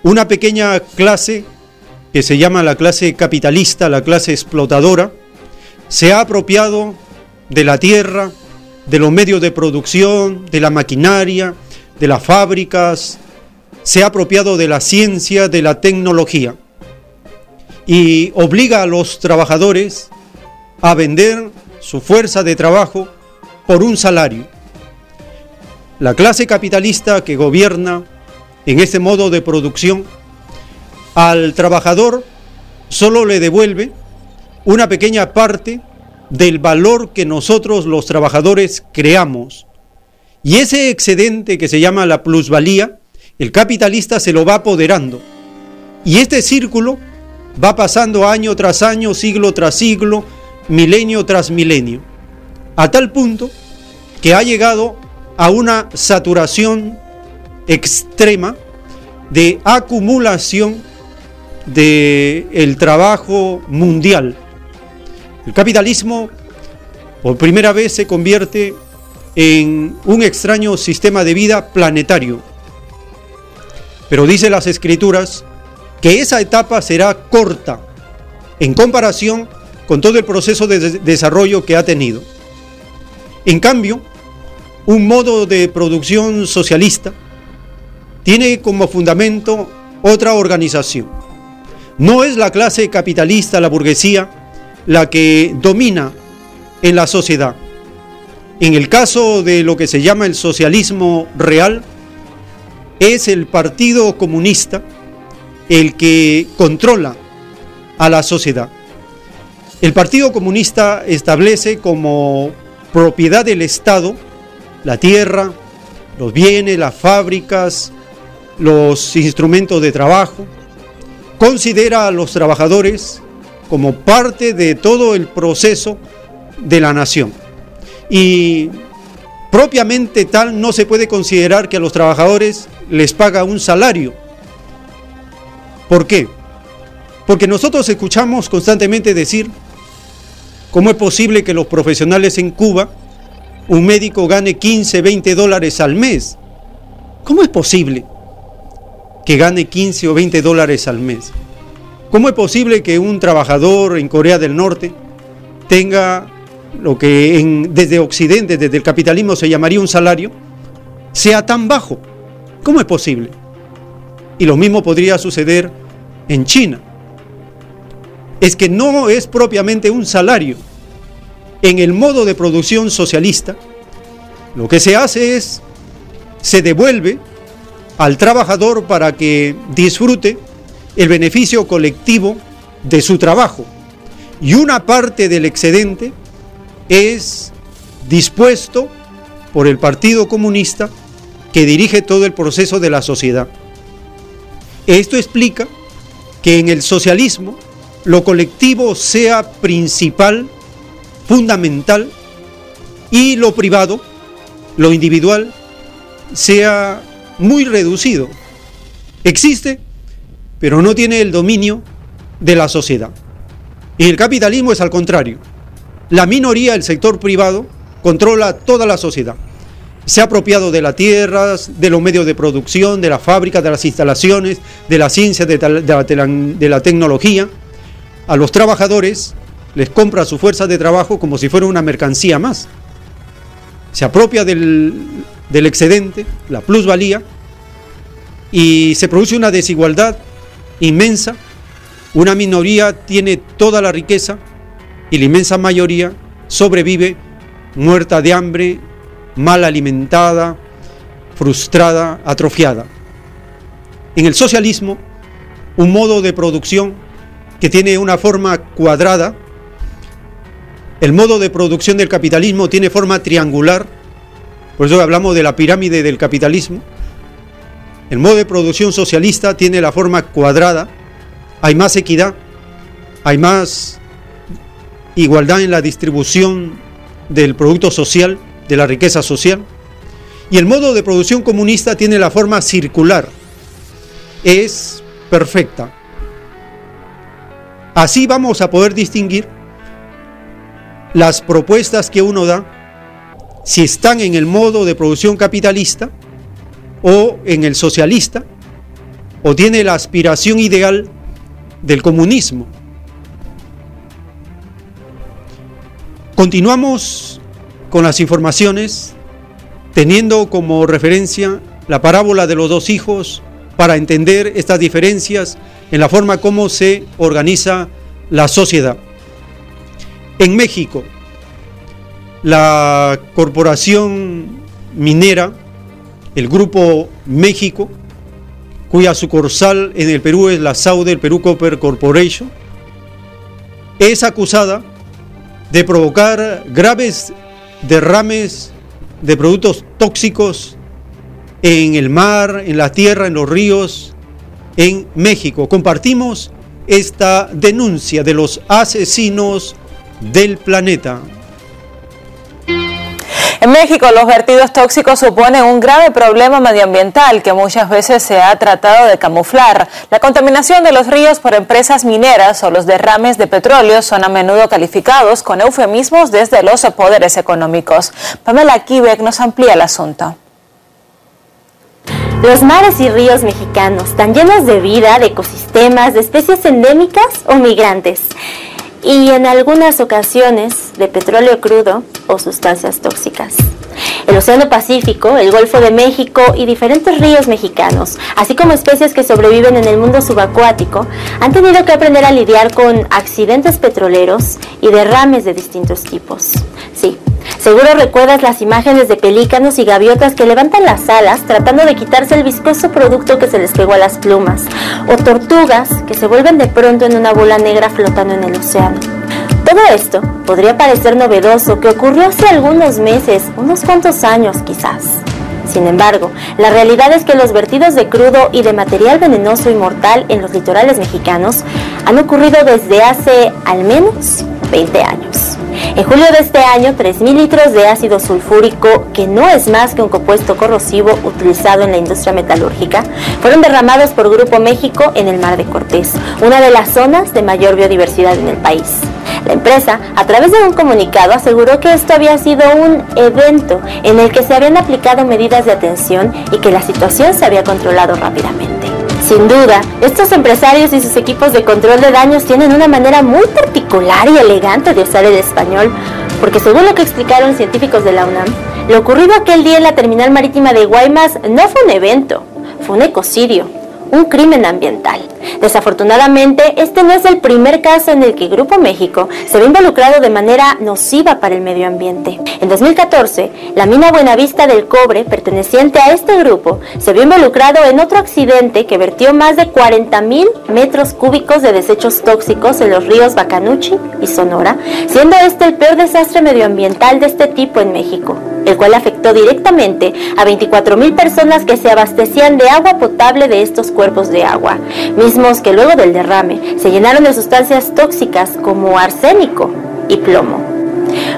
S2: una pequeña clase, que se llama la clase capitalista, la clase explotadora, se ha apropiado de la tierra, de los medios de producción, de la maquinaria, de las fábricas, se ha apropiado de la ciencia, de la tecnología y obliga a los trabajadores a vender su fuerza de trabajo por un salario. La clase capitalista que gobierna en este modo de producción al trabajador solo le devuelve una pequeña parte del valor que nosotros los trabajadores creamos. Y ese excedente que se llama la plusvalía, el capitalista se lo va apoderando. Y este círculo va pasando año tras año, siglo tras siglo, milenio tras milenio, a tal punto que ha llegado a una saturación extrema de acumulación del el trabajo mundial. El capitalismo por primera vez se convierte en un extraño sistema de vida planetario. Pero dice las escrituras que esa etapa será corta en comparación con todo el proceso de desarrollo que ha tenido. En cambio, un modo de producción socialista tiene como fundamento otra organización. No es la clase capitalista, la burguesía, la que domina en la sociedad. En el caso de lo que se llama el socialismo real, es el Partido Comunista el que controla a la sociedad. El Partido Comunista establece como propiedad del Estado la tierra, los bienes, las fábricas, los instrumentos de trabajo, considera a los trabajadores como parte de todo el proceso de la nación. Y propiamente tal no se puede considerar que a los trabajadores les paga un salario. ¿Por qué? Porque nosotros escuchamos constantemente decir cómo es posible que los profesionales en Cuba, un médico gane 15, 20 dólares al mes. ¿Cómo es posible que gane 15 o 20 dólares al mes? ¿Cómo es posible que un trabajador en Corea del Norte tenga lo que desde Occidente, desde el capitalismo se llamaría un salario, sea tan bajo? ¿Cómo es posible? Y lo mismo podría suceder en China. Es que no es propiamente un salario. En el modo de producción socialista, lo que se hace es, se devuelve al trabajador para que disfrute el beneficio colectivo de su trabajo y una parte del excedente es dispuesto por el Partido Comunista que dirige todo el proceso de la sociedad. Esto explica que en el socialismo lo colectivo sea principal, fundamental, y lo privado, lo individual, sea muy reducido. Existe pero no tiene el dominio de la sociedad. Y el capitalismo es al contrario. La minoría, el sector privado, controla toda la sociedad. Se ha apropiado de las tierras, de los medios de producción, de las fábricas, de las instalaciones, de la ciencia, de, la, tecnología. A los trabajadores les compra su fuerza de trabajo como si fuera una mercancía más. Se apropia del, del excedente, la plusvalía, y se produce una desigualdad inmensa, una minoría tiene toda la riqueza y la inmensa mayoría sobrevive muerta de hambre, mal alimentada, frustrada, atrofiada. En el socialismo, un modo de producción que tiene una forma cuadrada, el modo de producción del capitalismo tiene forma triangular, por eso hablamos de la pirámide del capitalismo, el modo de producción socialista tiene la forma cuadrada, hay más equidad, hay más igualdad en la distribución del producto social, de la riqueza social. Y el modo de producción comunista tiene la forma circular, es perfecta. Así vamos a poder distinguir las propuestas que uno da si están en el modo de producción capitalista o en el socialista, o tiene la aspiración ideal del comunismo. Continuamos con las informaciones teniendo como referencia la parábola de los dos hijos para entender estas diferencias en la forma como se organiza la sociedad. En México, la corporación minera el Grupo México, cuya sucursal en el Perú es la Saude, el Perú Copper Corporation, es acusada de provocar graves derrames de productos tóxicos en el mar, en la tierra, en los ríos, en México. Compartimos esta denuncia de los asesinos del planeta.
S6: En México, los vertidos tóxicos suponen un grave problema medioambiental que muchas veces se ha tratado de camuflar. La contaminación de los ríos por empresas mineras o los derrames de petróleo son a menudo calificados con eufemismos desde los poderes económicos. Pamela Kibek nos amplía el asunto.
S20: Los mares y ríos mexicanos están llenos de vida, de ecosistemas, de especies endémicas o migrantes y en algunas ocasiones de petróleo crudo o sustancias tóxicas. El Océano Pacífico, el Golfo de México y diferentes ríos mexicanos, así como especies que sobreviven en el mundo subacuático, han tenido que aprender a lidiar con accidentes petroleros y derrames de distintos tipos. Sí, Seguro recuerdas las imágenes de pelícanos y gaviotas que levantan las alas tratando de quitarse el viscoso producto que se les pegó a las plumas, o tortugas que se vuelven de pronto en una bola negra flotando en el océano. Todo esto podría parecer novedoso que ocurrió hace algunos meses, unos cuantos años quizás. Sin embargo, la realidad es que los vertidos de crudo y de material venenoso y mortal en los litorales mexicanos han ocurrido desde hace al menos 20 años. En julio de este año, 3.000 litros de ácido sulfúrico, que no es más que un compuesto corrosivo utilizado en la industria metalúrgica, fueron derramados por Grupo México en el Mar de Cortés, una de las zonas de mayor biodiversidad en el país. La empresa, a través de un comunicado, aseguró que esto había sido un evento en el que se habían aplicado medidas de atención y que la situación se había controlado rápidamente. Sin duda, estos empresarios y sus equipos de control de daños tienen una manera muy particular y elegante de usar el español, porque según lo que explicaron científicos de la UNAM, lo ocurrido aquel día en la terminal marítima de Guaymas no fue un evento, fue un ecocidio un crimen ambiental. Desafortunadamente, este no es el primer caso en el que Grupo México se ve involucrado de manera nociva para el medio ambiente. En 2014, la mina Buenavista del Cobre, perteneciente a este grupo, se vio involucrado en otro accidente que vertió más de 40.000 metros cúbicos de desechos tóxicos en los ríos Bacanuchi y Sonora, siendo este el peor desastre medioambiental de este tipo en México, el cual afectó directamente a 24.000 personas que se abastecían de agua potable de estos cuerpos de agua, mismos que luego del derrame se llenaron de sustancias tóxicas como arsénico y plomo.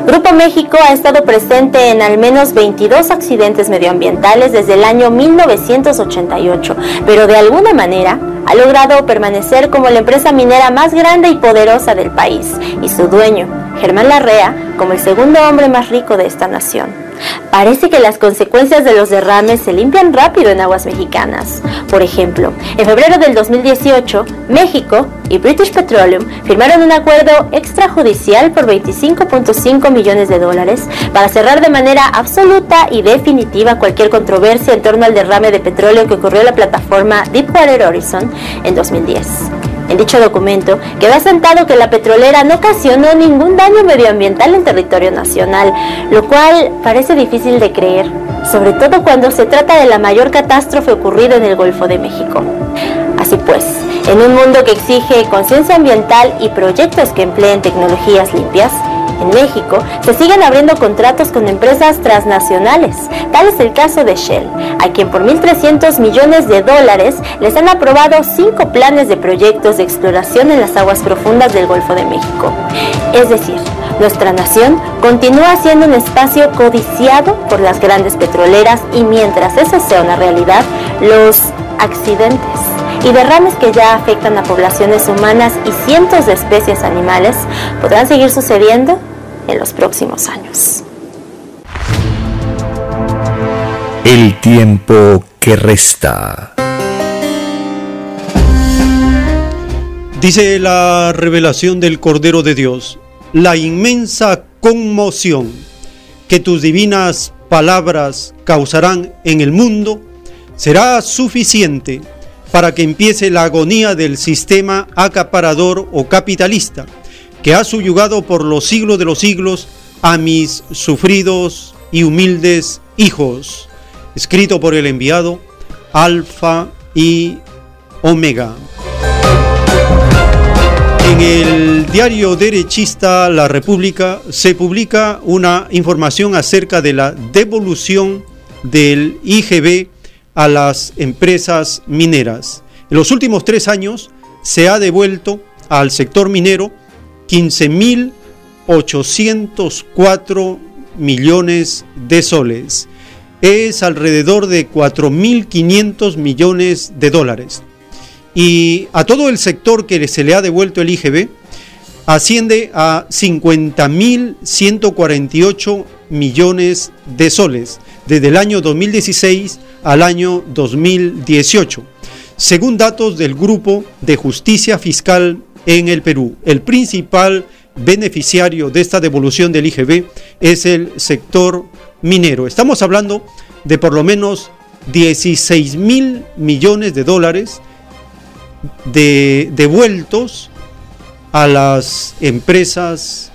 S20: Grupo México ha estado presente en al menos 22 accidentes medioambientales desde el año 1988, pero de alguna manera ha logrado permanecer como la empresa minera más grande y poderosa del país y su dueño, Germán Larrea, como el segundo hombre más rico de esta nación. Parece que las consecuencias de los derrames se limpian rápido en aguas mexicanas. Por ejemplo, en febrero del 2018, México y British Petroleum firmaron un acuerdo extrajudicial por 25.5 millones de dólares para cerrar de manera absoluta y definitiva cualquier controversia en torno al derrame de petróleo que ocurrió en la plataforma Deepwater Horizon en 2010. En dicho documento quedó asentado que la petrolera no ocasionó ningún daño medioambiental en territorio nacional, lo cual parece difícil de creer, sobre todo cuando se trata de la mayor catástrofe ocurrida en el Golfo de México. Así pues, en un mundo que exige conciencia ambiental y proyectos que empleen tecnologías limpias, en México se siguen abriendo contratos con empresas transnacionales. Tal es el caso de Shell, a quien por 1.300 millones de dólares les han aprobado cinco planes de proyectos de exploración en las aguas profundas del Golfo de México. Es decir, nuestra nación continúa siendo un espacio codiciado por las grandes petroleras y mientras eso sea una realidad, los accidentes y derrames que ya afectan a poblaciones humanas y cientos de especies animales podrán seguir sucediendo en los próximos años.
S1: El tiempo que resta.
S2: Dice la revelación del Cordero de Dios, la inmensa conmoción que tus divinas palabras causarán en el mundo será suficiente para que empiece la agonía del sistema acaparador o capitalista que ha subyugado por los siglos de los siglos a mis sufridos y humildes hijos. Escrito por el enviado Alfa y Omega. En el diario derechista La República se publica una información acerca de la devolución del IGB a las empresas mineras. En los últimos tres años se ha devuelto al sector minero 15.804 millones de soles. Es alrededor de 4.500 millones de dólares. Y a todo el sector que se le ha devuelto el IGB asciende a 50.148 millones de soles desde el año 2016 al año 2018, según datos del Grupo de Justicia Fiscal en el Perú. El principal beneficiario de esta devolución del IGB es el sector minero. Estamos hablando de por lo menos 16 mil millones de dólares de, devueltos a las empresas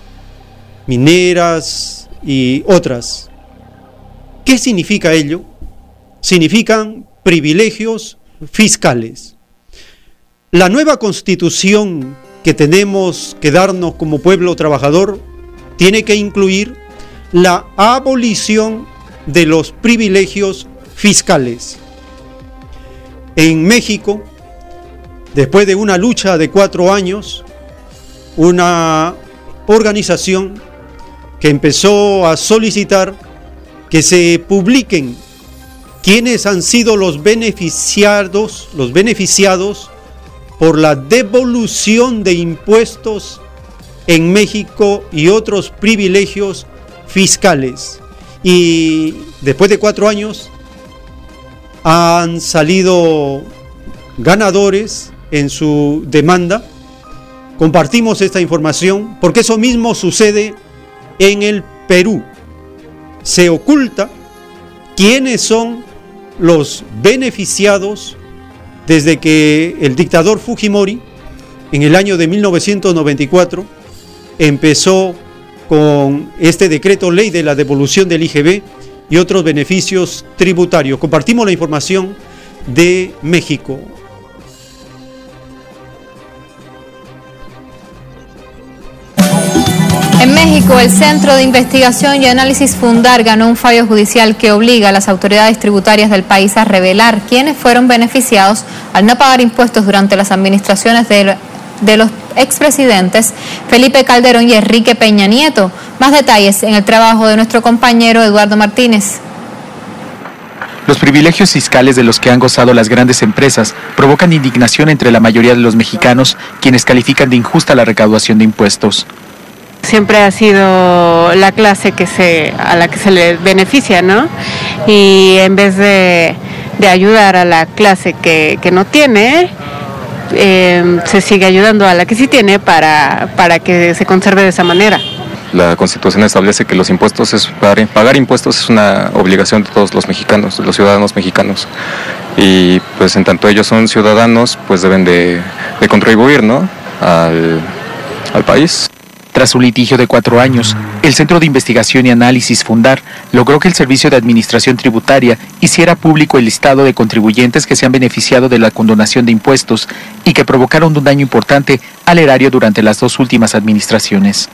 S2: mineras y otras. ¿Qué significa ello? Significan privilegios fiscales. La nueva constitución que tenemos que darnos como pueblo trabajador tiene que incluir la abolición de los privilegios fiscales. En México, después de una lucha de cuatro años, una organización que empezó a solicitar que se publiquen quiénes han sido los beneficiados, los beneficiados por la devolución de impuestos en México y otros privilegios fiscales. Y después de cuatro años han salido ganadores en su demanda. Compartimos esta información porque eso mismo sucede en el Perú. Se oculta quiénes son los beneficiados desde que el dictador Fujimori en el año de 1994 empezó con este decreto ley de la devolución del IGB y otros beneficios tributarios. Compartimos la información de México.
S21: En México, el Centro de Investigación y Análisis Fundar ganó un fallo judicial que obliga a las autoridades tributarias del país a revelar quiénes fueron beneficiados al no pagar impuestos durante las administraciones de, de los expresidentes Felipe Calderón y Enrique Peña Nieto. Más detalles en el trabajo de nuestro compañero Eduardo Martínez.
S22: Los privilegios fiscales de los que han gozado las grandes empresas provocan indignación entre la mayoría de los mexicanos, quienes califican de injusta la recaudación de impuestos.
S23: Siempre ha sido la clase que se, a la que se le beneficia, ¿no? Y en vez de, de ayudar a la clase que, que no tiene, eh, se sigue ayudando a la que sí tiene para, para que se conserve de esa manera.
S24: La Constitución establece que los impuestos es pagar impuestos es una obligación de todos los mexicanos, los ciudadanos mexicanos. Y pues en tanto ellos son ciudadanos, pues deben de, de contribuir, ¿no? al, al país.
S22: Tras un litigio de cuatro años, el Centro de Investigación y Análisis Fundar logró que el Servicio de Administración Tributaria hiciera público el listado de contribuyentes que se han beneficiado de la condonación de impuestos y que provocaron un daño importante al erario durante las dos últimas administraciones.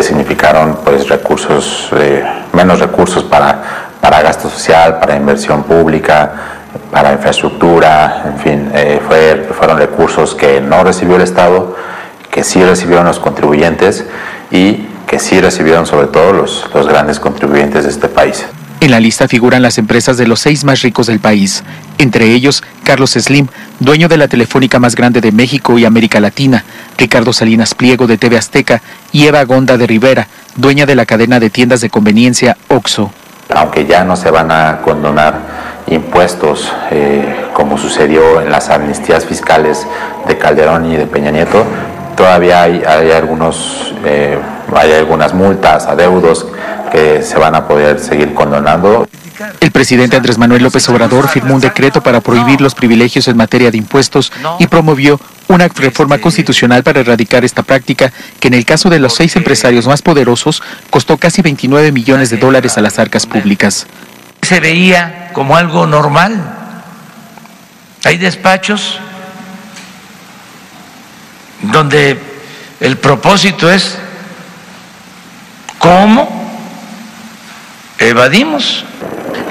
S25: Significaron pues recursos, eh, menos recursos para, para gasto social, para inversión pública, para infraestructura, en fin, eh, fue, fueron recursos que no recibió el Estado que sí recibieron los contribuyentes y que sí recibieron sobre todo los, los grandes contribuyentes de este país.
S22: En la lista figuran las empresas de los seis más ricos del país, entre ellos Carlos Slim, dueño de la telefónica más grande de México y América Latina, Ricardo Salinas Pliego de TV Azteca y Eva Gonda de Rivera, dueña de la cadena de tiendas de conveniencia OXO.
S25: Aunque ya no se van a condonar impuestos eh, como sucedió en las amnistías fiscales de Calderón y de Peña Nieto, todavía hay, hay algunos, eh, hay algunas multas, adeudos que se van a poder seguir condonando.
S22: El presidente Andrés Manuel López Obrador firmó un decreto para prohibir los privilegios en materia de impuestos y promovió una reforma constitucional para erradicar esta práctica que en el caso de los seis empresarios más poderosos costó casi 29 millones de dólares a las arcas públicas.
S26: Se veía como algo normal. Hay despachos donde el propósito es cómo evadimos.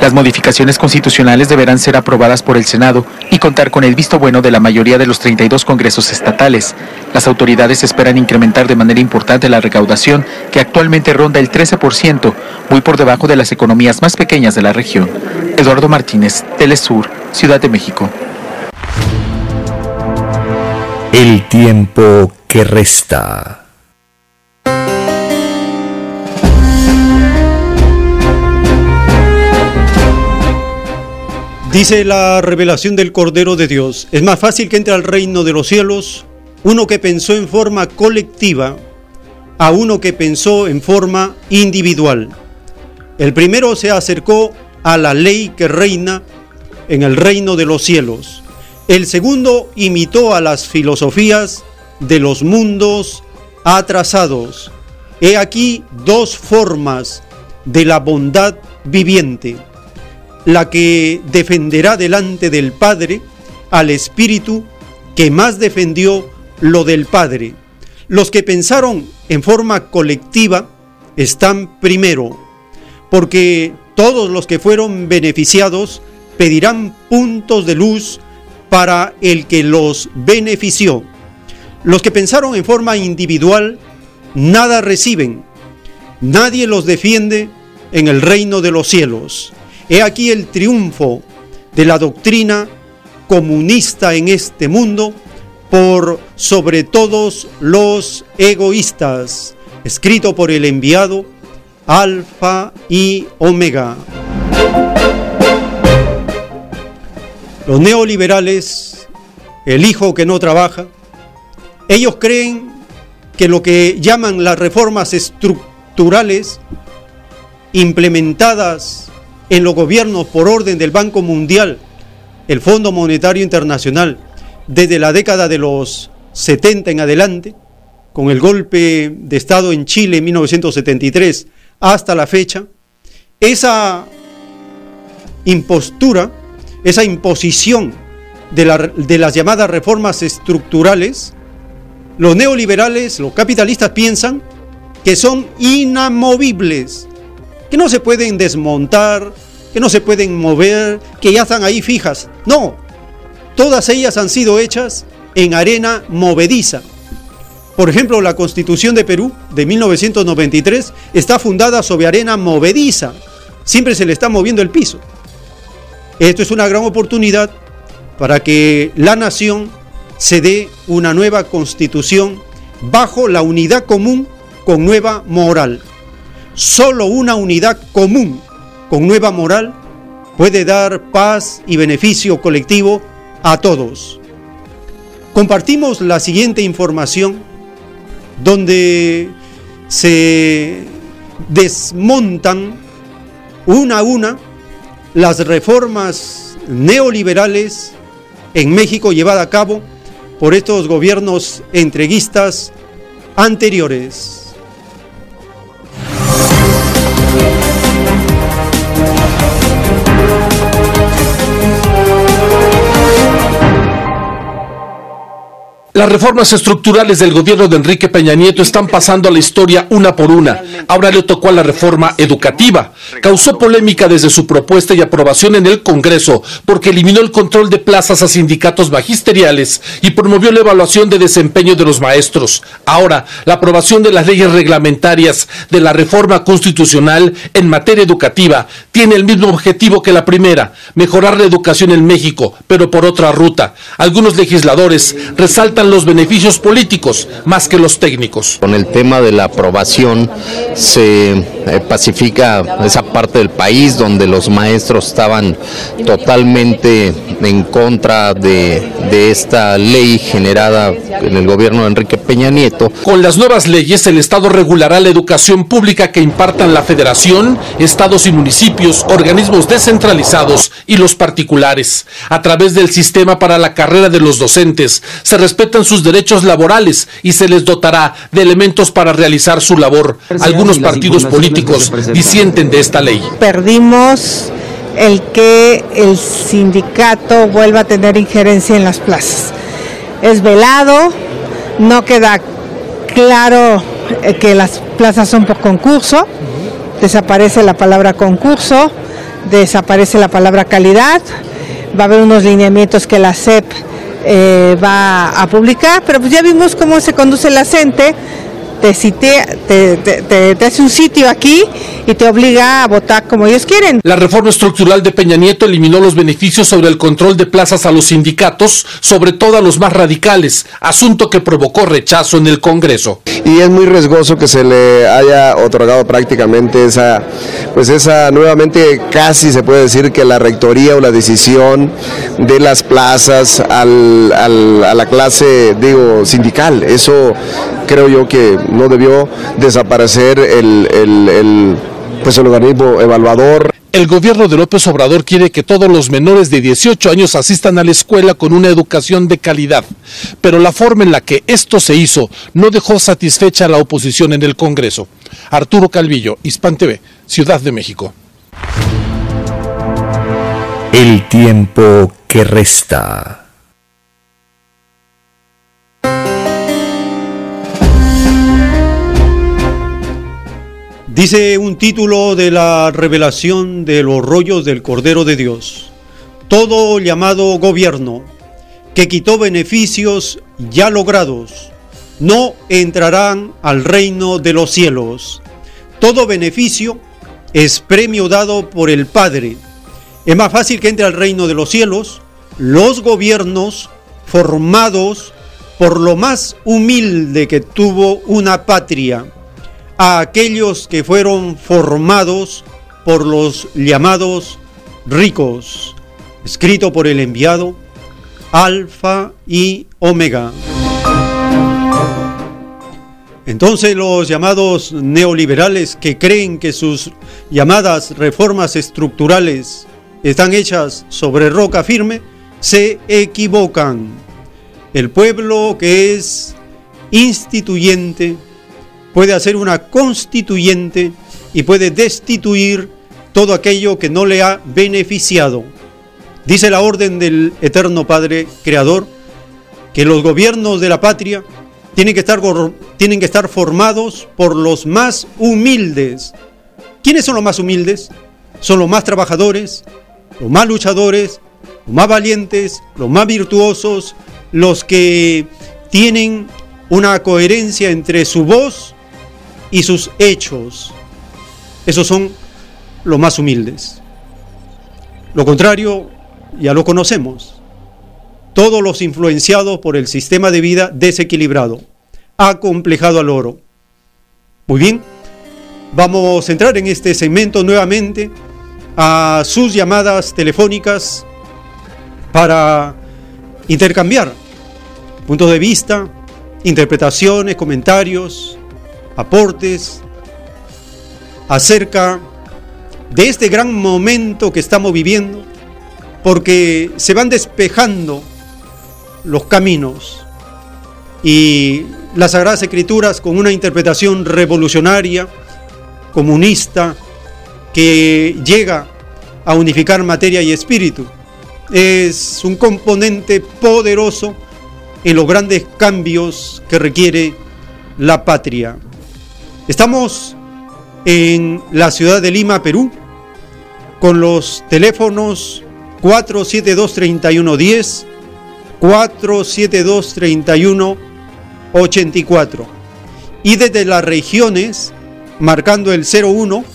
S22: Las modificaciones constitucionales deberán ser aprobadas por el Senado y contar con el visto bueno de la mayoría de los 32 congresos estatales. Las autoridades esperan incrementar de manera importante la recaudación, que actualmente ronda el 13%, muy por debajo de las economías más pequeñas de la región. Eduardo Martínez, Telesur, Ciudad de México.
S1: El tiempo que resta.
S2: Dice la revelación del Cordero de Dios, es más fácil que entre al reino de los cielos uno que pensó en forma colectiva a uno que pensó en forma individual. El primero se acercó a la ley que reina en el reino de los cielos. El segundo imitó a las filosofías de los mundos atrasados. He aquí dos formas de la bondad viviente, la que defenderá delante del Padre al Espíritu que más defendió lo del Padre. Los que pensaron en forma colectiva están primero, porque todos los que fueron beneficiados pedirán puntos de luz para el que los benefició. Los que pensaron en forma individual, nada reciben. Nadie los defiende en el reino de los cielos. He aquí el triunfo de la doctrina comunista en este mundo por sobre todos los egoístas, escrito por el enviado Alfa y Omega. Los neoliberales, el hijo que no trabaja, ellos creen que lo que llaman las reformas estructurales implementadas en los gobiernos por orden del Banco Mundial, el Fondo Monetario Internacional, desde la década de los 70 en adelante, con el golpe de Estado en Chile en 1973 hasta la fecha, esa impostura, esa imposición de, las llamadas reformas estructurales, los neoliberales, los capitalistas piensan que son inamovibles, que no se pueden desmontar, que no se pueden mover, que ya están ahí fijas. No, todas ellas han sido hechas en arena movediza. Por ejemplo, la Constitución de Perú de 1993 está fundada sobre arena movediza. Siempre se le está moviendo el piso. Esto es una gran oportunidad para que la nación se dé una nueva constitución bajo la unidad común con nueva moral. Solo una unidad común con nueva moral puede dar paz y beneficio colectivo a todos. Compartimos la siguiente información donde se desmontan una a una las reformas neoliberales en México llevadas a cabo por estos gobiernos entreguistas anteriores.
S27: Las reformas estructurales del gobierno de Enrique Peña Nieto están pasando a la historia una por una. Ahora le tocó a la reforma educativa. Causó polémica desde su propuesta y aprobación en el Congreso porque eliminó el control de plazas a sindicatos magisteriales y promovió la evaluación de desempeño de los maestros. Ahora, la aprobación de las leyes reglamentarias de la reforma constitucional en materia educativa tiene el mismo objetivo que la primera, mejorar la educación en México, pero por otra ruta. Algunos legisladores resaltan los beneficios políticos más que los técnicos.
S28: Con el tema de la aprobación se eh, pacifica esa parte del país donde los maestros estaban totalmente en contra de, de esta ley generada en el gobierno de Enrique Peña Nieto.
S27: Con las nuevas leyes el Estado regulará la educación pública que impartan la Federación, estados y municipios, organismos descentralizados y los particulares. A través del sistema para la carrera de los docentes se respeta sus derechos laborales y se les dotará de elementos para realizar su labor. Algunos partidos políticos disienten de esta ley.
S29: Perdimos el que el sindicato vuelva a tener injerencia en las plazas. Es velado, no queda claro eh, que las plazas son por concurso, desaparece la palabra concurso, desaparece la palabra calidad, va a haber unos lineamientos que la CEP eh, va a publicar, pero pues ya vimos cómo se conduce la gente, te, te, te, hace un sitio aquí y te obliga a votar como ellos quieren.
S27: La reforma estructural de Peña Nieto eliminó los beneficios sobre el control de plazas a los sindicatos, sobre todo a los más radicales, asunto que provocó rechazo en el Congreso.
S30: Y es muy riesgoso que se le haya otorgado prácticamente esa, pues esa, nuevamente casi se puede decir que la rectoría o la decisión de las plazas al, al, a la clase, digo, sindical. Eso creo yo que no debió desaparecer el, pues el organismo evaluador.
S27: El gobierno de López Obrador quiere que todos los menores de 18 años asistan a la escuela con una educación de calidad, pero la forma en la que esto se hizo no dejó satisfecha a la oposición en el Congreso. Arturo Calvillo, Hispan TV, Ciudad de México.
S1: El tiempo que resta.
S2: Dice un título de la revelación de los rollos del Cordero de Dios. Todo llamado gobierno que quitó beneficios ya logrados no entrarán al reino de los cielos. Todo beneficio es premio dado por el Padre. Es más fácil que entre al reino de los cielos los gobiernos formados por lo más humilde que tuvo una patria a aquellos que fueron formados por los llamados ricos, escrito por el enviado Alfa y Omega. Entonces los llamados neoliberales que creen que sus llamadas reformas estructurales están hechas sobre roca firme, se equivocan. El pueblo que es instituyente, puede hacer una constituyente y puede destituir todo aquello que no le ha beneficiado. Dice la orden del Eterno Padre Creador que los gobiernos de la patria tienen que estar, tienen que estar formados por los más humildes. ¿Quiénes son los más humildes? Son los más trabajadores, los más luchadores, los más valientes, los más virtuosos, los que tienen una coherencia entre su voz y sus hechos. Esos son los más humildes. Lo contrario, ya lo conocemos. Todos los influenciados por el sistema de vida desequilibrado, acomplejado al oro. Muy bien, vamos a entrar en este segmento nuevamente a sus llamadas telefónicas para intercambiar puntos de vista, interpretaciones, comentarios, aportes acerca de este gran momento que estamos viviendo, porque se van despejando los caminos y las Sagradas Escrituras con una interpretación revolucionaria, comunista, que llega a unificar materia y espíritu. Es un componente poderoso en los grandes cambios que requiere la patria. Estamos en la ciudad de Lima, Perú, con los teléfonos 472-3110, 472-3184 y desde las regiones marcando el 01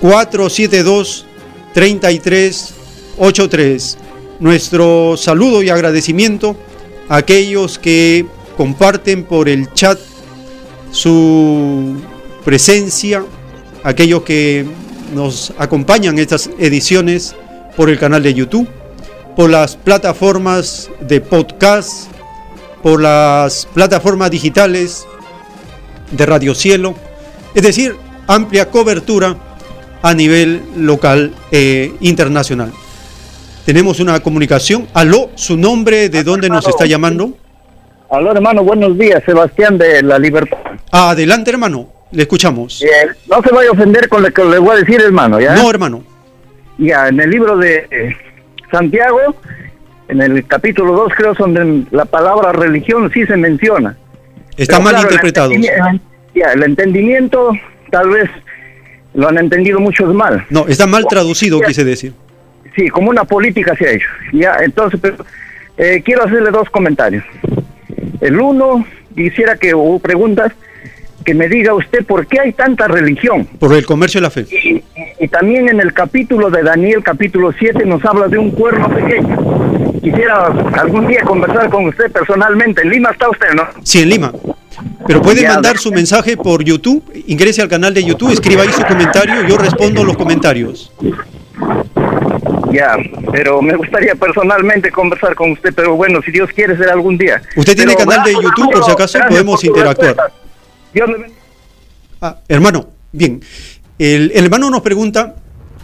S2: 472 3383. Nuestro saludo y agradecimiento a aquellos que comparten por el chat su presencia, aquellos que nos acompañan en estas ediciones por el canal de YouTube, por las plataformas de podcast, por las plataformas digitales de Radio Cielo, es decir, amplia cobertura a nivel local e internacional. Tenemos una comunicación. Aló, su nombre, de dónde nos está llamando.
S31: Aló, hermano, buenos días, Sebastián de La Libertad.
S2: Adelante, hermano, le escuchamos.
S31: no se vaya a ofender con lo que le voy a decir, hermano, ¿ya?
S2: No, hermano.
S31: Ya, en el libro de eh, Santiago, en el capítulo 2, creo, donde la palabra religión sí se menciona.
S2: Está mal interpretado.
S31: ya, el entendimiento, tal vez lo han entendido muchos mal.
S2: No, está mal traducido, quise decir.
S31: Sí, como una política se ha hecho. Ya, entonces, pero, eh, quiero hacerle dos comentarios. El uno, quisiera que hubo preguntas, que me diga usted por qué hay tanta religión.
S2: Por el comercio de la fe.
S31: Y, también en el capítulo de Daniel, capítulo 7, nos habla de un cuerno pequeño. Quisiera algún día conversar con usted personalmente. En Lima está usted, ¿no?
S2: Sí, en Lima. Pero puede mandar su mensaje por YouTube, ingrese al canal de YouTube, escriba ahí su comentario, yo respondo los comentarios.
S31: Ya, pero me gustaría personalmente conversar con usted, pero bueno, si Dios quiere ser algún día.
S2: ¿Usted tiene canal de YouTube, por si acaso? Podemos interactuar. Ah, hermano, bien. El, el hermano nos pregunta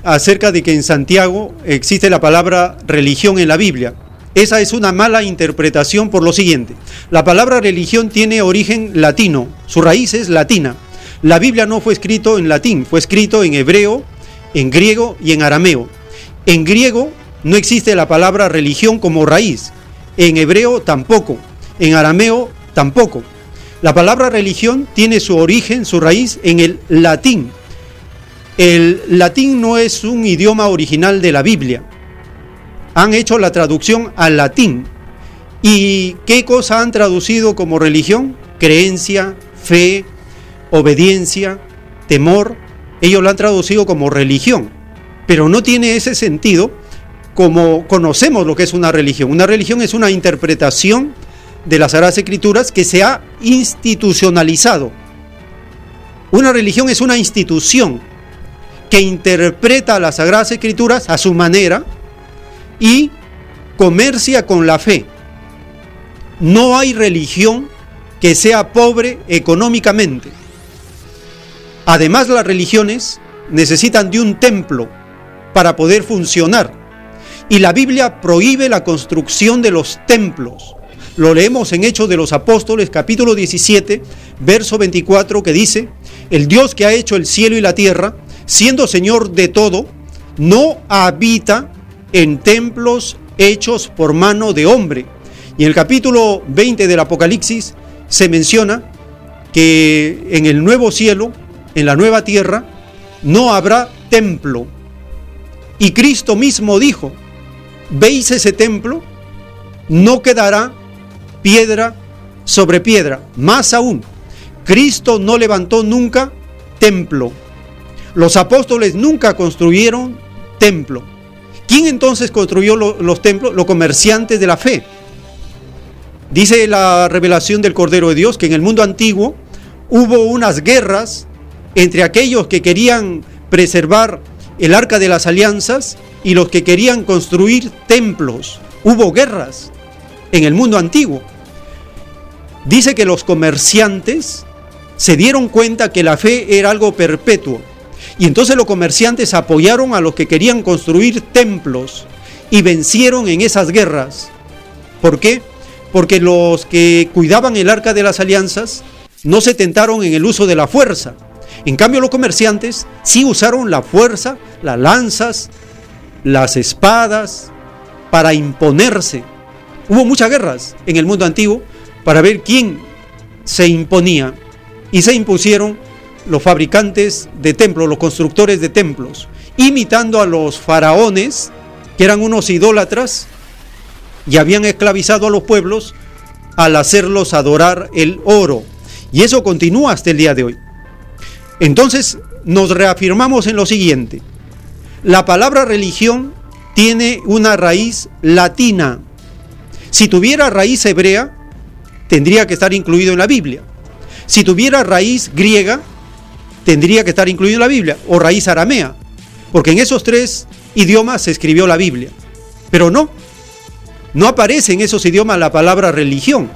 S2: acerca de que en Santiago existe la palabra religión en la Biblia. Esa es una mala interpretación por lo siguiente. La palabra religión tiene origen latino, su raíz es latina. La Biblia no fue escrito en latín, fue escrito en hebreo, en griego y en arameo. En griego no existe la palabra religión como raíz, en hebreo tampoco, en arameo tampoco. La palabra religión tiene su origen, su raíz en el latín. El latín no es un idioma original de la Biblia han hecho la traducción al latín. ¿Y qué cosa han traducido como religión? Creencia, fe, obediencia, temor. Ellos lo han traducido como religión. Pero no tiene ese sentido como conocemos lo que es una religión. Una religión es una interpretación de las Sagradas Escrituras que se ha institucionalizado. Una religión es una institución que interpreta las Sagradas Escrituras a su manera, y comercia con la fe. No hay religión que sea pobre económicamente. Además, las religiones necesitan de un templo para poder funcionar. Y la Biblia prohíbe la construcción de los templos. Lo leemos en Hechos de los Apóstoles, capítulo 17, verso 24, que dice, el Dios que ha hecho el cielo y la tierra, siendo Señor de todo, no habita en templos hechos por mano de hombre. Y en el capítulo 20 del Apocalipsis se menciona que en el nuevo cielo, en la nueva tierra, no habrá templo. Y Cristo mismo dijo, ¿veis ese templo? No quedará piedra sobre piedra. Más aún, Cristo no levantó nunca templo. Los apóstoles nunca construyeron templo. ¿Quién entonces construyó los templos? Los comerciantes de la fe. Dice la revelación del Cordero de Dios que en el mundo antiguo hubo unas guerras entre aquellos que querían preservar el arca de las alianzas y los que querían construir templos. Hubo guerras en el mundo antiguo. Dice que los comerciantes se dieron cuenta que la fe era algo perpetuo y entonces los comerciantes apoyaron a los que querían construir templos y vencieron en esas guerras. ¿Por qué? Porque los que cuidaban el arca de las alianzas no se tentaron en el uso de la fuerza. En cambio los comerciantes sí usaron la fuerza, las lanzas, las espadas para imponerse. Hubo muchas guerras en el mundo antiguo para ver quién se imponía y se impusieron los fabricantes de templos, los constructores de templos, imitando a los faraones, que eran unos idólatras y habían esclavizado a los pueblos al hacerlos adorar el oro. Y eso continúa hasta el día de hoy. Entonces nos reafirmamos en lo siguiente. La palabra religión tiene una raíz latina. Si tuviera raíz hebrea, tendría que estar incluido en la Biblia. Si tuviera raíz griega, tendría que estar incluido en la Biblia, o raíz aramea, porque en esos tres idiomas se escribió la Biblia. Pero no, no aparece en esos idiomas la palabra religión,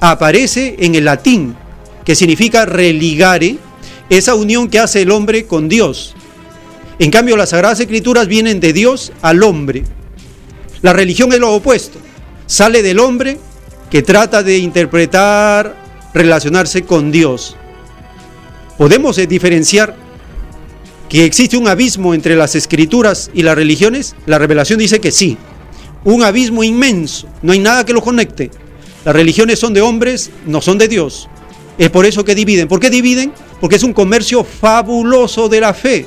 S2: aparece en el latín, que significa religare, esa unión que hace el hombre con Dios. En cambio, las Sagradas Escrituras vienen de Dios al hombre. La religión es lo opuesto, sale del hombre que trata de interpretar, relacionarse con Dios. ¿Podemos eh, diferenciar que existe un abismo entre las escrituras y las religiones? La revelación dice que sí. Un abismo inmenso. No hay nada que lo conecte. Las religiones son de hombres, no son de Dios. Es por eso que dividen. ¿Por qué dividen? Porque es un comercio fabuloso de la fe.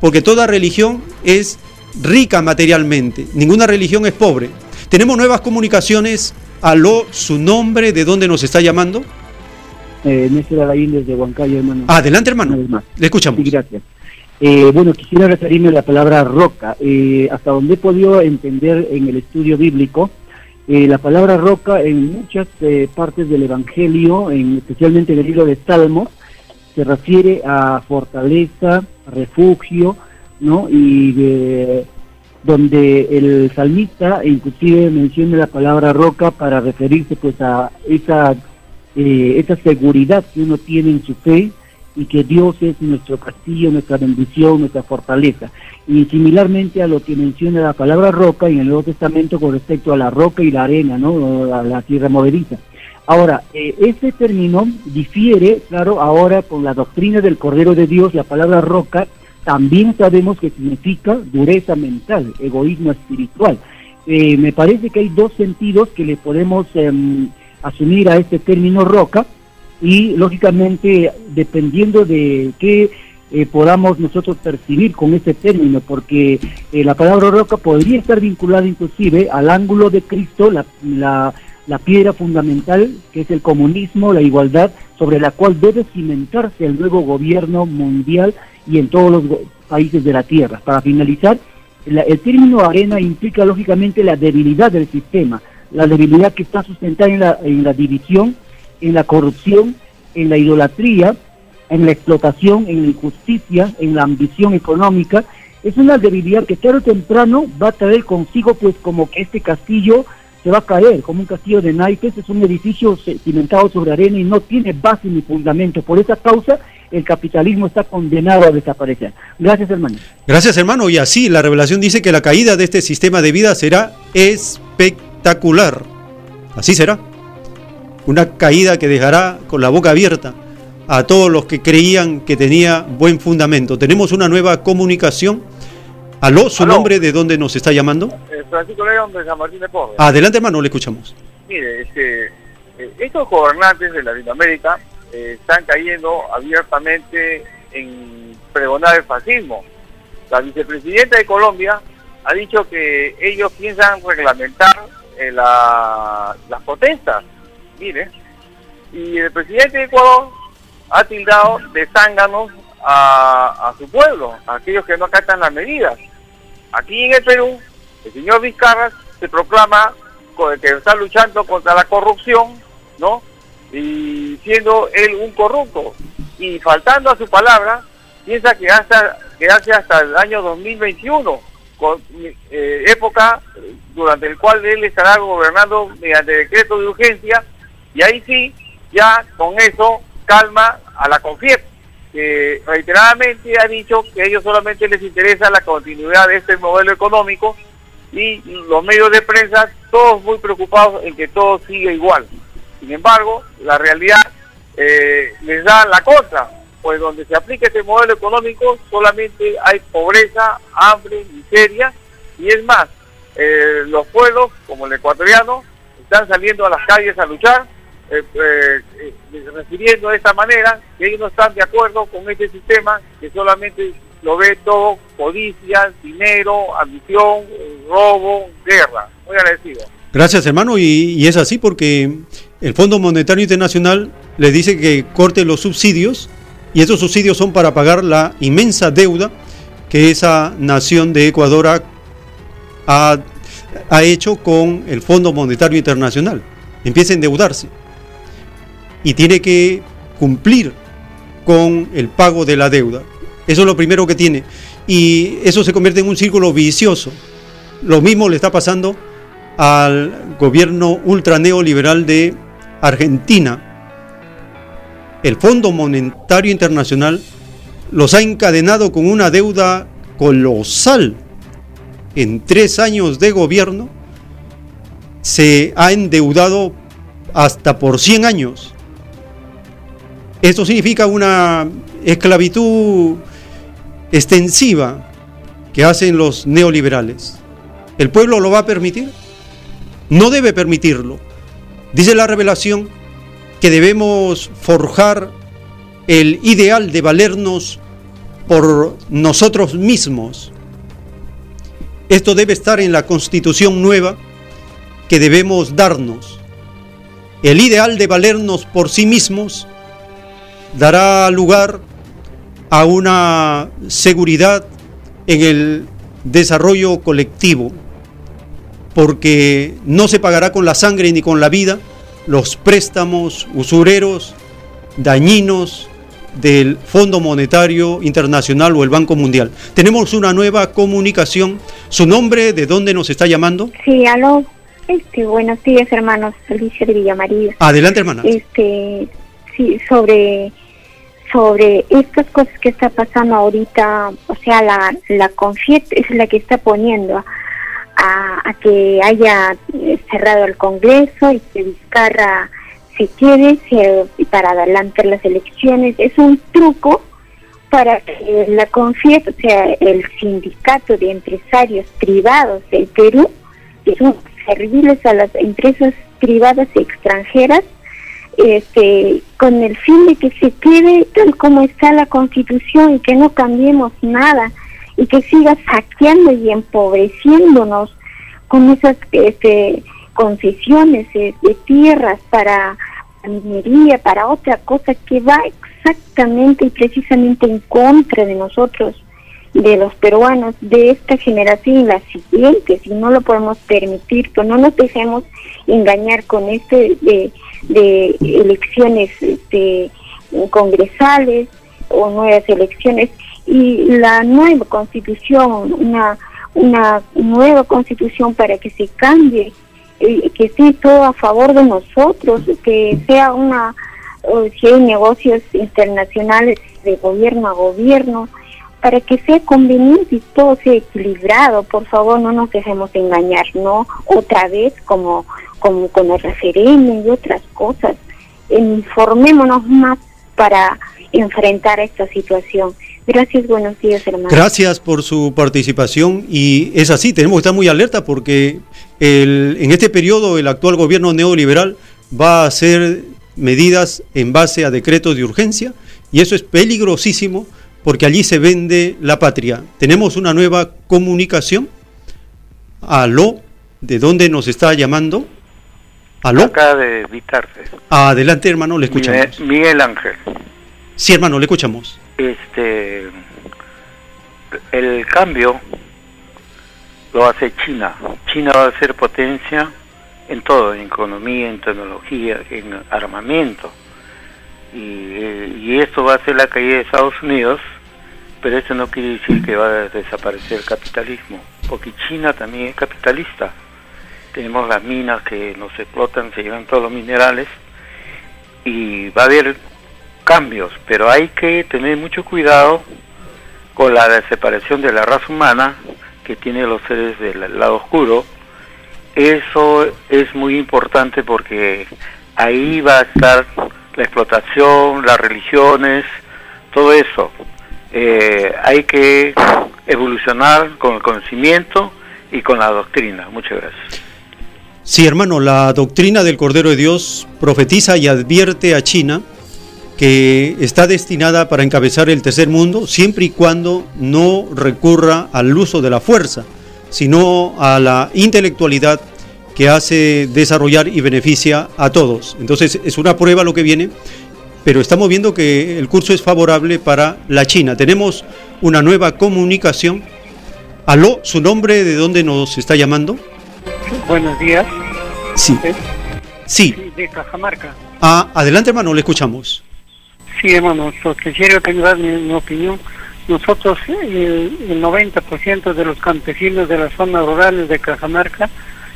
S2: Porque toda religión es rica materialmente. Ninguna religión es pobre. Tenemos nuevas comunicaciones. Aló, su nombre, de dónde nos está llamando
S32: eh, Néstor Alain desde Huancayo, hermano.
S2: Adelante, hermano. Le escuchamos.
S32: Sí, gracias. Eh, bueno, quisiera referirme a la palabra roca. Eh, hasta donde he podido entender en el estudio bíblico, eh, la palabra roca en muchas partes del Evangelio, en, especialmente en el libro de Salmos, se refiere a fortaleza, refugio, ¿no? Y donde el salmista inclusive menciona la palabra roca para referirse pues a esa eh, esa seguridad que uno tiene en su fe
S9: y que Dios es nuestro castillo, nuestra bendición, nuestra fortaleza. Y similarmente a lo que menciona la palabra roca en el Nuevo Testamento con respecto a la roca y la arena, ¿no? A la tierra movediza. Ahora, eh, este término difiere, claro, ahora con la doctrina del Cordero de Dios, la palabra roca, también sabemos que significa dureza mental, egoísmo espiritual. Eh, me parece que hay dos sentidos que le podemos em, asumir a este término roca y lógicamente dependiendo de qué eh, podamos nosotros percibir con este término, porque eh, la palabra roca podría estar vinculada inclusive al ángulo de Cristo, la, la, la, piedra fundamental que es el comunismo, la igualdad, sobre la cual debe cimentarse el nuevo gobierno mundial y en todos los países de la Tierra. Para finalizar, el término arena implica lógicamente la debilidad del sistema, la debilidad que está sustentada en la, en la división, en la corrupción, en la idolatría, en la explotación, en la injusticia, en la ambición económica. Es una debilidad que tarde o temprano va a traer consigo pues como que este castillo se va a caer, como un castillo de naipes, es un edificio cimentado sobre arena y no tiene base ni fundamento. Por esa causa el capitalismo está condenado a desaparecer. Gracias, hermano.
S2: Gracias, hermano. Y así la revelación dice que la caída de este sistema de vida será espectacular. Así será. Una caída que dejará con la boca abierta a todos los que creían que tenía buen fundamento. Tenemos una nueva comunicación. Aló, su nombre, ¿de dónde nos está llamando?
S8: Eh, Francisco León de San Martín de Porres.
S2: Adelante, hermano, le escuchamos.
S8: Mire, este, eh, estos gobernantes de Latinoamérica eh, están cayendo abiertamente en pregonar el fascismo. La vicepresidenta de Colombia ha dicho que ellos piensan reglamentar eh, la, las protestas. Mire, y el presidente de Ecuador ha tildado de zánganos a, su pueblo, a aquellos que no acatan las medidas. Aquí en el Perú, el señor Vizcarra se proclama que está luchando contra la corrupción, ¿no? y siendo él un corrupto y faltando a su palabra, piensa que hasta que hace hasta el año 2021, con, eh, época durante el cual él estará gobernando mediante decreto de urgencia, y ahí sí, ya con eso calma a la CONFIEP, que reiteradamente ha dicho que a ellos solamente les interesa la continuidad de este modelo económico y los medios de prensa todos muy preocupados en que todo siga igual. Sin embargo, la realidad eh, les da la contra, pues donde se aplica este modelo económico solamente hay pobreza, hambre, miseria, y es más, eh, los pueblos, como el ecuatoriano, están saliendo a las calles a luchar, eh, refiriendo de esta manera que ellos no están de acuerdo con este sistema que solamente lo ve todo codicia, dinero, ambición, robo, guerra. Muy agradecido.
S2: Gracias, hermano, y, es así porque el Fondo Monetario Internacional le dice que corte los subsidios y esos subsidios son para pagar la inmensa deuda que esa nación de Ecuador ha, ha hecho con el Fondo Monetario Internacional. Empieza a endeudarse y tiene que cumplir con el pago de la deuda. Eso es lo primero que tiene. Y eso se convierte en un círculo vicioso. Lo mismo le está pasando al gobierno ultra neoliberal de Argentina, el Fondo Monetario Internacional los ha encadenado con una deuda colosal. En tres años de gobierno se ha endeudado hasta por 100 años. Esto significa una esclavitud extensiva que hacen los neoliberales. ¿El pueblo lo va a permitir? No debe permitirlo. Dice la revelación que debemos forjar el ideal de valernos por nosotros mismos. Esto debe estar en la constitución nueva que debemos darnos. El ideal de valernos por sí mismos dará lugar a una seguridad en el desarrollo colectivo porque no se pagará con la sangre ni con la vida los préstamos usureros dañinos del Fondo Monetario Internacional o el Banco Mundial. Tenemos una nueva comunicación. ¿Su nombre? ¿De dónde nos está llamando?
S33: Sí, aló. Este, buenos días, hermanos. Alicia de Villamaría.
S2: Adelante, hermana.
S33: Este, sí, sobre sobre estas cosas que está pasando ahorita, o sea, la, la Confiet es la que está poniendo a, que haya eh, cerrado el Congreso y que Vizcarra se quede para adelantar las elecciones. Es un truco para que la Confiet, o sea, el sindicato de empresarios privados del Perú, que son serviles a las empresas privadas extranjeras, este, con el fin de que se quede tal como está la constitución y que no cambiemos nada y que siga saqueando y empobreciéndonos con esas este, concesiones de, tierras para minería, para otra cosa que va exactamente y precisamente en contra de nosotros, de los peruanos, de esta generación y las siguientes, y no lo podemos permitir, que no nos dejemos engañar con este de de elecciones este, congresales o nuevas elecciones. Y la nueva constitución, una, una nueva constitución para que se cambie, eh, que esté todo a favor de nosotros, que sea una, si hay negocios internacionales de gobierno a gobierno, para que sea conveniente y todo sea equilibrado, por favor no nos dejemos engañar, ¿no? Otra vez como con el referéndum y otras cosas. Informémonos más para enfrentar esta situación. Gracias, buenos días, hermano.
S2: Gracias por su participación y es así, tenemos que estar muy alerta porque en este periodo el actual gobierno neoliberal va a hacer medidas en base a decretos de urgencia y eso es peligrosísimo porque allí se vende la patria. Tenemos una nueva comunicación. Aló, ¿de dónde nos está llamando?
S34: Acá de Vitarte.
S2: Adelante, hermano, le escuchamos.
S34: Miguel Ángel.
S2: Sí, hermano, le escuchamos.
S34: Este, el cambio lo hace China. China va a ser potencia en todo, en economía, en tecnología, en armamento. Y, y esto va a ser la caída de Estados Unidos, pero eso no quiere decir que va a desaparecer el capitalismo, porque China también es capitalista tenemos las minas que nos explotan, se llevan todos los minerales y va a haber cambios, pero hay que tener mucho cuidado con la desaparición de la raza humana que tiene los seres del lado oscuro. Eso es muy importante porque ahí va a estar la explotación, las religiones, todo eso. Eh, hay que evolucionar con el conocimiento y con la doctrina. Muchas gracias.
S2: Sí, hermano, la doctrina del Cordero de Dios profetiza y advierte a China que está destinada para encabezar el tercer mundo siempre y cuando no recurra al uso de la fuerza, sino a la intelectualidad que hace desarrollar y beneficia a todos. Entonces es una prueba lo que viene, pero estamos viendo que el curso es favorable para la China. Tenemos una nueva comunicación. Aló, ¿su nombre de dónde nos está llamando?
S35: Buenos días.
S2: Sí.
S35: Sí. De Cajamarca.
S2: Ah, adelante, hermano, le escuchamos.
S35: Sí, hermano, quisiera que dar mi, opinión. Nosotros, el, el 90% de los campesinos de las zonas rurales de Cajamarca,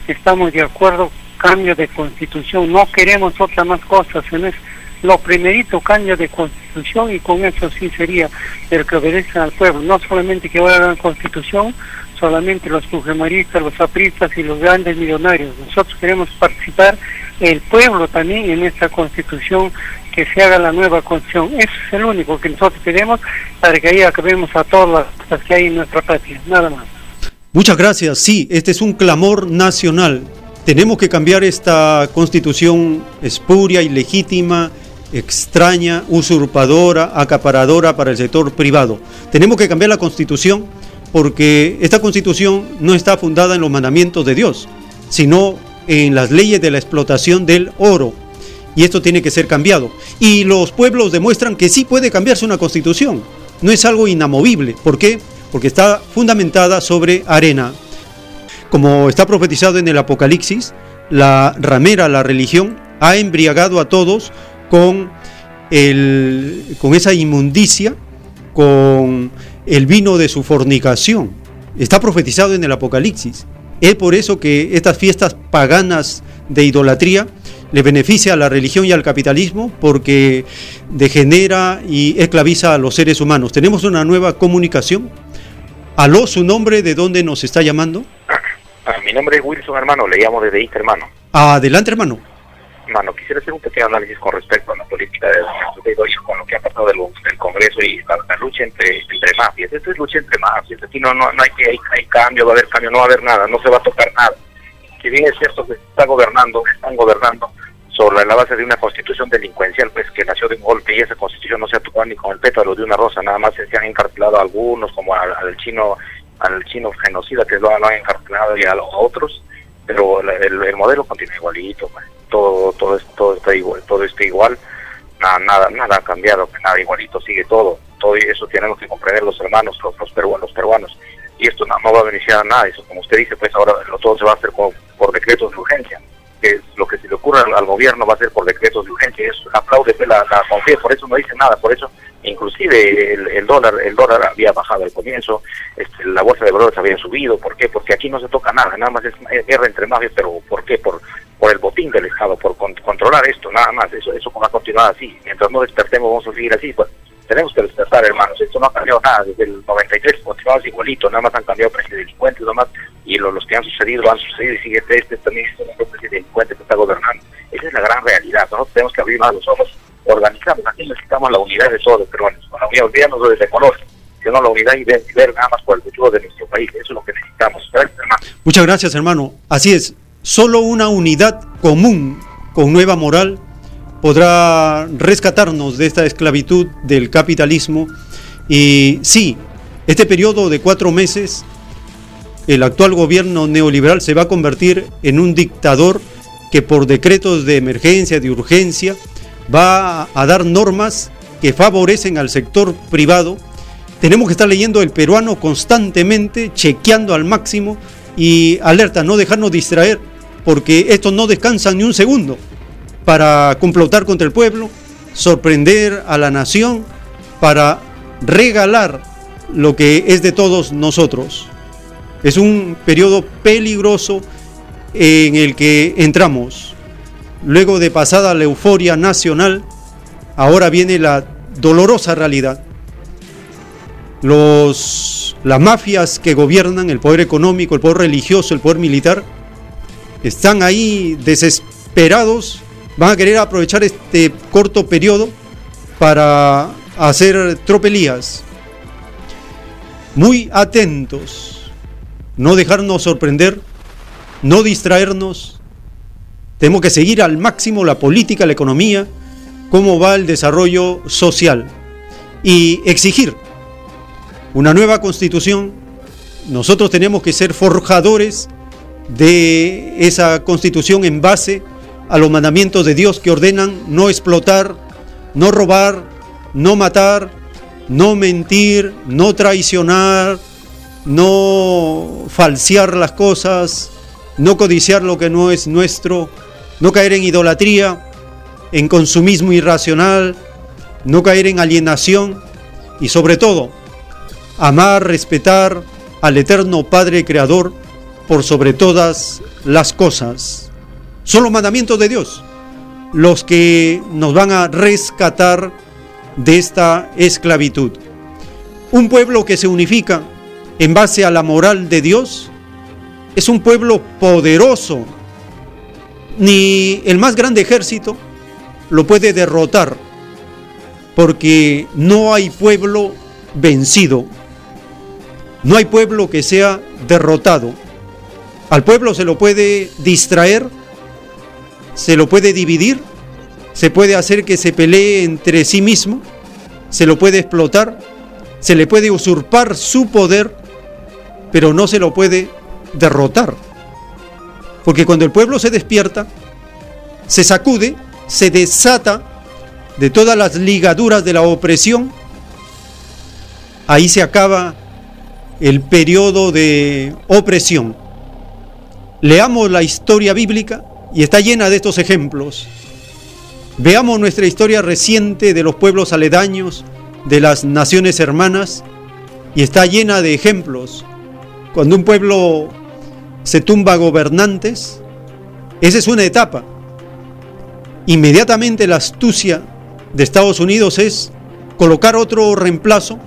S35: estamos de acuerdo cambio de constitución. No queremos otras más cosas. En es, lo primerito, cambio de constitución y con eso sí sería el que obedece al pueblo. No solamente que vaya a la constitución, solamente los fujimoristas, los apristas y los grandes millonarios. Nosotros queremos participar, el pueblo también, en esta constitución, que se haga la nueva constitución. Eso es el único que nosotros queremos para que ahí acabemos a todas las cosas que hay en nuestra patria. Nada más.
S2: Muchas gracias. Sí, este es un clamor nacional. Tenemos que cambiar esta constitución espuria, ilegítima, extraña, usurpadora, acaparadora para el sector privado. Tenemos que cambiar la constitución porque esta constitución no está fundada en los mandamientos de Dios, sino en las leyes de la explotación del oro. Y esto tiene que ser cambiado. Y los pueblos demuestran que sí puede cambiarse una constitución. No es algo inamovible. ¿Por qué? Porque está fundamentada sobre arena. Como está profetizado en el Apocalipsis, la ramera, la religión, ha embriagado a todos con, el, con esa inmundicia, con el vino de su fornicación. Está profetizado en el Apocalipsis. Es por eso que estas fiestas paganas de idolatría le beneficia a la religión y al capitalismo porque degenera y esclaviza a los seres humanos. Tenemos una nueva comunicación. Aló, su nombre, ¿de dónde nos está llamando?
S36: Ah, mi nombre es Wilson, hermano, le llamo desde Ista, hermano.
S2: Adelante, hermano.
S36: Hermano, quisiera hacer un pequeño análisis con respecto a la política de con lo que ha pasado del, Congreso y la, lucha entre, entre mafias. Esto es lucha entre mafias. Aquí no, no, no hay que hay, cambio, va a haber cambio, no va a haber nada, no se va a tocar nada. Que bien es cierto que se está gobernando, están gobernando sobre la base de una constitución delincuencial, pues que nació de un golpe y esa constitución no se ha tocado ni con el pétalo de una rosa, nada más se han encarcelado a algunos, como al, al chino al chino genocida que lo, han encarcelado y a los otros, pero el, el modelo continúa igualito, pues. Todo todo todo está igual, todo está igual, nada nada nada ha cambiado, nada igualito sigue todo, todo eso tenemos que comprender los hermanos, los, peruanos, los peruanos y esto no, va a beneficiar a nadie, eso como usted dice, pues ahora todo se va a hacer por, por decretos de urgencia que lo que se le ocurra al, gobierno va a ser por decretos de urgencia. Es aplaude la, la confianza, por eso no dice nada, por eso inclusive el, dólar el dólar había bajado al comienzo, este, la bolsa de valores había subido, ¿por qué? Porque aquí no se toca nada, nada más es guerra entre mafias, pero ¿por qué? Por el botín del Estado, por controlar esto, nada más, eso eso va a continuar así, mientras no despertemos vamos a seguir así, pues tenemos que despertar, hermanos. Esto no ha cambiado nada. Desde el 93 continuamos igualito. Nada más han cambiado precios de delincuentes, nada más. Y los que han sucedido, han sucedido. Y sigue este, también es un precio de delincuente que está gobernando. Esa es la gran realidad. Nosotros tenemos que abrir más los ojos, organizarnos. Aquí necesitamos la unidad de todos los peruanos. Con la unidad, olvidarnos de color, sino la unidad y ver, ver, nada más por el futuro de nuestro país. Eso es lo que necesitamos. Gracias.
S2: Muchas gracias, hermano. Así es. Solo una unidad común con nueva moral podrá rescatarnos de esta esclavitud del capitalismo. Y sí, este periodo de cuatro meses, el actual gobierno neoliberal se va a convertir en un dictador que por decretos de emergencia, de urgencia, va a dar normas que favorecen al sector privado. Tenemos que estar leyendo el peruano constantemente, chequeando al máximo y alerta, no dejarnos distraer, porque estos no descansan ni un segundo para complotar contra el pueblo, sorprender a la nación, para regalar lo que es de todos nosotros. Es un periodo peligroso en el que entramos. Luego de pasada la euforia nacional, ahora viene la dolorosa realidad. Los, las mafias que gobiernan, el poder económico, el poder religioso, el poder militar, están ahí desesperados van a querer aprovechar este corto periodo para hacer tropelías. Muy atentos, no dejarnos sorprender, no distraernos. Tenemos que seguir al máximo la política, la economía, cómo va el desarrollo social y exigir una nueva constitución. Nosotros tenemos que ser forjadores de esa constitución en base a los mandamientos de Dios que ordenan no explotar, no robar, no matar, no mentir, no traicionar, no falsear las cosas, no codiciar lo que no es nuestro, no caer en idolatría, en consumismo irracional, no caer en alienación y sobre todo amar, respetar al eterno Padre Creador por sobre todas las cosas. Son los mandamientos de Dios los que nos van a rescatar de esta esclavitud. Un pueblo que se unifica en base a la moral de Dios es un pueblo poderoso. Ni el más grande ejército lo puede derrotar, porque no hay pueblo vencido. No hay pueblo que sea derrotado. Al pueblo se lo puede distraer se lo puede dividir, se puede hacer que se pelee entre sí mismo, se lo puede explotar, se le puede usurpar su poder, pero no se lo puede derrotar. Porque cuando el pueblo se despierta, se sacude, se desata de todas las ligaduras de la opresión, ahí se acaba el periodo de opresión. Leamos la historia bíblica y está llena de estos ejemplos. Veamos nuestra historia reciente de los pueblos aledaños, de las naciones hermanas, y está llena de ejemplos. Cuando un pueblo se tumba gobernantes, esa es una etapa. inmediatamente la astucia de Estados Unidos es colocar otro reemplazo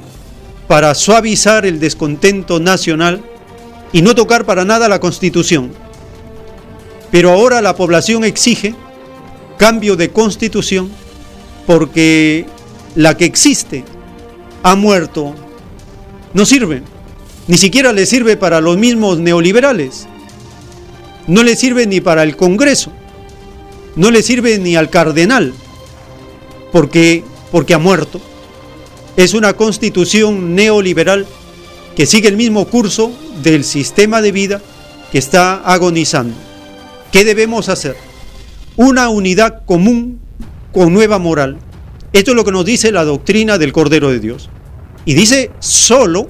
S2: para suavizar el descontento nacional y no tocar para nada la constitución. Pero ahora la población exige cambio de constitución porque la que existe ha muerto, no sirve, ni siquiera le sirve para los mismos neoliberales, no le sirve ni para el Congreso, no le sirve ni al cardenal, porque, porque ha muerto. Es una constitución neoliberal que sigue el mismo curso del sistema de vida que está agonizando. ¿Qué debemos hacer? Una unidad común con nueva moral. Esto es lo que nos dice la doctrina del Cordero de Dios. Y dice solo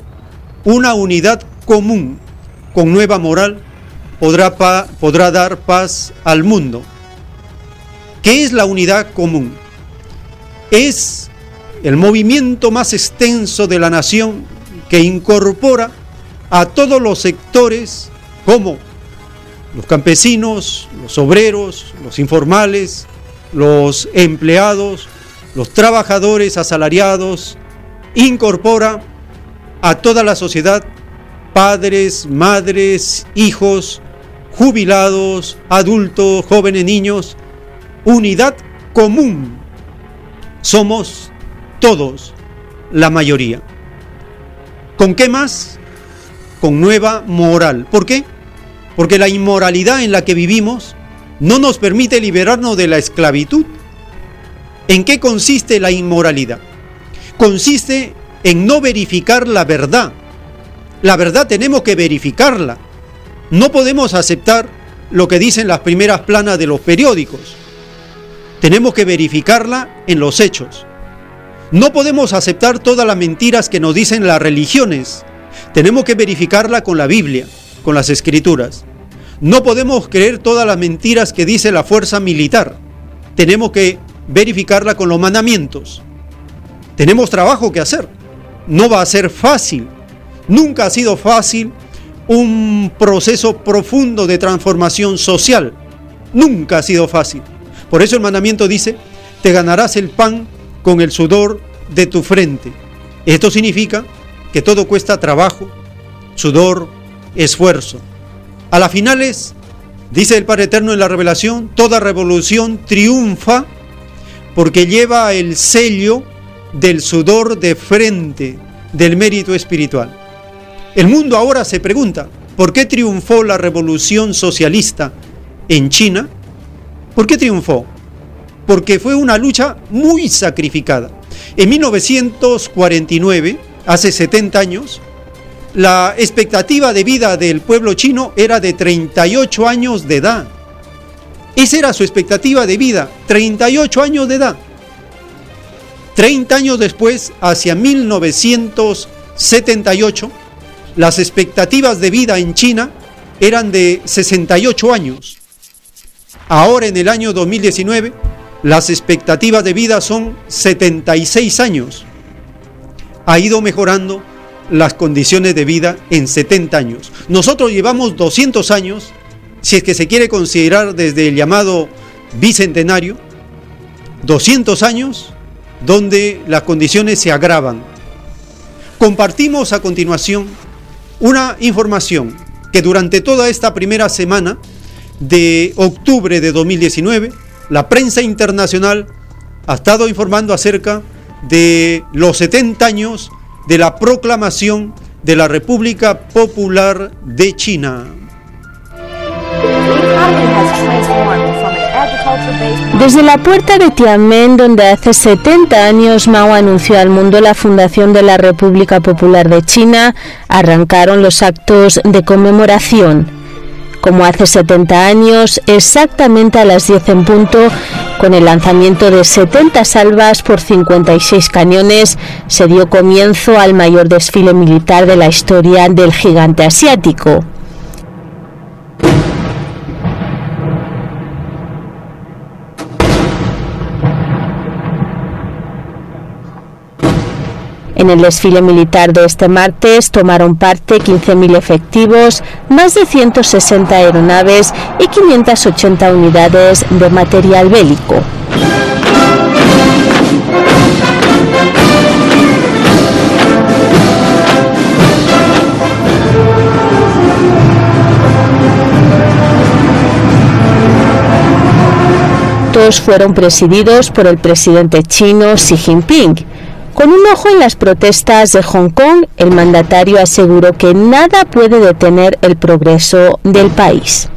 S2: una unidad común con nueva moral podrá, dar paz al mundo. ¿Qué es la unidad común? Es el movimiento más extenso de la nación que incorpora a todos los sectores como los campesinos, los obreros, los informales, los empleados, los trabajadores asalariados, incorpora a toda la sociedad, padres, madres, hijos, jubilados, adultos, jóvenes, niños, unidad común. Somos todos, la mayoría. ¿Con qué más? Con nueva moral. ¿Por qué? Porque la inmoralidad en la que vivimos no nos permite liberarnos de la esclavitud. ¿En qué consiste la inmoralidad? Consiste en no verificar la verdad. La verdad tenemos que verificarla. No podemos aceptar lo que dicen las primeras planas de los periódicos. Tenemos que verificarla en los hechos. No podemos aceptar todas las mentiras que nos dicen las religiones. Tenemos que verificarla con la Biblia con las escrituras. No podemos creer todas las mentiras que dice la fuerza militar. Tenemos que verificarla con los mandamientos. Tenemos trabajo que hacer. No va a ser fácil. Nunca ha sido fácil un proceso profundo de transformación social. Nunca ha sido fácil. Por eso el mandamiento dice, te ganarás el pan con el sudor de tu frente. Esto significa que todo cuesta trabajo, sudor, esfuerzo. A las finales, dice el Padre Eterno en la revelación, toda revolución triunfa porque lleva el sello del sudor de frente del mérito espiritual. El mundo ahora se pregunta, ¿por qué triunfó la revolución socialista en China? ¿Por qué triunfó? Porque fue una lucha muy sacrificada. En 1949, hace 70 años, la expectativa de vida del pueblo chino era de 38 años de edad. Esa era su expectativa de vida, 38 años de edad. 30 años después, hacia 1978, las expectativas de vida en China eran de 68 años. Ahora en el año 2019, las expectativas de vida son 76 años. Ha ido mejorando las condiciones de vida en 70 años. Nosotros llevamos 200 años, si es que se quiere considerar desde el llamado bicentenario, 200 años donde las condiciones se agravan. Compartimos a continuación una información que durante toda esta primera semana de octubre de 2019, la prensa internacional ha estado informando acerca de los 70 años de la proclamación de la República Popular de China.
S37: Desde la puerta de Tiananmen, donde hace 70 años Mao anunció al mundo la fundación de la República Popular de China, arrancaron los actos de conmemoración como hace 70 años, exactamente a las 10 en punto, con el lanzamiento de 70 salvas por 56 cañones, se dio comienzo al mayor desfile militar de la historia del gigante asiático. En el desfile militar de este martes tomaron parte 15.000 efectivos, más de 160 aeronaves y 580 unidades de material bélico. Todos fueron presididos por el presidente chino Xi Jinping. Con un ojo en las protestas de Hong Kong, el mandatario aseguró que nada puede detener el progreso del país.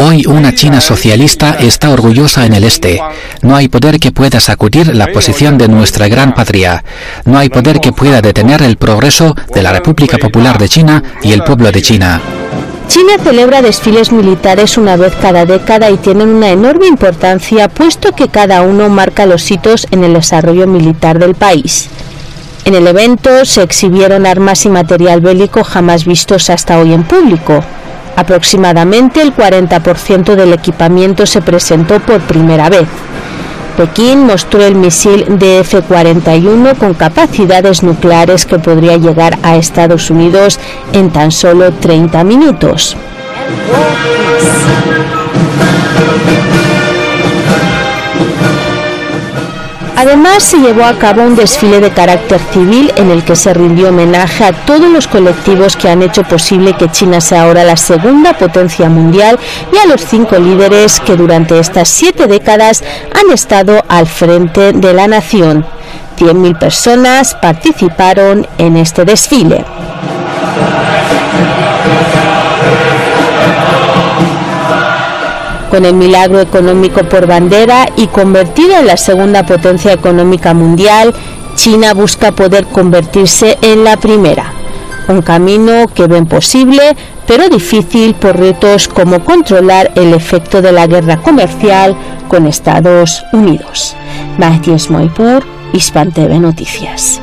S38: Hoy una China socialista está orgullosa en el este. No hay poder que pueda sacudir la posición de nuestra gran patria. No hay poder que pueda detener el progreso de la República Popular de China y el pueblo de China.
S37: China celebra desfiles militares una vez cada década y tienen una enorme importancia puesto que cada uno marca los hitos en el desarrollo militar del país. En el evento se exhibieron armas y material bélico jamás vistos hasta hoy en público. Aproximadamente el 40% del equipamiento se presentó por primera vez. Pekín mostró el misil DF-41 con capacidades nucleares que podría llegar a Estados Unidos en tan solo 30 minutos. Además, se llevó a cabo un desfile de carácter civil en el que se rindió homenaje a todos los colectivos que han hecho posible que China sea ahora la segunda potencia mundial y a los cinco líderes que durante estas siete décadas han estado al frente de la nación. 100.000 personas participaron en este desfile. Con el milagro económico por bandera y convertida en la segunda potencia económica mundial, China busca poder convertirse en la primera. Un camino que ven posible, pero difícil por retos como controlar el efecto de la guerra comercial con Estados Unidos. Matías Moipur, Hispan TV Noticias.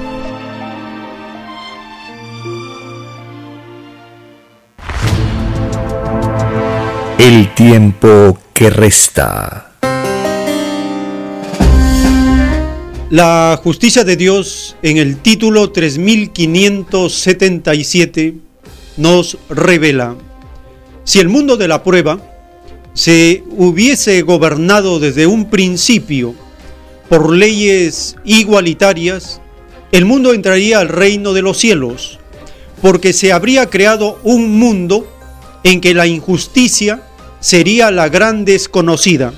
S1: El tiempo que resta.
S2: La justicia de Dios en el título 3577 nos revela, si el mundo de la prueba se hubiese gobernado desde un principio por leyes igualitarias, el mundo entraría al reino de los cielos, porque se habría creado un mundo en que la injusticia sería la gran desconocida.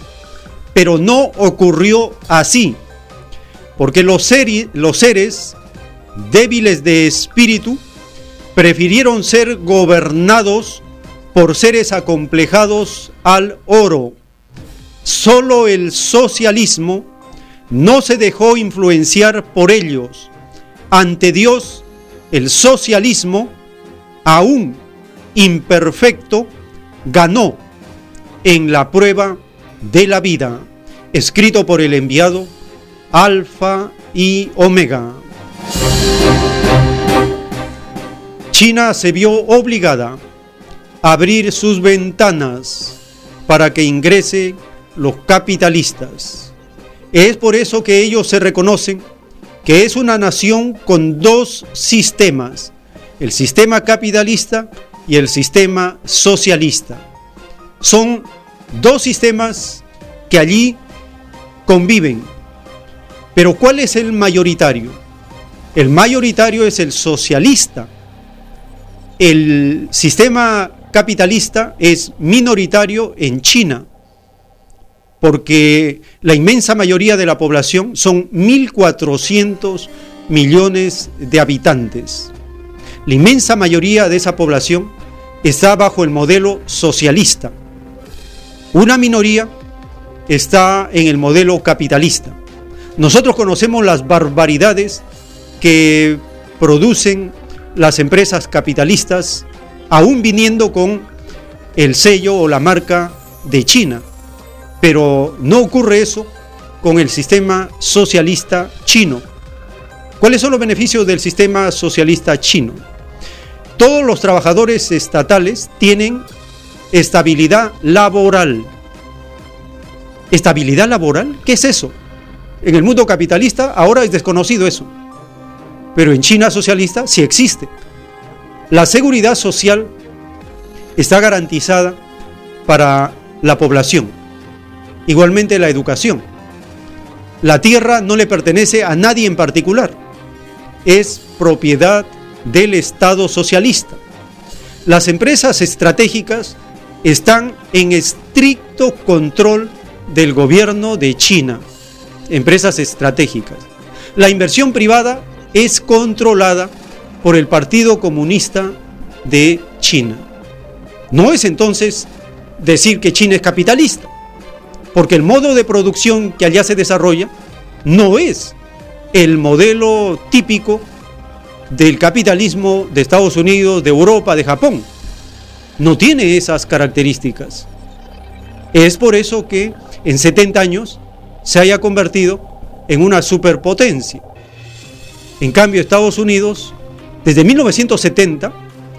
S2: Pero no ocurrió así, porque los, seres débiles de espíritu prefirieron ser gobernados por seres acomplejados al oro. Solo el socialismo no se dejó influenciar por ellos. Ante Dios, el socialismo, aún imperfecto, ganó en la prueba de la vida, escrito por el enviado Alfa y Omega. China se vio obligada a abrir sus ventanas para que ingrese los capitalistas. Es por eso que ellos se reconocen que es una nación con dos sistemas, el sistema capitalista y el sistema socialista. Son dos sistemas que allí conviven. Pero ¿cuál es el mayoritario? El mayoritario es el socialista. El sistema capitalista es minoritario en China, porque la inmensa mayoría de la población son 1.400 millones de habitantes. La inmensa mayoría de esa población está bajo el modelo socialista. Una minoría está en el modelo capitalista. Nosotros conocemos las barbaridades que producen las empresas capitalistas, aún viniendo con el sello o la marca de China. Pero no ocurre eso con el sistema socialista chino. ¿Cuáles son los beneficios del sistema socialista chino? Todos los trabajadores estatales tienen estabilidad laboral. ¿Estabilidad laboral? ¿Qué es eso? En el mundo capitalista ahora es desconocido eso. Pero en China socialista sí existe. La seguridad social está garantizada para la población. Igualmente la educación. La tierra no le pertenece a nadie en particular. Es propiedad del Estado socialista. Las empresas estratégicas están en estricto control del gobierno de China. Empresas estratégicas. La inversión privada es controlada por el Partido Comunista de China. No es entonces decir que China es capitalista, porque el modo de producción que allá se desarrolla no es el modelo típico del capitalismo de Estados Unidos, de Europa, de Japón. No tiene esas características. Es por eso que en 70 años se haya convertido en una superpotencia. En cambio, Estados Unidos, desde 1970,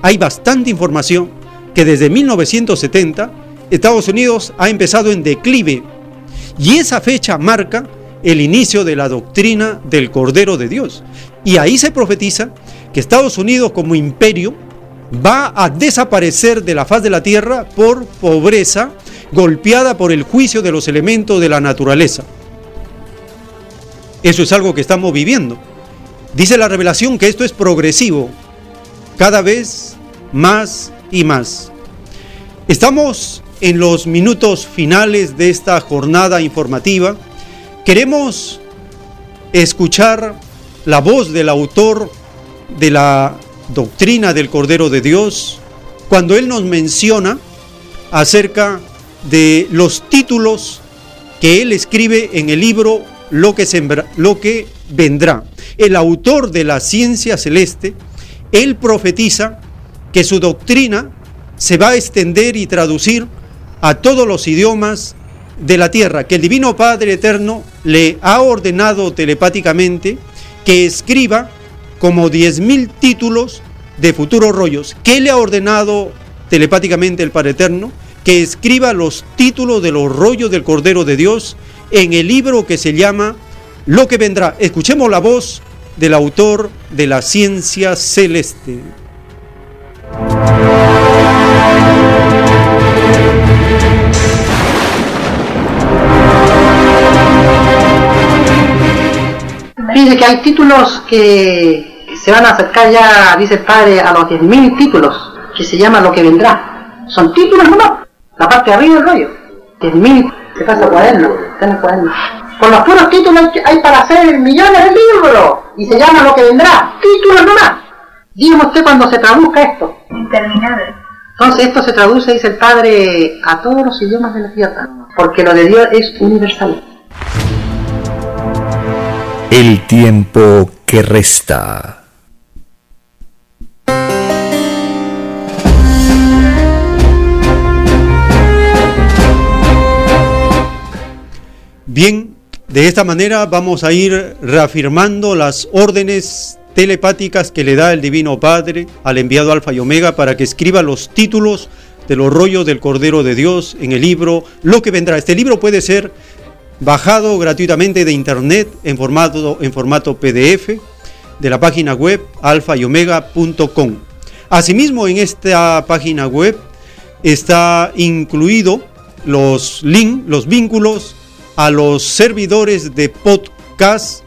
S2: hay bastante información que desde 1970 Estados Unidos ha empezado en declive y esa fecha marca el inicio de la doctrina del Cordero de Dios. Y ahí se profetiza que Estados Unidos como imperio va a desaparecer de la faz de la tierra por pobreza, golpeada por el juicio de los elementos de la naturaleza. Eso es algo que estamos viviendo. Dice la revelación que esto es progresivo, cada vez más y más. Estamos en los minutos finales de esta jornada informativa. Queremos escuchar la voz del autor de la doctrina del Cordero de Dios cuando él nos menciona acerca de los títulos que él escribe en el libro Lo que, lo que vendrá. El autor de la ciencia celeste, él profetiza que su doctrina se va a extender y traducir a todos los idiomas de la tierra, que el Divino Padre Eterno le ha ordenado telepáticamente que escriba como 10.000 títulos de futuros rollos. ¿Qué le ha ordenado telepáticamente el Padre Eterno? Que escriba los títulos de los rollos del Cordero de Dios en el libro que se llama Lo que vendrá. Escuchemos la voz del autor de la ciencia celeste.
S39: Fíjense que hay títulos que se van a acercar ya, dice el padre, a los 10.000 títulos, que se llama Lo que vendrá. Son títulos nomás, la parte de arriba del rollo. 10.000, se pasa cuaderno, está en cuaderno. Con los puros títulos hay para hacer millones de libros, y se llama Lo que vendrá. Títulos nomás. Dígame usted cuando se traduzca esto.
S33: Interminable.
S39: Entonces esto se traduce, dice el padre, a todos los idiomas de la tierra, porque lo de Dios es universal.
S1: El tiempo que resta.
S2: Bien, de esta manera vamos a ir reafirmando las órdenes telepáticas que le da el Divino Padre al enviado Alfa y Omega para que escriba los títulos de los rollos del Cordero de Dios en el libro Lo que vendrá. Este libro puede ser bajado gratuitamente de internet en formato, PDF de la página web alfa y. Asimismo, en esta página web está incluido los links, los vínculos a los servidores de podcast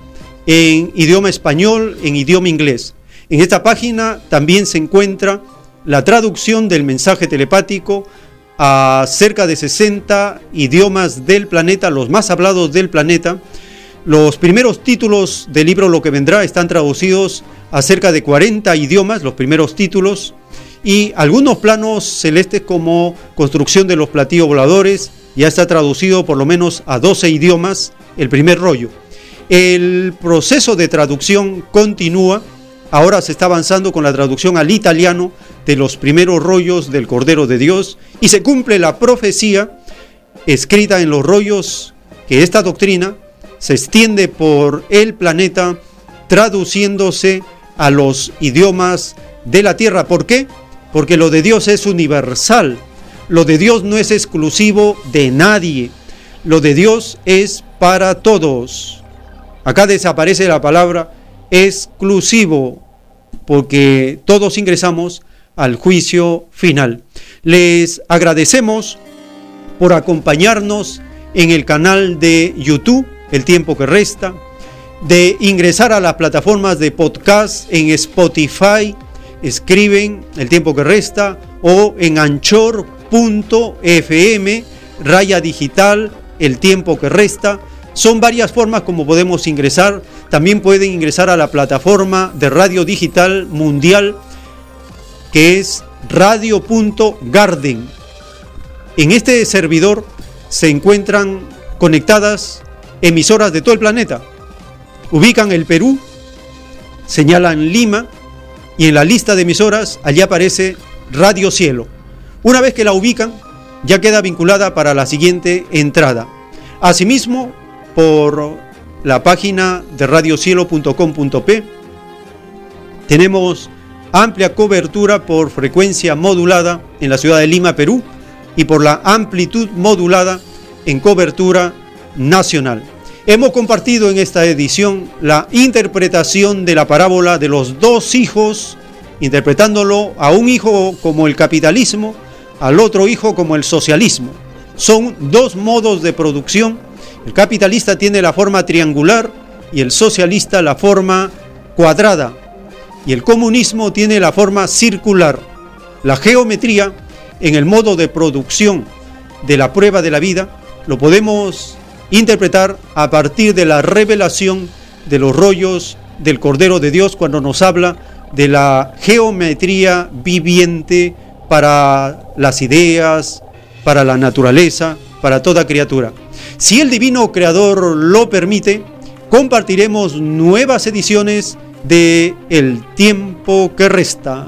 S2: en idioma español, en idioma inglés. En esta página también se encuentra la traducción del mensaje telepático a cerca de 60 idiomas del planeta, los más hablados del planeta. Los primeros títulos del libro Lo que vendrá están traducidos a cerca de 40 idiomas, los primeros títulos, y algunos planos celestes como construcción de los platillos voladores, ya está traducido por lo menos a 12 idiomas el primer rollo. El proceso de traducción continúa, ahora se está avanzando con la traducción al italiano de los primeros rollos del Cordero de Dios y se cumple la profecía escrita en los rollos que esta doctrina se extiende por el planeta traduciéndose a los idiomas de la tierra. ¿Por qué? Porque lo de Dios es universal. Lo de Dios no es exclusivo de nadie. Lo de Dios es para todos. Acá desaparece la palabra exclusivo, porque todos ingresamos al juicio final. Les agradecemos por acompañarnos en el canal de YouTube, El tiempo que resta, de ingresar a las plataformas de podcast en Spotify, escriben El tiempo que resta, o en anchor.fm, raya digital, El tiempo que resta. Son varias formas como podemos ingresar. También pueden ingresar a la plataforma de radio digital mundial que es radio.garden. En este servidor se encuentran conectadas emisoras de todo el planeta. Ubican el Perú, señalan Lima y en la lista de emisoras allí aparece Radio Cielo. Una vez que la ubican, ya queda vinculada para la siguiente entrada. Asimismo, por la página de radiocielo.com.p tenemos amplia cobertura por frecuencia modulada en la ciudad de Lima, Perú, y por la amplitud modulada en cobertura nacional. Hemos compartido en esta edición la interpretación de la parábola de los dos hijos, interpretándolo a un hijo como el capitalismo, al otro hijo como el socialismo. Son dos modos de producción. El capitalista tiene la forma triangular y el socialista la forma cuadrada. Y el comunismo tiene la forma circular. La geometría en el modo de producción de la prueba de la vida lo podemos interpretar a partir de la revelación de los rollos del Cordero de Dios cuando nos habla de la geometría viviente para las ideas, para la naturaleza, para toda criatura. Si el divino creador lo permite, compartiremos nuevas ediciones de El tiempo que resta.